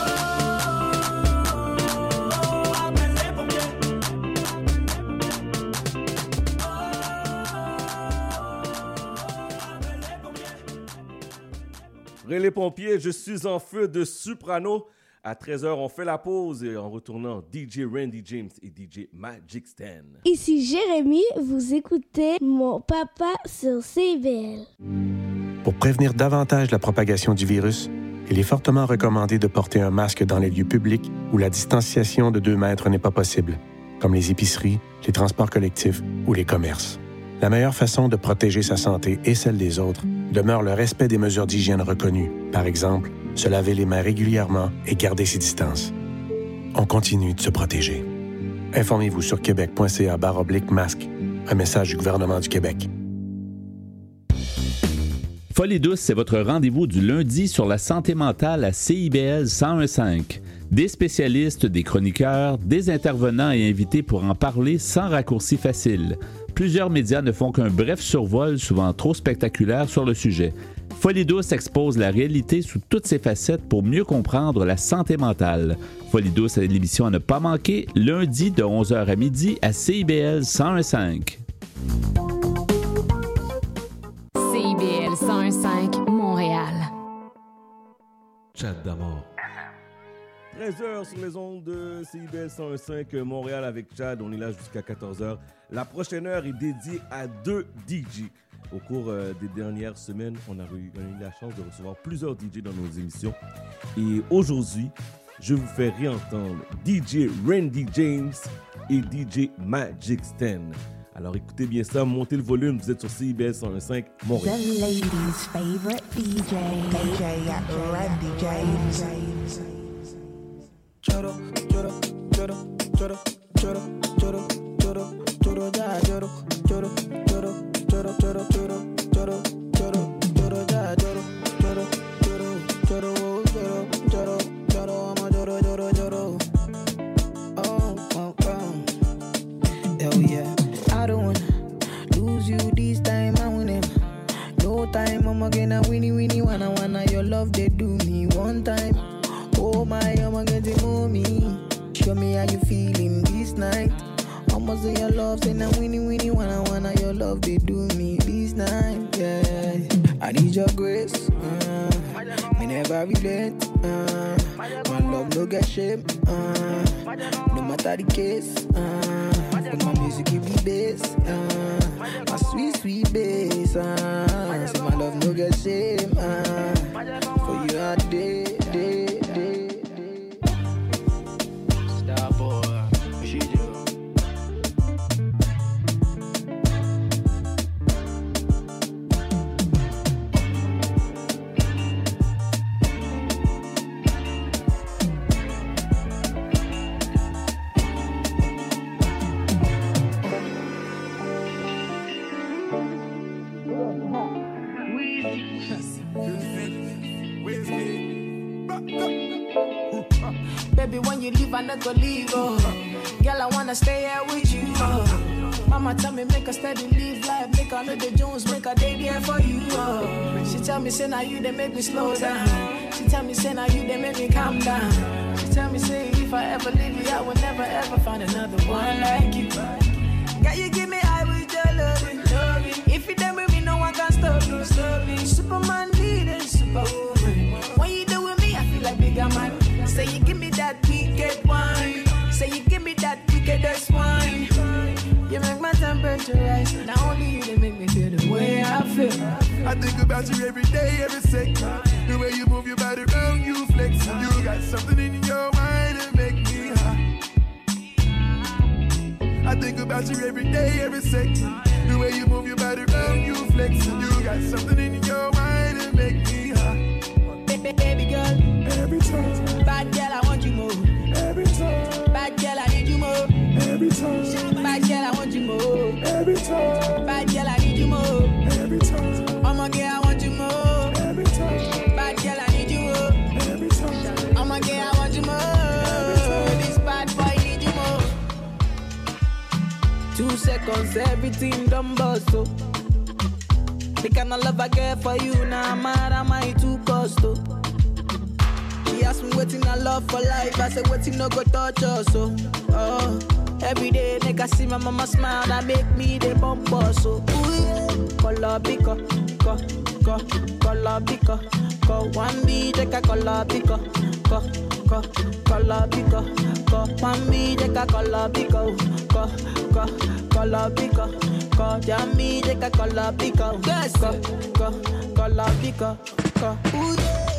Oh, appelle les pompiers. Les pompiers, je suis en feu de Soprano. À 13h, on fait la pause et en retournant, DJ Randy James et DJ Magic Stan. Ici Jérémy, vous écoutez mon papa sur CBL. Pour prévenir davantage la propagation du virus, il est fortement recommandé de porter un masque dans les lieux publics où la distanciation de 2 mètres n'est pas possible, comme les épiceries, les transports collectifs ou les commerces. La meilleure façon de protéger sa santé et celle des autres demeure le respect des mesures d'hygiène reconnues, par exemple, se laver les mains régulièrement et garder ses distances. On continue de se protéger. Informez-vous sur québec.ca masque. Un message du gouvernement du Québec. Folie douce, c'est votre rendez-vous du lundi sur la santé mentale à CIBL 1015. Des spécialistes, des chroniqueurs, des intervenants et invités pour en parler sans raccourci facile. Plusieurs médias ne font qu'un bref survol, souvent trop spectaculaire, sur le sujet. Folie douce expose la réalité sous toutes ses facettes pour mieux comprendre la santé mentale. Folie douce est l'émission à ne pas manquer, lundi de 11h à midi à CIBL 1015. CIBL 101.5 Montréal. Chat d'amour. 13h sur les ondes de CIBL 101.5 Montréal avec Chad. On est là jusqu'à 14h. La prochaine heure est dédiée à deux DJ. Au cours euh, des dernières semaines, on a, eu, on a eu la chance de recevoir plusieurs DJ dans nos émissions. Et aujourd'hui, je vous fais réentendre DJ Randy James et DJ Magic Stan. Alors écoutez bien ça, montez le volume, vous êtes sur CIBL 101.5 Montréal. The ladies' favorite DJ, DJ Randy James. lloro, lloro, lloro, lloro, lloro, lloro, lloro, lloro, ya lloro, lloro, lloro, lloro, lloro, lloro, lloro, lloro, lloro, ya lloro, lloro, lloro, lloro, lloro, lloro, lloro, amo, lloro, lloro, lloro. Oh, oh, oh. Hell yeah. I don't wanna lose you this time, I win him. No time, I'm again a winnie, winnie, wanna, wanna, your love, they do me one time. My, I'm getting mommy. Show me how you feeling this night. Almost say your love, say now winnie winnie wanna wanna your love they do me this night. Yeah, I need your grace. Uh, me never relent. Uh, my love no get shame. Uh, no matter the case. Uh, my music give me bass. Uh, my sweet sweet bass. Uh, say my love no get shame. Uh, for you day day. Steady live life, make Jones, make a day there for you. Oh. She tell me say now you they make me slow down. She tell me say now you they make me calm down. She tell me say if I ever leave you, I will never ever find another one like you. Girl, you give me high with your loving, loving. If you done with me, no one can stop you, stop me. Superman leading, superwoman. When you do with me, I feel like bigger man. Say you give me that wicked wine. Say you give me that wickedest wine. You make my temperature. Not only you, they make me feel the way I feel. I think about you every day, every second. The way you move your body around, you flex. You got something in your mind that make me high. I think about you every day, every second. The way you move your body around, you flex. You got something in your mind that make me high. Baby, baby girl. Every time. Bad girl, I want you more. Every time. Bad girl, I need you more. Every time. Bad girl, I want you more. Every time. Bad girl, I need you more. Every time. Oh my girl, I want you more. Every time. Bad girl, I need you more. Every time. Oh my girl, I want you more. This bad boy need you more. Two seconds, everything done bust oh. The kind of love I get for you now, mad am I too cost oh. She asked me waiting I love for life. I said waiting no go touch us so. Oh, oh. Every day, make I see my mama smile, that make me the bumper. So, ooh, yeah. color bigger, go, go, color bigger, go. One be take a color bigger, go, go, color bigger, go. One be take a color bigger, go, go, color bigger, go. Jam me take a color bigger, go, go, color bigger, go. Ooh, yeah.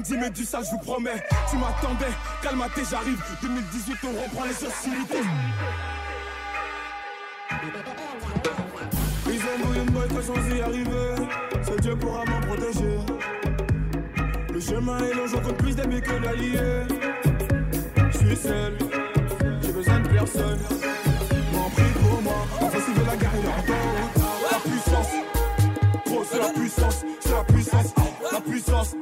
Dit, mais du sale, je vous promets. Tu m'attendais, calmaté, j'arrive. 2018, on reprend les hostilités. Ils ont voulu que sans y arriver. C'est Dieu pourra m'en protéger. Le chemin est long, j'en compte plus d'amis que d'alliés. Je suis seul, j'ai besoin de personne. M'en prie pour moi, impossible de la gare, il. La puissance, gros, c'est la puissance, c'est la puissance, la puissance.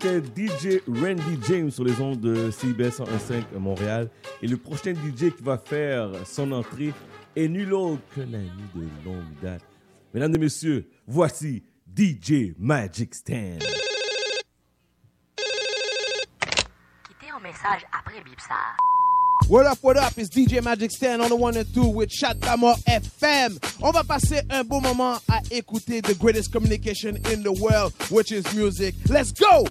C'était DJ Randy James sur les ondes de CIBS 101.5 Montréal. Et le prochain DJ qui va faire son entrée est nul autre que l'ami de longue date. Mesdames et messieurs, voici DJ Magic Stand. Quittez un message après bip ça. What up, what up, it's DJ Magic Stand on the one and two with Chat D'Amour FM. On va passer un beau moment à écouter the greatest communication in the world, which is music. Let's go!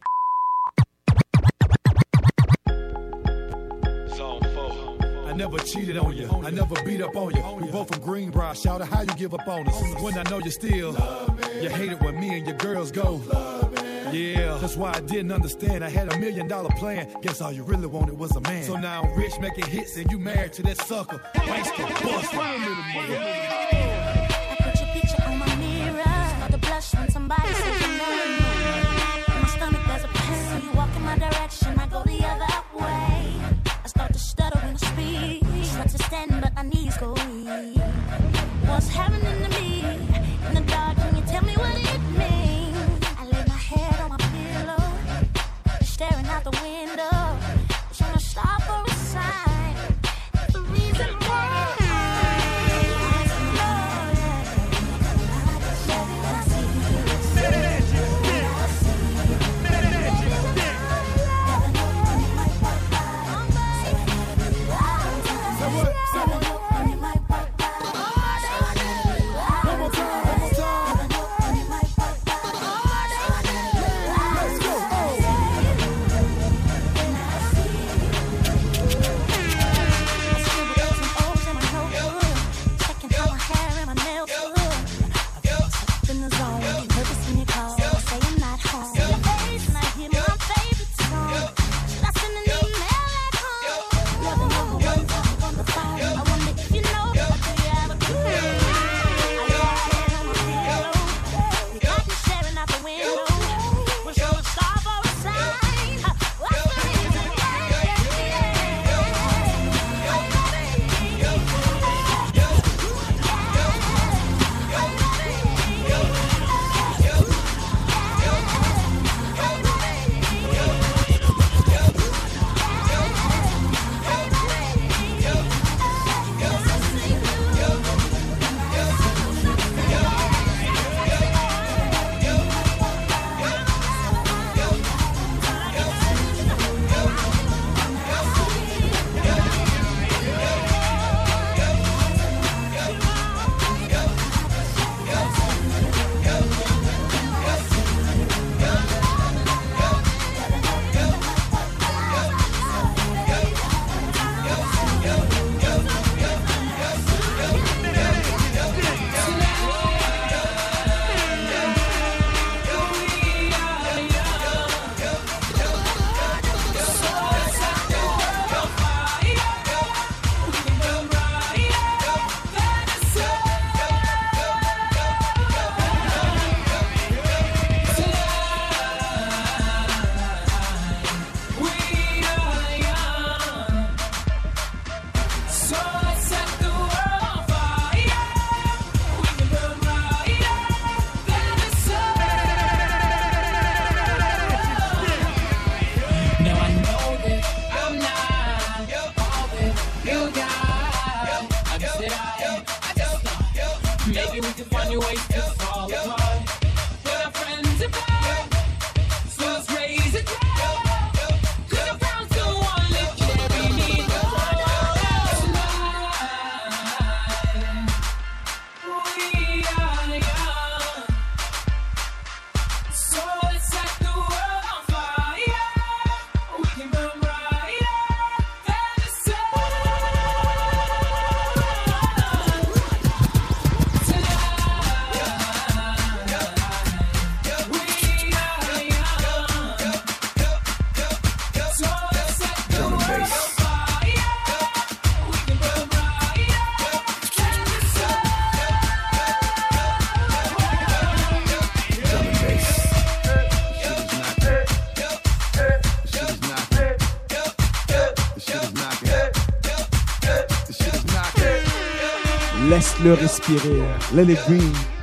Never cheated on you. I never beat up on you. We both from Greenbrier. Shout out how you give up on us. When I know you still, you hate it when me and your girls go. Yeah, that's why I didn't understand. I had a million dollar plan. Guess all you really wanted was a man. So now I'm rich making hits and you married to that sucker. Wasted, busted. I put your picture on my mirror. Start to blush when somebody says your name. In my stomach there's a pain. You walk in my direction, I go the other I speak. Try to stand, but my knees go weak. What's happening to me? In the dark, can you tell me what it means? I lay my head on my pillow, staring out the window, Respirer. Let it.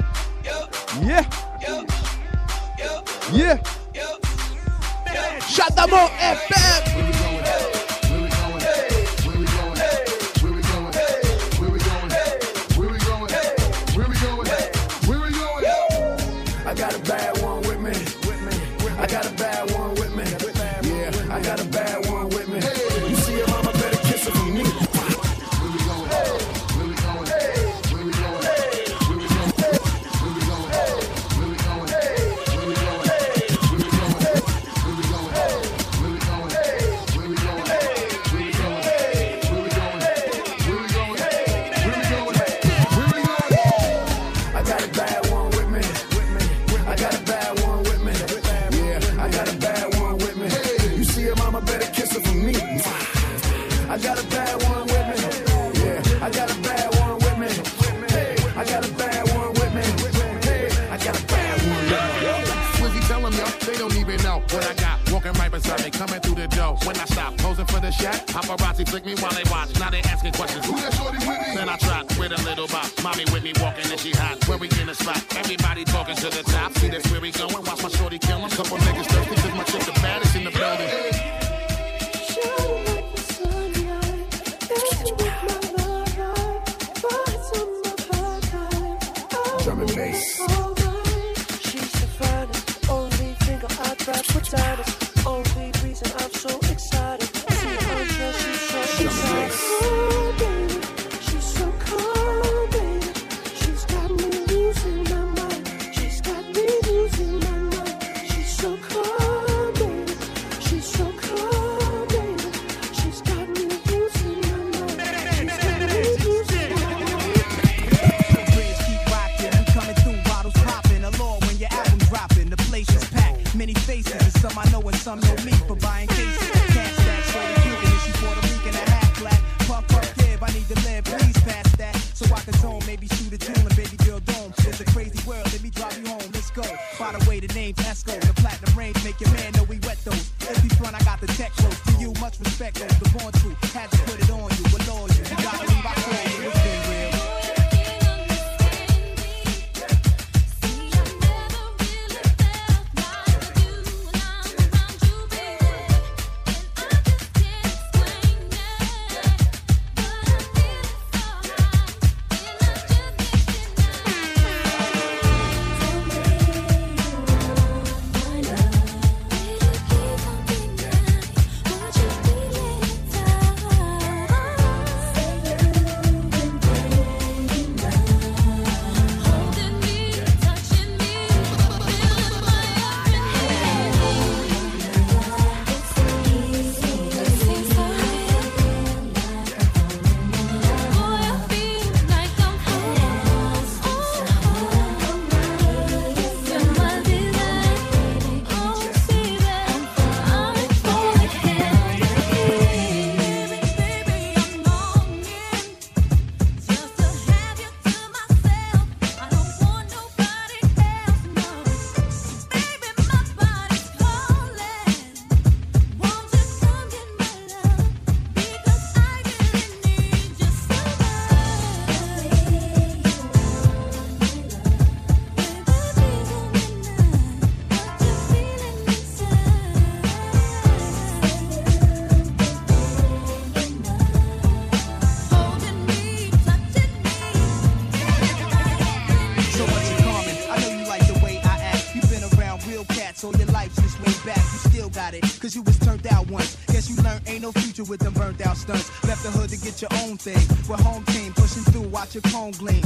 with them burnt out stunts. Left the hood to get your own thing. We're home team, pushing through, watch your cone gleam.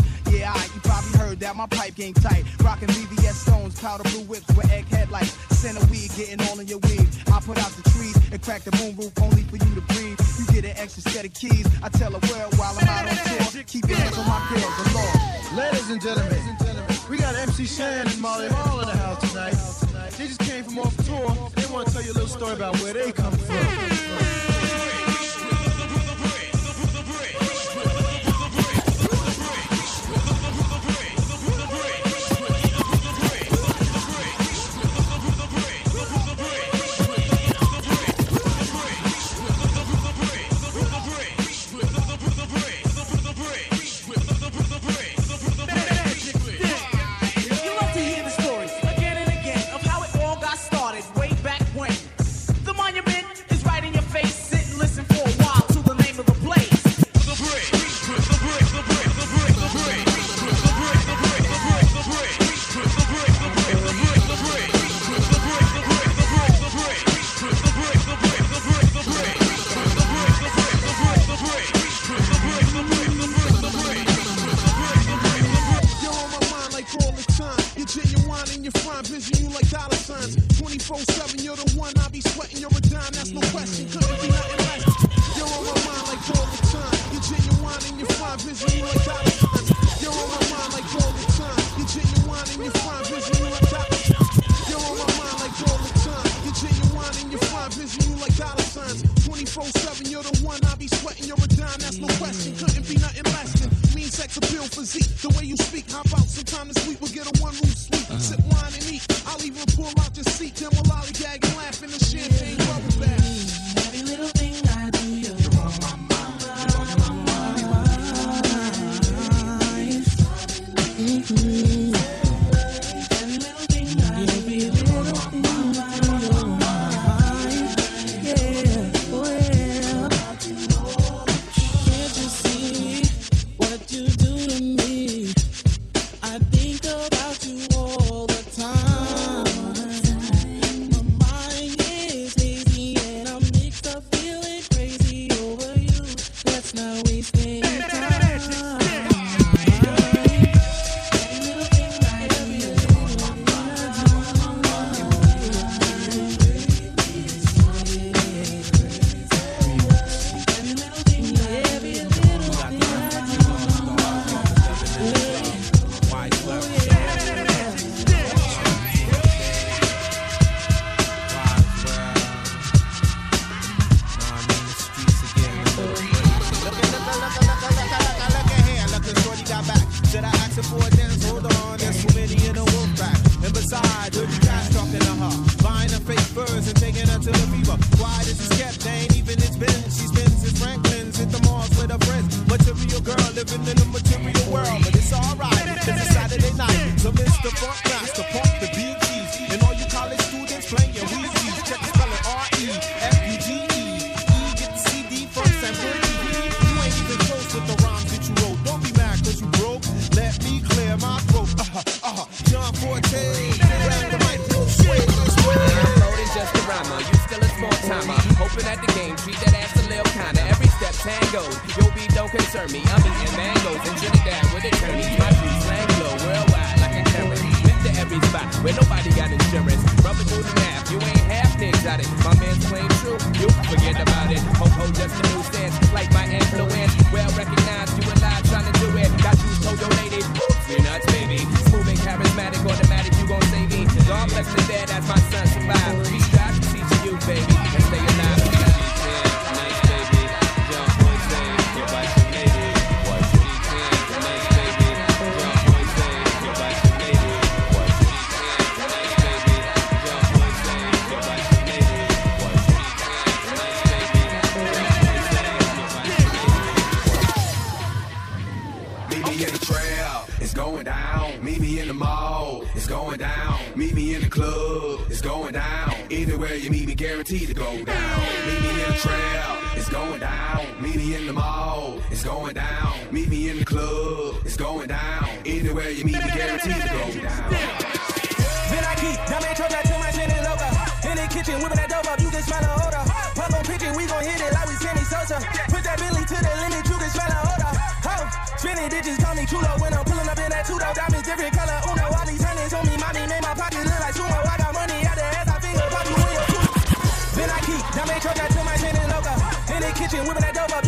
Whipping that dope up,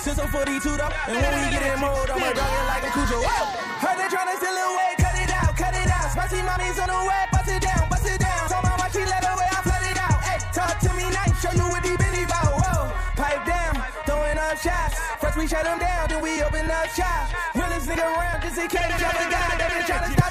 since I'm 42 though. And when we get in mode, I'ma dog it like a Cujo. Whoa! Heard they tryna steal it away, cut it out, cut it out. Spicy mommy's on the way, bust it down, bust it down. Told my wife she let her I flood it out. Hey, talk to me nice, show you what these bitches about. Whoa, pipe down, throwing up shots. First we shut them down, then we open up shots. Realest nigga around, just in case y'all forgot. They been tryna stop.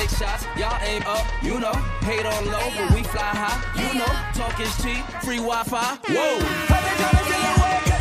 take shots, y'all aim up, you know. Hate on low, but we fly high, you know. Talk is cheap, free Wi-Fi. Whoa.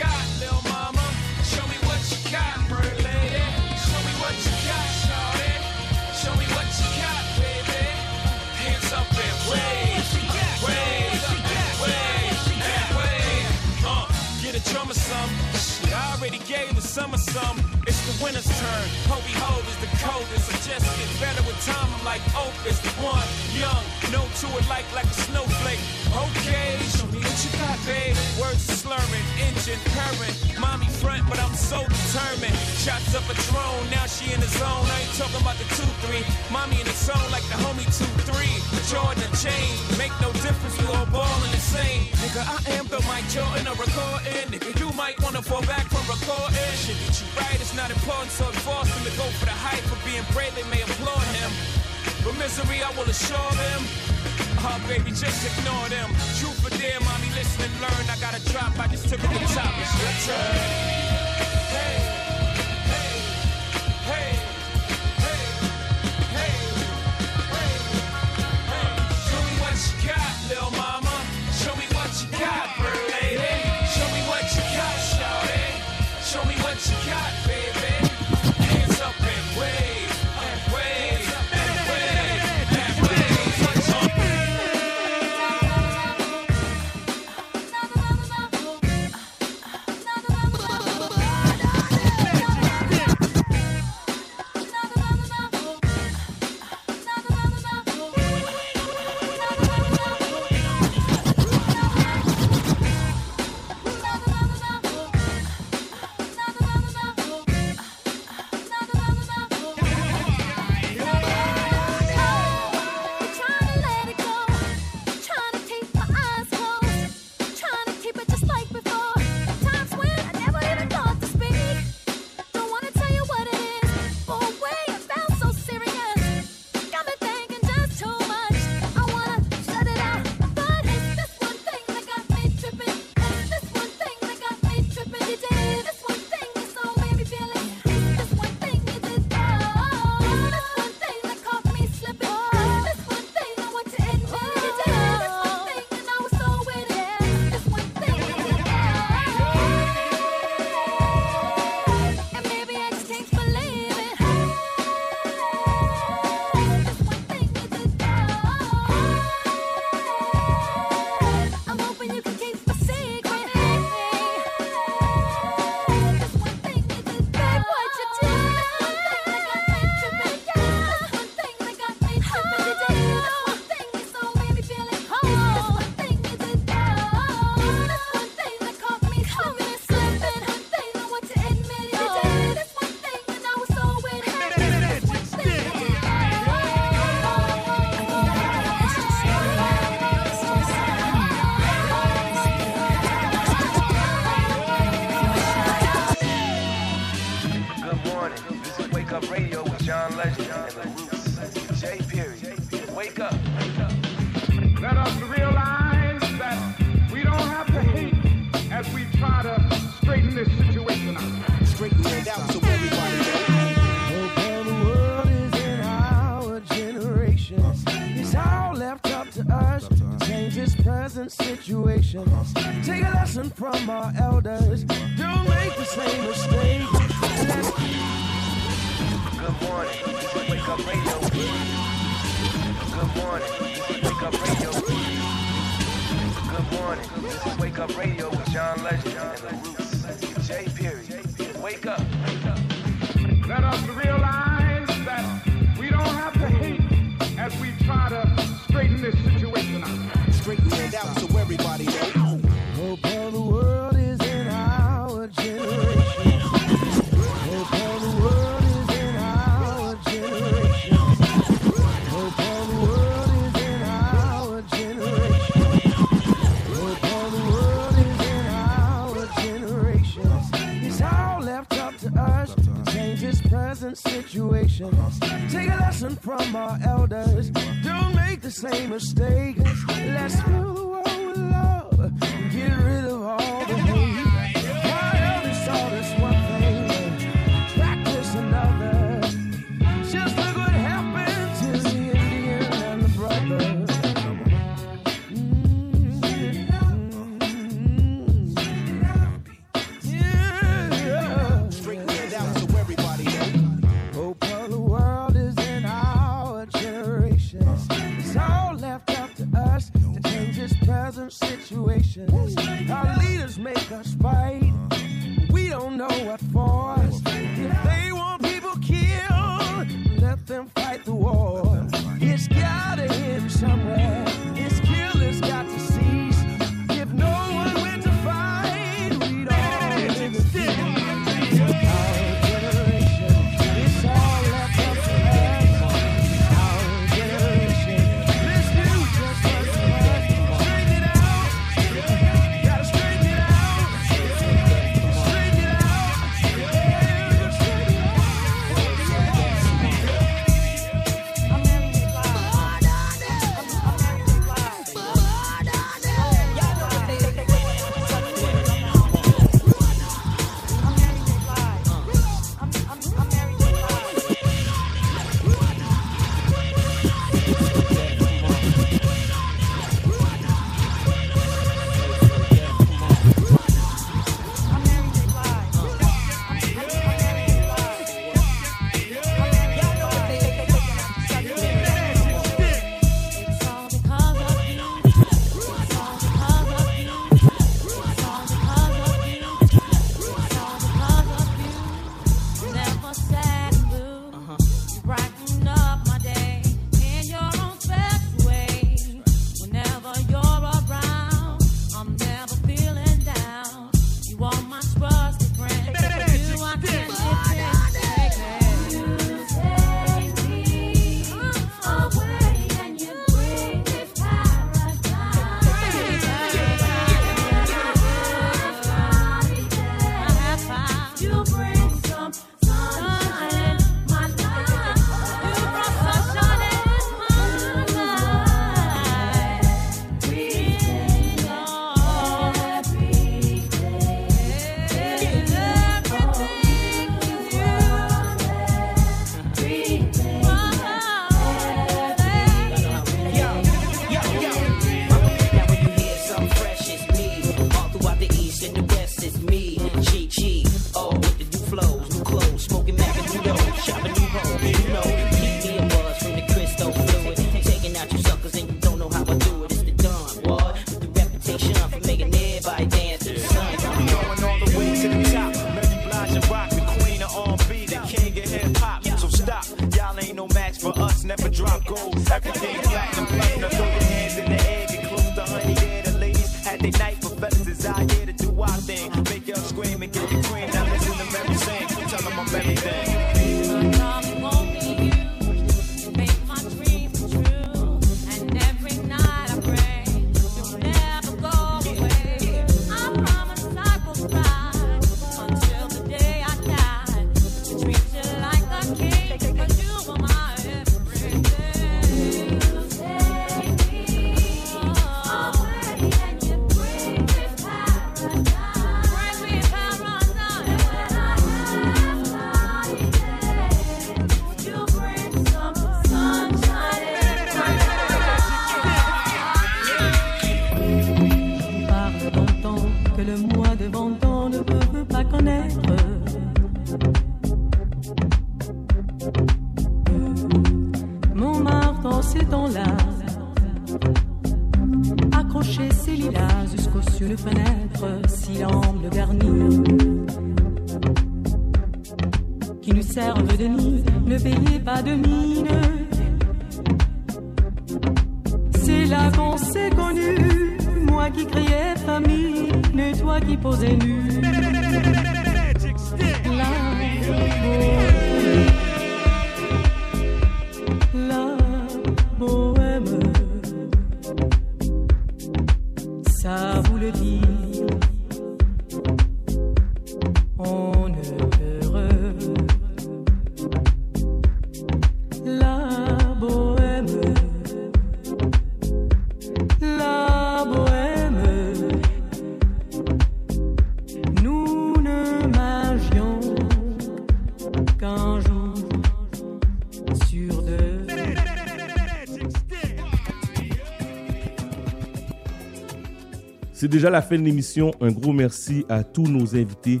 C'est déjà la fin de l'émission. Un gros merci à tous nos invités.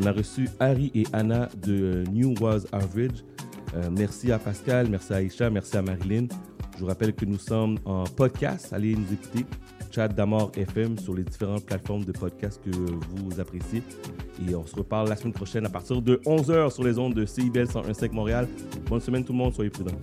On a reçu Harry et Anna de euh, New Was Average. Euh, merci à Pascal, merci à Aïcha, merci à Marilyn. Je vous rappelle que nous sommes en podcast. Allez nous écouter. Chat d'Amor FM sur les différentes plateformes de podcast que vous appréciez. Et on se reparle la semaine prochaine à partir de 11h sur les ondes de CIBL 101.5 Montréal. Bonne semaine tout le monde, soyez prudents.